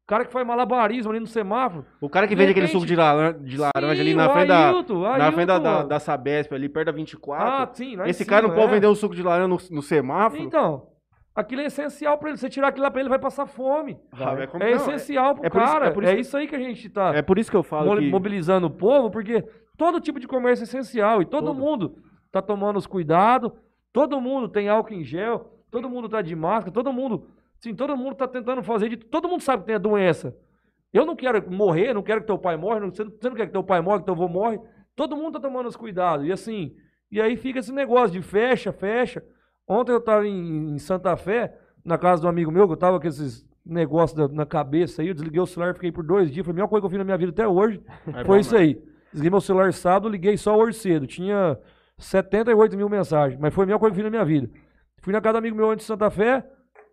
O cara que faz malabarismo ali no semáforo. O cara que De vende aquele suco de laranja, de laranja Sim, ali na frente, da, Ailton, na Ailton, frente da, da, Sabesp, ali perto da 24. Ah, sim, Esse cima, cara não pode é. vender o suco de laranja no, no semáforo. Então, aquilo é essencial pra ele. Você tirar aquilo lá pra ele, vai passar fome. Ah, é como- É não, essencial pro é cara. é isso é isso aí que a gente tá É por isso que eu falo que... mobilizando o povo, porque todo tipo de comércio é essencial e todo, Todo. mundo tá tomando os cuidados, todo mundo tem álcool em gel, todo mundo tá de máscara, todo mundo, sim, todo mundo tá tentando fazer de, todo mundo sabe que tem a doença. Eu não quero morrer, não quero que teu pai morra, você não, você não quer que teu pai morra, que teu avô morre. Todo mundo tá tomando os cuidados. E assim, e aí fica esse negócio de fecha, fecha. Ontem eu tava em, em Santa Fé, na casa de um amigo meu, que eu tava com esses negócios na cabeça aí, eu desliguei o celular, fiquei por dois dias, foi a melhor coisa que eu fiz na minha vida até hoje. É Foi bom, isso mano. aí. Desliguei meu celular sábado, liguei só hoje cedo. Tinha 78 mil mensagens, mas foi a melhor coisa que eu fiz na minha vida. Fui na casa do amigo meu antes de Santa Fé,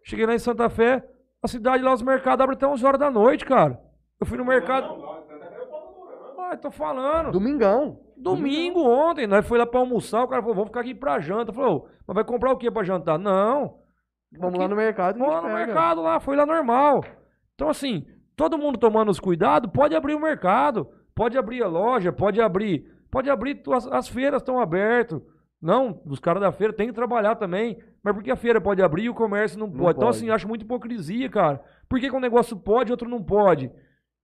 cheguei lá em Santa Fé, a cidade lá, os mercados abrem até 11 horas da noite, cara. Eu fui no mercado. Ah, tô falando. Domingão. Domingo ontem, nós foi lá pra almoçar, o cara falou, vamos ficar aqui pra janta. Falou, mas vai comprar o que pra jantar? Não. Vamos lá no mercado Vamos lá no pega. mercado lá, foi lá normal. Então, assim, todo mundo tomando os cuidados, pode abrir o mercado, pode abrir a loja, pode abrir. Pode abrir, as, as feiras estão abertas. Não, os caras da feira têm que trabalhar também. Mas por que a feira pode abrir e o comércio não pode? então, pode. assim, acho muita hipocrisia, cara. Por que, que um negócio pode e outro não pode?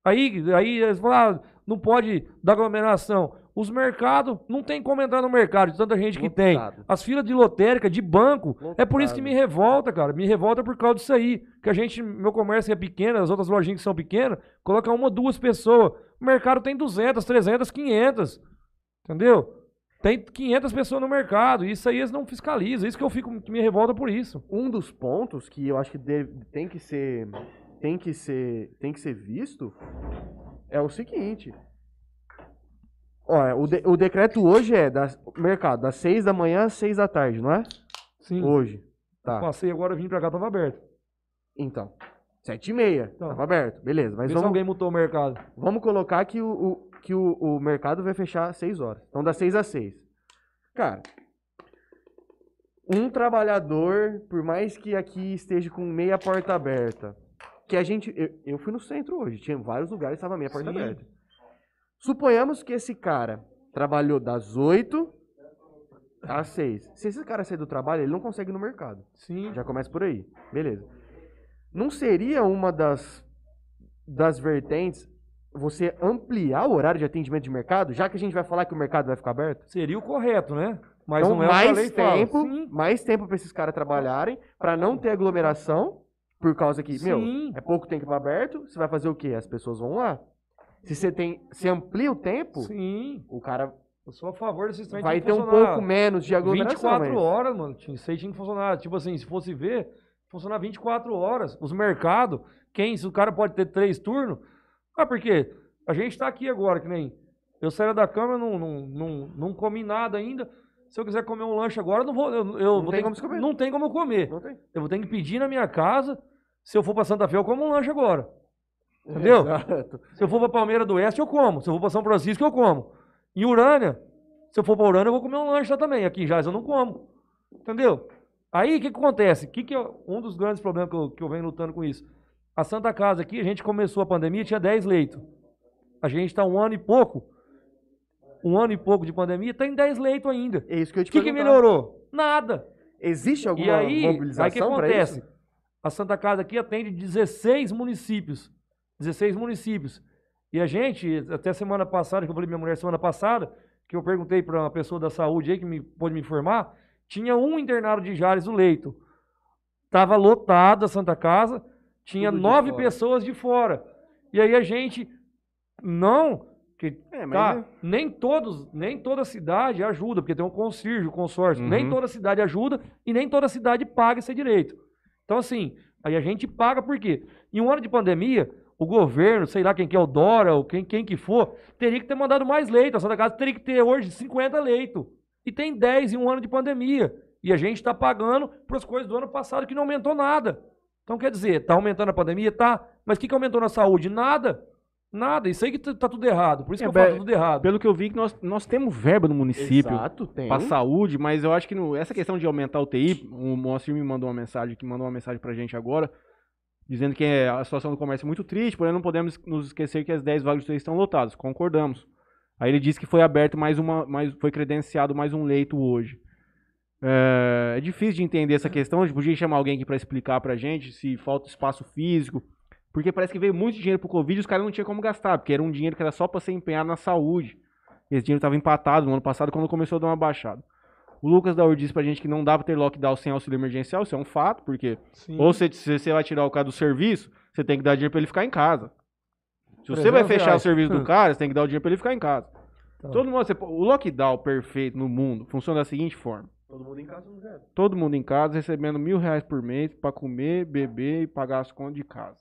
Aí, aí eles falam, ah, não pode dar aglomeração. Os mercados, não tem como entrar no mercado, de tanta gente que tem. As filas de lotérica, de banco, é por isso que me revolta, cara. Me revolta por causa disso aí. Que a gente, meu comércio é pequeno, as outras lojinhas que são pequenas, coloca uma, duas pessoas. O mercado tem 200, 300, 500. Entendeu? Tem 500 pessoas no mercado. Isso aí eles não fiscalizam. Isso que eu fico, que me revolta por isso. Um dos pontos que eu acho que deve- tem que ser tem que ser tem que ser visto é o seguinte. Olha, o, de- o decreto hoje é das mercado das 6 da manhã às 6 da tarde, não é? Sim. Hoje. Tá. Passei agora, vim pra cá, tava aberto. Então, 7 e meia, Tá. tava aberto. Beleza, mas vamos, alguém mutou o mercado. vamos colocar que, o, o- que o, o mercado vai fechar às 6 horas. Então, das 6 às 6. Cara, um trabalhador, por mais que aqui esteja com meia porta aberta, que a gente. Eu, eu fui no centro hoje, tinha vários lugares, estava meia porta Sim. aberta. Suponhamos que esse cara trabalhou das 8 às 6. Se esse cara sair do trabalho, ele não consegue ir no mercado. Sim. Já começa por aí. Beleza. Não seria uma das, das vertentes você ampliar o horário de atendimento de mercado, já que a gente vai falar que o mercado vai ficar aberto? Seria o correto, né? Mas então, não é mais tempo, mais tempo para esses caras trabalharem, para não ter aglomeração, por causa que, meu, Sim. é pouco tempo aberto, você vai fazer o quê? As pessoas vão lá. Se você tem, se amplia o tempo, Sim. o cara Eu sou a favor desses trem vai ter um pouco menos de aglomeração. 24 mas- horas, mano. Tinha- Isso aí tinha que funcionar. Tipo assim, se fosse ver, funcionar 24 horas. Os mercados, quem? Se o cara pode ter três turnos. Ah, por quê? A gente tá aqui agora, que nem. Eu saí da cama, não, não, não, não comi nada ainda. Se eu quiser comer um lanche agora, não vou. Eu, eu Não vou tem ter como que- comer. Não tem como eu comer. Não tem. Eu vou ter que pedir na minha casa. Se eu for pra Santa Fé, eu como um lanche agora. Entendeu? Exato. Se eu for pra Palmeira do Oeste, eu como. Se eu for pra São Francisco, eu como. Em Urânia, se eu for pra Urânia, eu vou comer um lanche lá também. Aqui em Jales eu não como. Entendeu? Aí, o que, que acontece? Que que é um dos grandes problemas que eu, que eu venho lutando com isso? A Santa Casa aqui, a gente começou a pandemia, tinha 10 leitos. A gente está um ano e pouco, um ano e pouco de pandemia, tem 10 leitos ainda. É isso que eu O te que, que perguntar. melhorou? Nada. Existe alguma E aí, mobilização aí o que acontece? A Santa Casa aqui atende 16 municípios. 16 municípios. E a gente, até semana passada, que eu falei minha mulher semana passada, que eu perguntei para uma pessoa da saúde aí que me, pôde me informar, Tinha um internado de Jales no leito. Tava lotada a Santa Casa, tinha Tudo de nove fora. pessoas de fora. E aí a gente não, que É, tá, é- nem todos, nem toda cidade ajuda, porque tem um consírgio, um consórcio. Uhum. Nem toda cidade ajuda e nem toda cidade paga esse direito. Então assim, aí a gente paga por quê? Em um ano de pandemia, o governo, sei lá quem que é o Dora ou quem, quem que for, teria que ter mandado mais leito. A Santa Casa teria que ter hoje 50 leitos. E tem 10 em um ano de pandemia. E a gente está pagando para as coisas do ano passado que não aumentou nada. Então, quer dizer, está aumentando a pandemia? Tá. Mas o que, que aumentou na saúde? Nada. Nada. Isso aí que tá tá tudo errado. Por isso É, que eu falo tá tudo errado. Pelo que eu vi, que nós, nós temos verba no município Exato, tem. para saúde, mas eu acho que no- essa questão de aumentar o TI, o Moacir me mandou uma mensagem, que mandou uma mensagem pra gente agora, dizendo que é, a situação do comércio é muito triste, porém não podemos nos esquecer que as 10 vagas de UTI estão lotadas. Concordamos. Aí ele disse que foi aberto mais uma, mais, foi credenciado mais um leito hoje. É, é difícil de entender essa questão, a gente podia chamar alguém aqui para explicar pra gente se falta espaço físico, porque parece que veio muito dinheiro pro Covid e os caras não tinham como gastar, porque era um dinheiro que era só para ser empenhado na saúde. Esse dinheiro estava empatado no ano passado quando começou a dar uma baixada. O Lucas da UR disse pra gente que não dá pra ter lockdown sem auxílio emergencial, isso é um fato, porque Sim. ou você, se você vai tirar o cara do serviço, você tem que dar dinheiro pra ele ficar em casa. Se você 300 vai fechar o serviço do cara, você tem que dar o dinheiro pra ele ficar em casa. Então. Todo mundo, você- o lockdown perfeito no mundo funciona da seguinte forma. Todo mundo em casa não quer. Todo mundo em casa recebendo mil reais por mês pra comer, beber e pagar as contas de casa.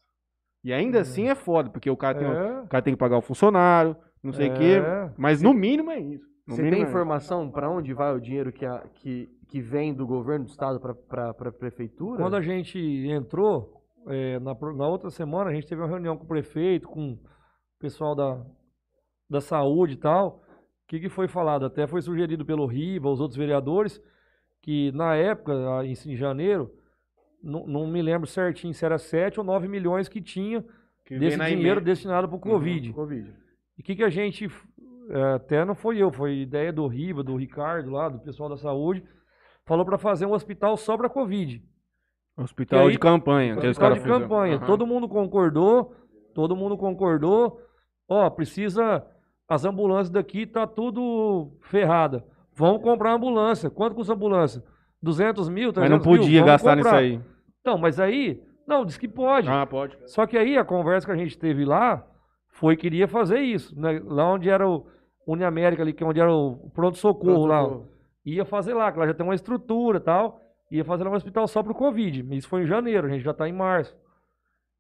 E ainda assim é foda, porque o cara, tem, É. o cara tem que pagar o funcionário, não sei o quê. É. Mas no mínimo é isso. No Você tem é informação para onde vai o dinheiro que, a- que, que vem do governo do estado para a prefeitura? Quando a gente entrou, é, na, na outra semana, a gente teve uma reunião com o prefeito, com o pessoal da, da saúde e tal. O que, que foi falado? Até foi sugerido pelo Riva, os outros vereadores, que na época, em, janeiro, não, não me lembro certinho se era 7 ou 9 milhões que tinha Que desse na dinheiro emenda. destinado para o Covid. Covid. E o que, que a gente. é, até não foi eu, foi ideia do Riva, do Ricardo lá, do pessoal da saúde. Falou para fazer um hospital só para Covid. Hospital aí- de campanha. que os Hospital de fizeram. campanha. Aham. Todo mundo concordou. Todo mundo concordou. Ó, precisa. As ambulâncias daqui tá tudo ferrada. Vamos comprar ambulância. Quanto custa a ambulância? 200 mil, 300 Mas não mil? podia Vamos gastar nisso comprar. aí. Então, mas aí. Não, diz que pode. Ah, pode. Só que aí a conversa que a gente teve lá foi que iria fazer isso. né? Lá onde era o Uniamérica, ali, que é onde era o pronto-socorro lá. Ia fazer lá, que lá já tem uma estrutura e tal. Ia fazer lá um hospital só pro Covid. Isso foi em janeiro, a gente já tá em março.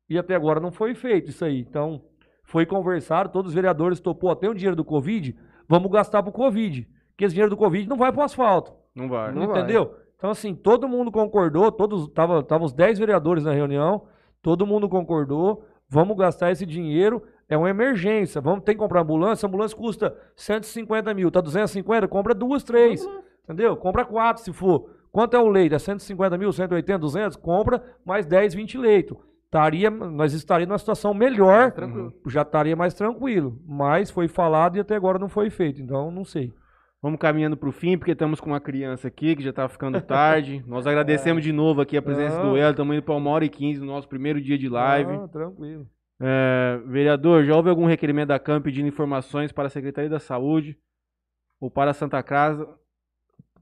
E até agora não foi feito isso aí. Então, foi conversado, todos os vereadores topou até o dinheiro do Covid, vamos gastar pro Covid. Porque esse dinheiro do Covid não vai pro asfalto. Não vai. Não vai. entendeu? Então, assim, todo mundo concordou, todos, tava, tava os 10 vereadores na reunião, todo mundo concordou, vamos gastar esse dinheiro, é uma emergência, vamos ter que comprar ambulância, a ambulância custa 150 mil, tá 250, compra duas, três, entendeu? Compra quatro se for. Quanto é o leito? É 150 mil, 180, 200? Compra mais 10, 20 leitos. Estaria, nós estaríamos numa situação melhor, tranquilo. já estaria mais tranquilo, mas foi falado e até agora não foi feito, então não sei. Vamos caminhando pro fim, porque estamos com uma criança aqui que já tá ficando tarde. Nós agradecemos de novo aqui a presença Não. do Elo. Estamos indo para uma hora e quinze no nosso primeiro dia de live. Ah, tranquilo. É, vereador, já houve algum requerimento da CAM pedindo informações para a Secretaria da Saúde ou para a Santa Casa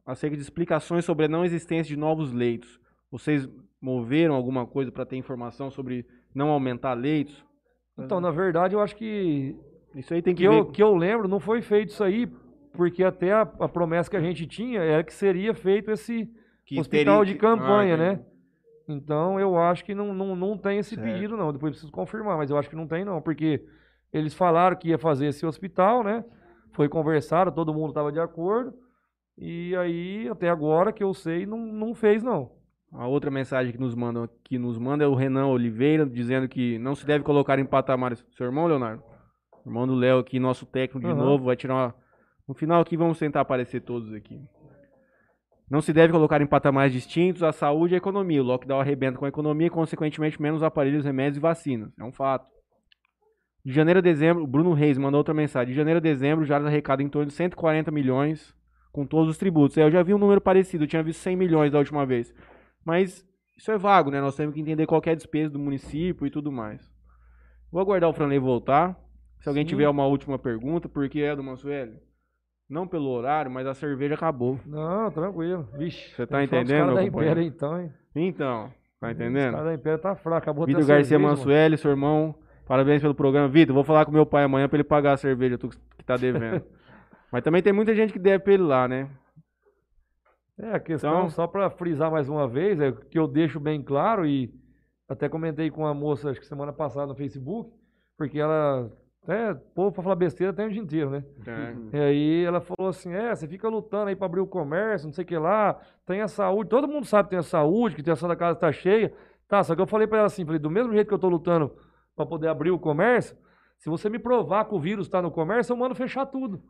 acerca de explicações sobre a não existência de novos leitos? Vocês moveram alguma coisa para ter informação sobre não aumentar leitos? Então, na verdade, eu acho que Isso aí tem que, que ver. eu, que eu lembro, não foi feito isso aí, porque até a, a promessa que a gente tinha era que seria feito esse que hospital teria de campanha, Ah, né? Então eu acho que não, não, não tem esse Certo. pedido, não. Depois eu preciso confirmar, mas eu acho que não tem, não, porque eles falaram que ia fazer esse hospital, né? Foi conversado, todo mundo estava de acordo. E aí, até agora, que eu sei, não, não fez, não. A outra mensagem que nos mandam que nos manda é o Renan Oliveira, dizendo que não se deve colocar em patamares. Seu irmão, Leonardo? Irmão do Léo aqui, nosso técnico de Aham. novo, vai tirar uma... No final aqui vamos tentar aparecer todos aqui. Não se deve colocar em patamares distintos a saúde e a economia. O lockdown arrebenta com a economia e, consequentemente, menos aparelhos, remédios e vacinas. É um fato. De janeiro a dezembro, o Bruno Reis mandou outra mensagem. De janeiro a dezembro, já arrecada em torno de 140 milhões com todos os tributos. É, Eu já vi um número parecido, eu tinha visto 100 milhões da última vez. Mas isso é vago, né? Nós temos que entender qual é a despesa do município e tudo mais. Vou aguardar o Franley voltar. Se alguém Sim. tiver uma última pergunta, porque é do Mansueli. Não pelo horário, mas a cerveja acabou. Não, tranquilo. Vixe. Você tá entendendo, meu companheiro? Então, hein? Então, tá entendendo? caras da Império tá fraco. Acabou Vitor Garcia cerveja. Mansueli, seu irmão, parabéns pelo programa. Vitor, vou falar com meu pai amanhã pra ele pagar a cerveja tu que tá devendo. Mas também tem muita gente que deve pra ele lá, né? É, a questão, Então- só para frisar mais uma vez, é que eu deixo bem claro e até comentei com uma moça, acho que semana passada no Facebook, porque ela, até, povo pra falar besteira tem o dia inteiro, né? É. E aí ela falou assim, é, você fica lutando aí pra abrir o comércio, não sei o que lá, tem a saúde, todo mundo sabe que tem a saúde, que a ação da casa tá cheia, tá, só que eu falei pra ela assim, falei, do mesmo jeito que eu tô lutando pra poder abrir o comércio, se você me provar que o vírus tá no comércio, eu mando fechar tudo.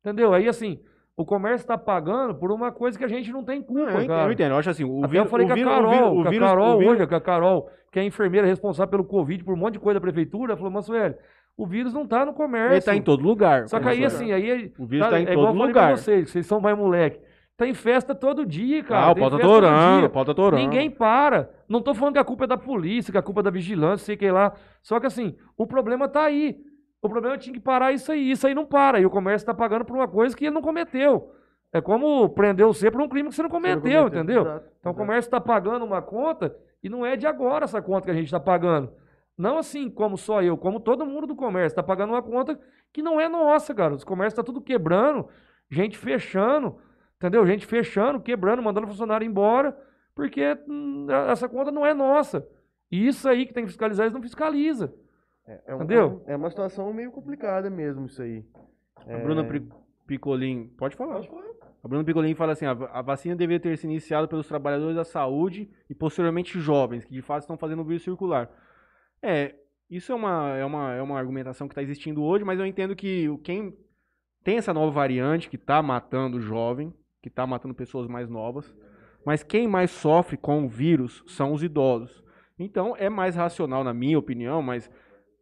Entendeu? Aí assim, o comércio tá pagando por uma coisa que a gente não tem culpa, Não, eu entendo, cara. eu entendo. Eu acho assim, o Até vírus. eu falei o com a o Carol, vírus- o a Carol o vírus- hoje, com a Carol, que é a enfermeira responsável pelo Covid, por um monte de coisa da prefeitura, falou, mas velho, o vírus não tá no comércio. Ele tá em todo lugar. Só que aí, assim, aí. O vírus tá em é igual todo eu falei pra lugar. vocês, vocês são mais moleque. Tem festa todo dia, cara. Ah, o pau tá torando, dia. o pau tá torando. Ninguém para. Não tô falando que a culpa é da polícia, que a culpa é da vigilância, sei que lá. Só que assim, o problema tá aí. O problema tinha que parar isso aí. Isso aí não para. E o comércio tá pagando por uma coisa que ele não cometeu. É como prender você por um crime que você não cometeu, entendeu? Exato, Então o comércio está pagando uma conta e não é de agora essa conta que a gente está pagando. Não assim como só eu, como todo mundo do comércio está pagando uma conta que não é nossa, cara. Os comércios tá tudo quebrando, gente fechando, entendeu? Gente fechando, quebrando, mandando funcionário embora, porque hum, essa conta não é nossa. E isso aí que tem que fiscalizar, eles não fiscalizam. É, um- Entendeu? É uma situação meio complicada mesmo isso aí. A Bruna Pri- Picolin, pode falar. A Bruna Picolin fala assim: a vacina deveria ter sido iniciada pelos trabalhadores da saúde e posteriormente jovens, que de fato estão fazendo o vírus circular. É, isso é uma, é uma, é uma argumentação que está existindo hoje, mas eu entendo que quem tem essa nova variante que está matando o jovem, que está matando pessoas mais novas, mas quem mais sofre com o vírus são os idosos. Então é mais racional, na minha opinião, mas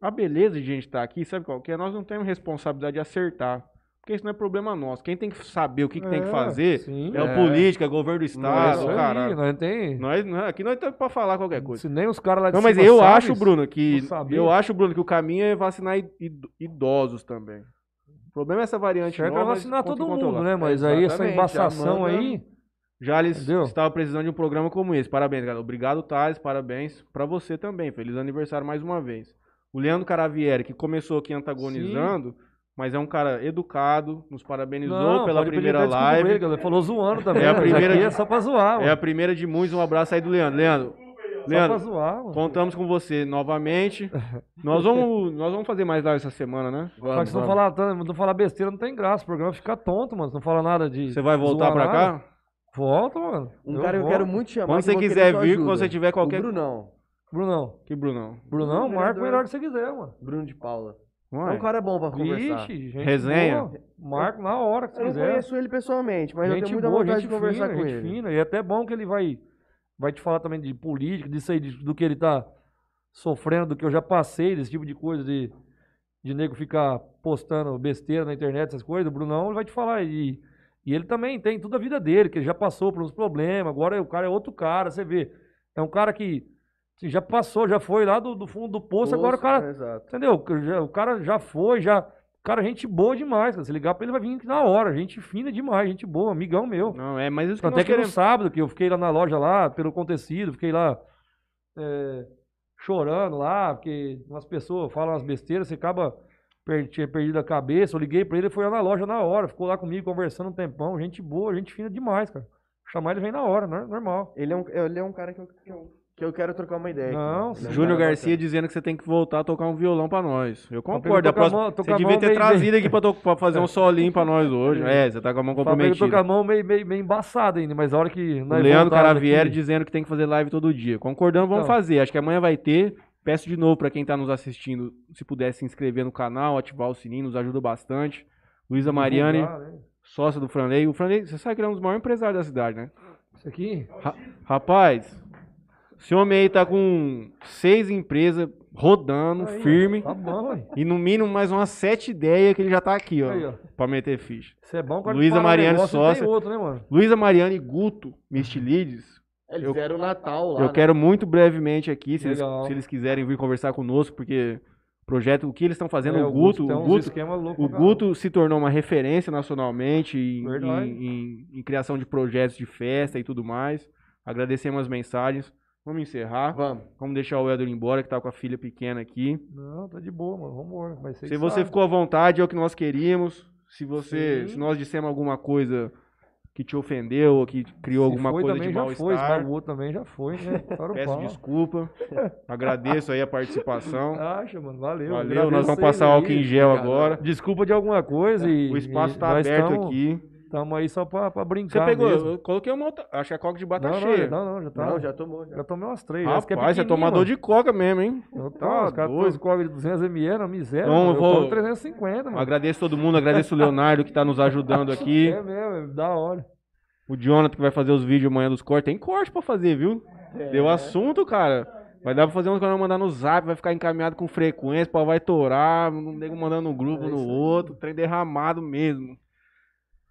a beleza de a gente estar aqui, sabe qual que é? Nós não temos responsabilidade de acertar. Porque isso não é problema nosso. Quem tem que saber o que, que tem que É, fazer sim. é o É. político, é o governo do É estado, isso aí, caralho. nós tem. Nós, aqui nós estamos pra falar qualquer coisa. Se nem os caras lá de Não, mas eu acho, Bruno, que não eu acho, Bruno, que o caminho é vacinar id- id- idosos também. O problema é essa variante Certo é nova. vacinar todo mundo, controlar. né? Mas aí essa já embaçação manda- aí. Jales Entendeu? estava precisando de um programa como esse. Parabéns, galera. Obrigado, Thales. Parabéns pra você também. Feliz aniversário mais uma vez. O Leandro Caravieri, que começou aqui antagonizando, mas é um cara educado, nos parabenizou Não, pela primeira live. ele. Falou zoando também. É a mas primeira de- é só pra zoar, É mano. a primeira de muitos. Um abraço aí do Leandro. Leandro, Só pra Leandro, zoar, mano. contamos com você novamente. Nós vamos, nós vamos fazer mais live essa semana, né? Só que se não falar, não falar besteira, não tem graça. O programa fica tonto, mano. Se não fala nada de. Você vai voltar pra nada, cá? Volta, mano. Um Eu cara que eu volto. quero muito chamar. Quando você quiser vir, ajuda. quando você tiver qualquer- O Brunão. Brunão. Que Brunão. Brunão, Bruno, marca o melhor que você quiser, mano. Bruno de Paula. Ué. É um cara bom pra conversar. Vixe, gente Resenha. boa. Marca na hora que você Eu não quiser. conheço ele pessoalmente, mas eu gente tenho muita boa, vontade de conversar fina, com gente ele. fina. E é até bom que ele vai, vai te falar também de política, disso aí, do que ele tá sofrendo, do que eu já passei, desse tipo de coisa, de, de nego ficar postando besteira na internet, essas coisas. O Brunão ele vai te falar. E, e ele também tem toda a vida dele, que ele já passou por uns problemas, agora o cara é outro cara, você vê. É um cara que assim, já passou, já foi lá do, do fundo do poço, agora o cara. Entendeu? Já- O cara já foi, já. O cara, gente boa demais. Cara. Se ligar pra ele, vai vir aqui na hora. Gente fina demais, gente boa, amigão meu. Não, é, mas isso que Tanto nós é que no queremos. sábado, que eu fiquei lá na loja lá, pelo acontecido, fiquei lá é, chorando lá, porque umas pessoas falam umas besteiras, você acaba tinha perdido a cabeça. Eu liguei pra ele, ele foi lá na loja na hora, ficou lá comigo conversando um tempão. Gente boa, gente fina demais, cara. Chamar ele vem na hora, normal. Ele é um, ele é um cara que eu, que eu, que eu quero trocar uma ideia. aqui. Não, Ele é um Júnior Garcia dizendo que você tem que voltar a tocar um violão pra nós. Eu Fabrício, concordo. próxima- Você devia ter trazido aqui pra, pra fazer um solinho pra nós hoje. É, você tá com a mão O Fabrício tô com a comprometida. mão meio, meio, meio embaçada ainda, mas a hora que nós Leandro Caravieri aqui- dizendo que tem que fazer live todo dia. Concordando, vamos Então. fazer. Acho que amanhã vai ter. Peço de novo pra quem tá nos assistindo, se puder se inscrever no canal, ativar o sininho, nos ajuda bastante. Luísa Mariane, Divulgar, né? sócia do Franley. O Franley, você sabe que ele é um dos maiores empresários da cidade, né? Isso aqui? Ra- Rapaz, esse homem aí tá com seis empresas rodando, Aí, firme. Tá bom, ué. E no mínimo mais umas sete ideias que ele já tá aqui, ó. Aí, ó. Pra meter ficha. Isso é bom Luísa Mariane, sócia. Outro, né, mano? Luísa Mariana e Guto Mistilides. Eles Eu- fizeram o Natal lá. Eu né? quero muito brevemente aqui, se eles, se eles quiserem vir conversar conosco, porque projeto, o que eles estão fazendo, É, o Guto, o Guto, o. Guto se tornou uma referência nacionalmente em, Verdade. em- em- em criação de projetos de festa e tudo mais. Agradecemos as mensagens. Vamos encerrar. Vamos. Vamos deixar o ir embora, que tá com a filha pequena aqui. Não, tá de boa, mano. Vambora. Vai ser Se você ficou à vontade, é o que nós queríamos. Se você, Sim. se nós dissemos alguma coisa que te ofendeu ou que criou alguma foi, coisa também de já foi, mal-estar, o outro também já foi, né? O peço desculpa. Agradeço aí a participação. Acha, mano. Valeu. Valeu, nós vamos passar aí. álcool em gel agora. Desculpa de alguma coisa e O espaço tá aberto tamo- aqui. Tamo aí só pra, pra Você brincar pegou, mesmo. eu coloquei uma outra, acho que a coca de bata Não, não, cheia. não, não, já tá. Não, já tomou. Já. Já tomei umas três. que é Rapaz, você é tomador de coca mesmo, hein? Eu Tá tô, os caras doido. pôs coca de 200ml, não, miséria. Então, mano. eu Eu vou- tomo 350, mano. Agradeço todo mundo, agradeço o Leonardo que tá nos ajudando aqui. É mesmo, é da hora. O Jonathan que vai fazer os vídeos amanhã dos cortes. Tem corte pra fazer, viu? Deu assunto, cara. Vai dar pra fazer uns que nós mandar no zap, vai ficar encaminhado com frequência, pau vai torar, um nego mandando no grupo, É no outro, trem derramado mesmo.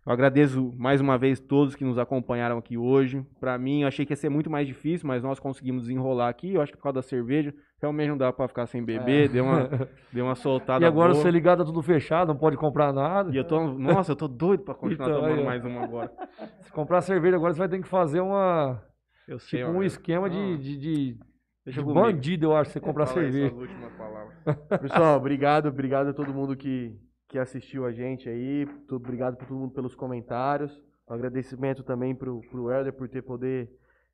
Eu agradeço mais uma vez todos que nos acompanharam aqui hoje. Pra mim, eu achei que ia ser muito mais difícil, mas nós conseguimos desenrolar aqui. Eu acho que por causa da cerveja, realmente não dá pra ficar sem beber. Deu, uma, deu uma soltada É. E agora boa. você ligado, tá tudo fechado, não pode comprar nada. E eu tô, nossa, eu tô doido pra continuar Então, tomando ó. mais uma agora. Se comprar cerveja agora, você vai ter que fazer uma. Eu sei, Tipo um esquema Ah. de, de, de, Deixa de comigo. bandido, eu acho, você comprar cerveja. Pessoal, obrigado, obrigado a todo mundo que, que assistiu a gente aí. Obrigado por todo mundo pelos comentários. Um agradecimento também pro, pro Helder por ter poder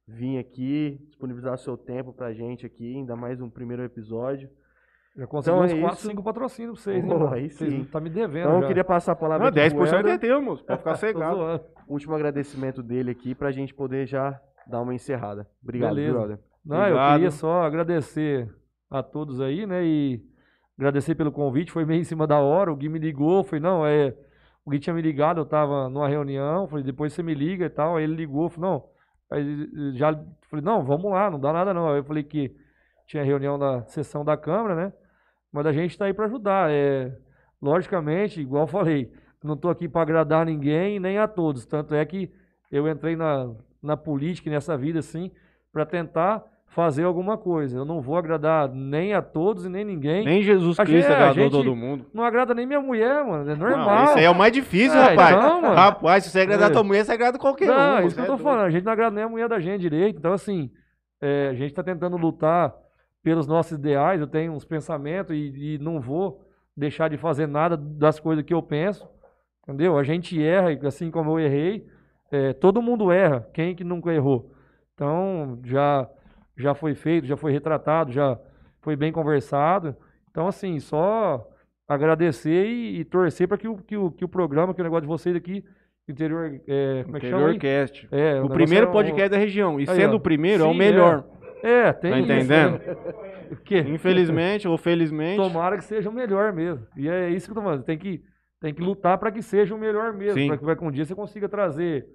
vir aqui, disponibilizar seu tempo pra gente aqui, ainda mais um primeiro episódio. Já consegui Então uns é 4, isso. 5 patrocínios pra vocês, mano? aí Vocês sim. tá me devendo. Então eu já. queria passar a palavra Não, aqui pro 10% é Helder. teu, moço. Pode ficar cegado. Último agradecimento dele aqui pra gente poder já dar uma encerrada. Obrigado, Beleza. Helder? Não, eu Obrigado. queria só agradecer a todos aí, né? E agradecer pelo convite, foi meio em cima da hora. O Gui me ligou, foi, não, é. O Gui tinha me ligado, eu tava numa reunião, falei, depois você me liga e tal. Aí ele ligou, falei, não. Aí já falei, não, vamos lá, não dá nada não. Aí eu falei que tinha reunião da sessão da Câmara, né? Mas a gente tá aí para ajudar. É, logicamente, igual eu falei, não tô aqui para agradar ninguém nem a todos. Tanto é que eu entrei na, na política nessa vida assim para tentar fazer alguma coisa. Eu não vou agradar nem a todos e nem ninguém. Nem Jesus A Cristo gente- agradou todo mundo. Não agrada nem minha mulher, mano. É Não, normal. isso aí é o mais difícil, É, rapaz. então, mano. Rapaz, se você agradar É. tua mulher, você agrada qualquer um. Não, você isso que eu é tô doido. falando. A gente não agrada nem a mulher da gente direito. Então, assim, é, a gente tá tentando lutar pelos nossos ideais. Eu tenho uns pensamentos e, e não vou deixar de fazer nada das coisas que eu penso. Entendeu? A gente erra, e assim como eu errei. é, todo mundo erra. Quem que nunca errou? Então, já, já foi feito, já foi retratado, já foi bem conversado. Então, assim, só agradecer e, e torcer para que o, que, o, que o programa, que o negócio de vocês aqui, interior, é, como é que chama? aí? Interiorcast. É, O negócio primeiro é um- podcast da região. E Aí, sendo ó. o primeiro, é o Sim, melhor. É, tem Tá isso, entendendo? O quê? Infelizmente ou felizmente. Tomara que seja o melhor mesmo. E é isso que eu tô falando. Tem que, tem que lutar para que seja o melhor mesmo. Sim. Para que um dia você consiga trazer,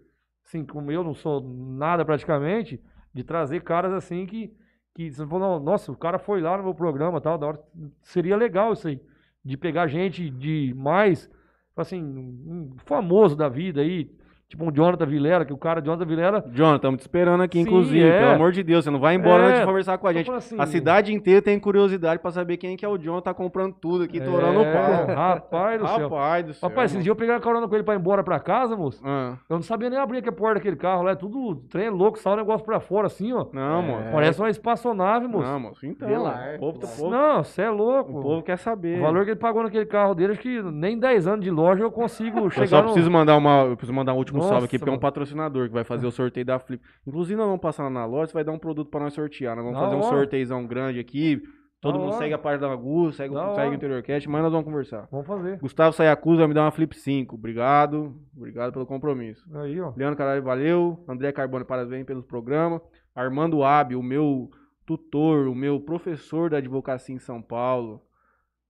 assim, como eu não sou nada praticamente, de trazer caras assim que, que você falou, nossa, o cara foi lá no meu programa tal, da hora. Seria legal isso aí. De pegar gente de mais, assim, um famoso da vida aí, tipo um Jonathan Vilela, que o cara, Jonathan Vilela, John, estamos te esperando aqui, Sim, inclusive. é. Pelo amor de Deus, você não vai embora É, antes de conversar com a gente. assim, a cidade inteira tem curiosidade pra saber quem que é o John, tá comprando tudo aqui, torando o É, pau. Rapaz do céu. Rapaz do céu. Rapaz, esses mano. dias eu peguei a carona com ele pra ir embora pra casa, moço. Ah, Eu não sabia nem abrir a porta daquele carro lá. É tudo trem louco, sai o negócio pra fora assim, ó. não, moço. Parece uma espaçonave, moço. Não, moço. Então, Velar. o povo, tá- o povo, Não, você é louco. o povo quer O saber. valor que ele pagou naquele carro dele, acho que nem 10 anos de loja eu consigo Eu chegar só no... preciso mandar uma, eu preciso mandar um último Nossa, salve aqui, porque é um patrocinador que vai fazer o sorteio da Flip. Inclusive, nós vamos passar na loja, você vai dar um produto pra nós sortear. Nós vamos Da fazer um hora. sorteizão grande aqui. Todo Da mundo hora. segue a parte da Gu, segue, Da o- segue o Interiorcast, mas nós vamos conversar. Vamos fazer. Gustavo Sayacusa vai me dar uma Flip 5. Obrigado. Obrigado pelo compromisso. Aí, ó. Leandro Caralho, valeu. André Carbone, parabéns pelo programa. Armando Abi, o meu tutor, o meu professor da advocacia em São Paulo.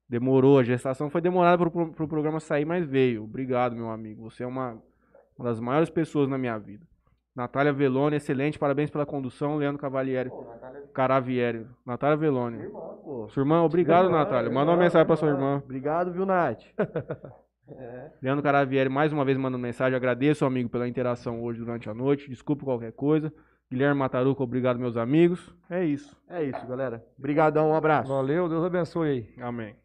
Demorou, a gestação foi demorada para o programa sair, mas veio. Obrigado, meu amigo. Você é uma, uma das maiores pessoas na minha vida. Natália Velone, excelente, parabéns pela condução. Leandro Cavalieri, Caravieri. Natália Velone. Pô, Sua irmã, obrigado, Natália. Manda uma mensagem para sua irmã. Obrigado, viu, Nath? Leandro Caravieri, mais uma vez mandando mensagem. Agradeço, amigo, pela interação hoje durante a noite. Desculpa qualquer coisa. Guilherme Mataruca, obrigado, meus amigos. É isso. É isso, galera. Obrigadão, um abraço. Valeu, Deus abençoe aí. Amém.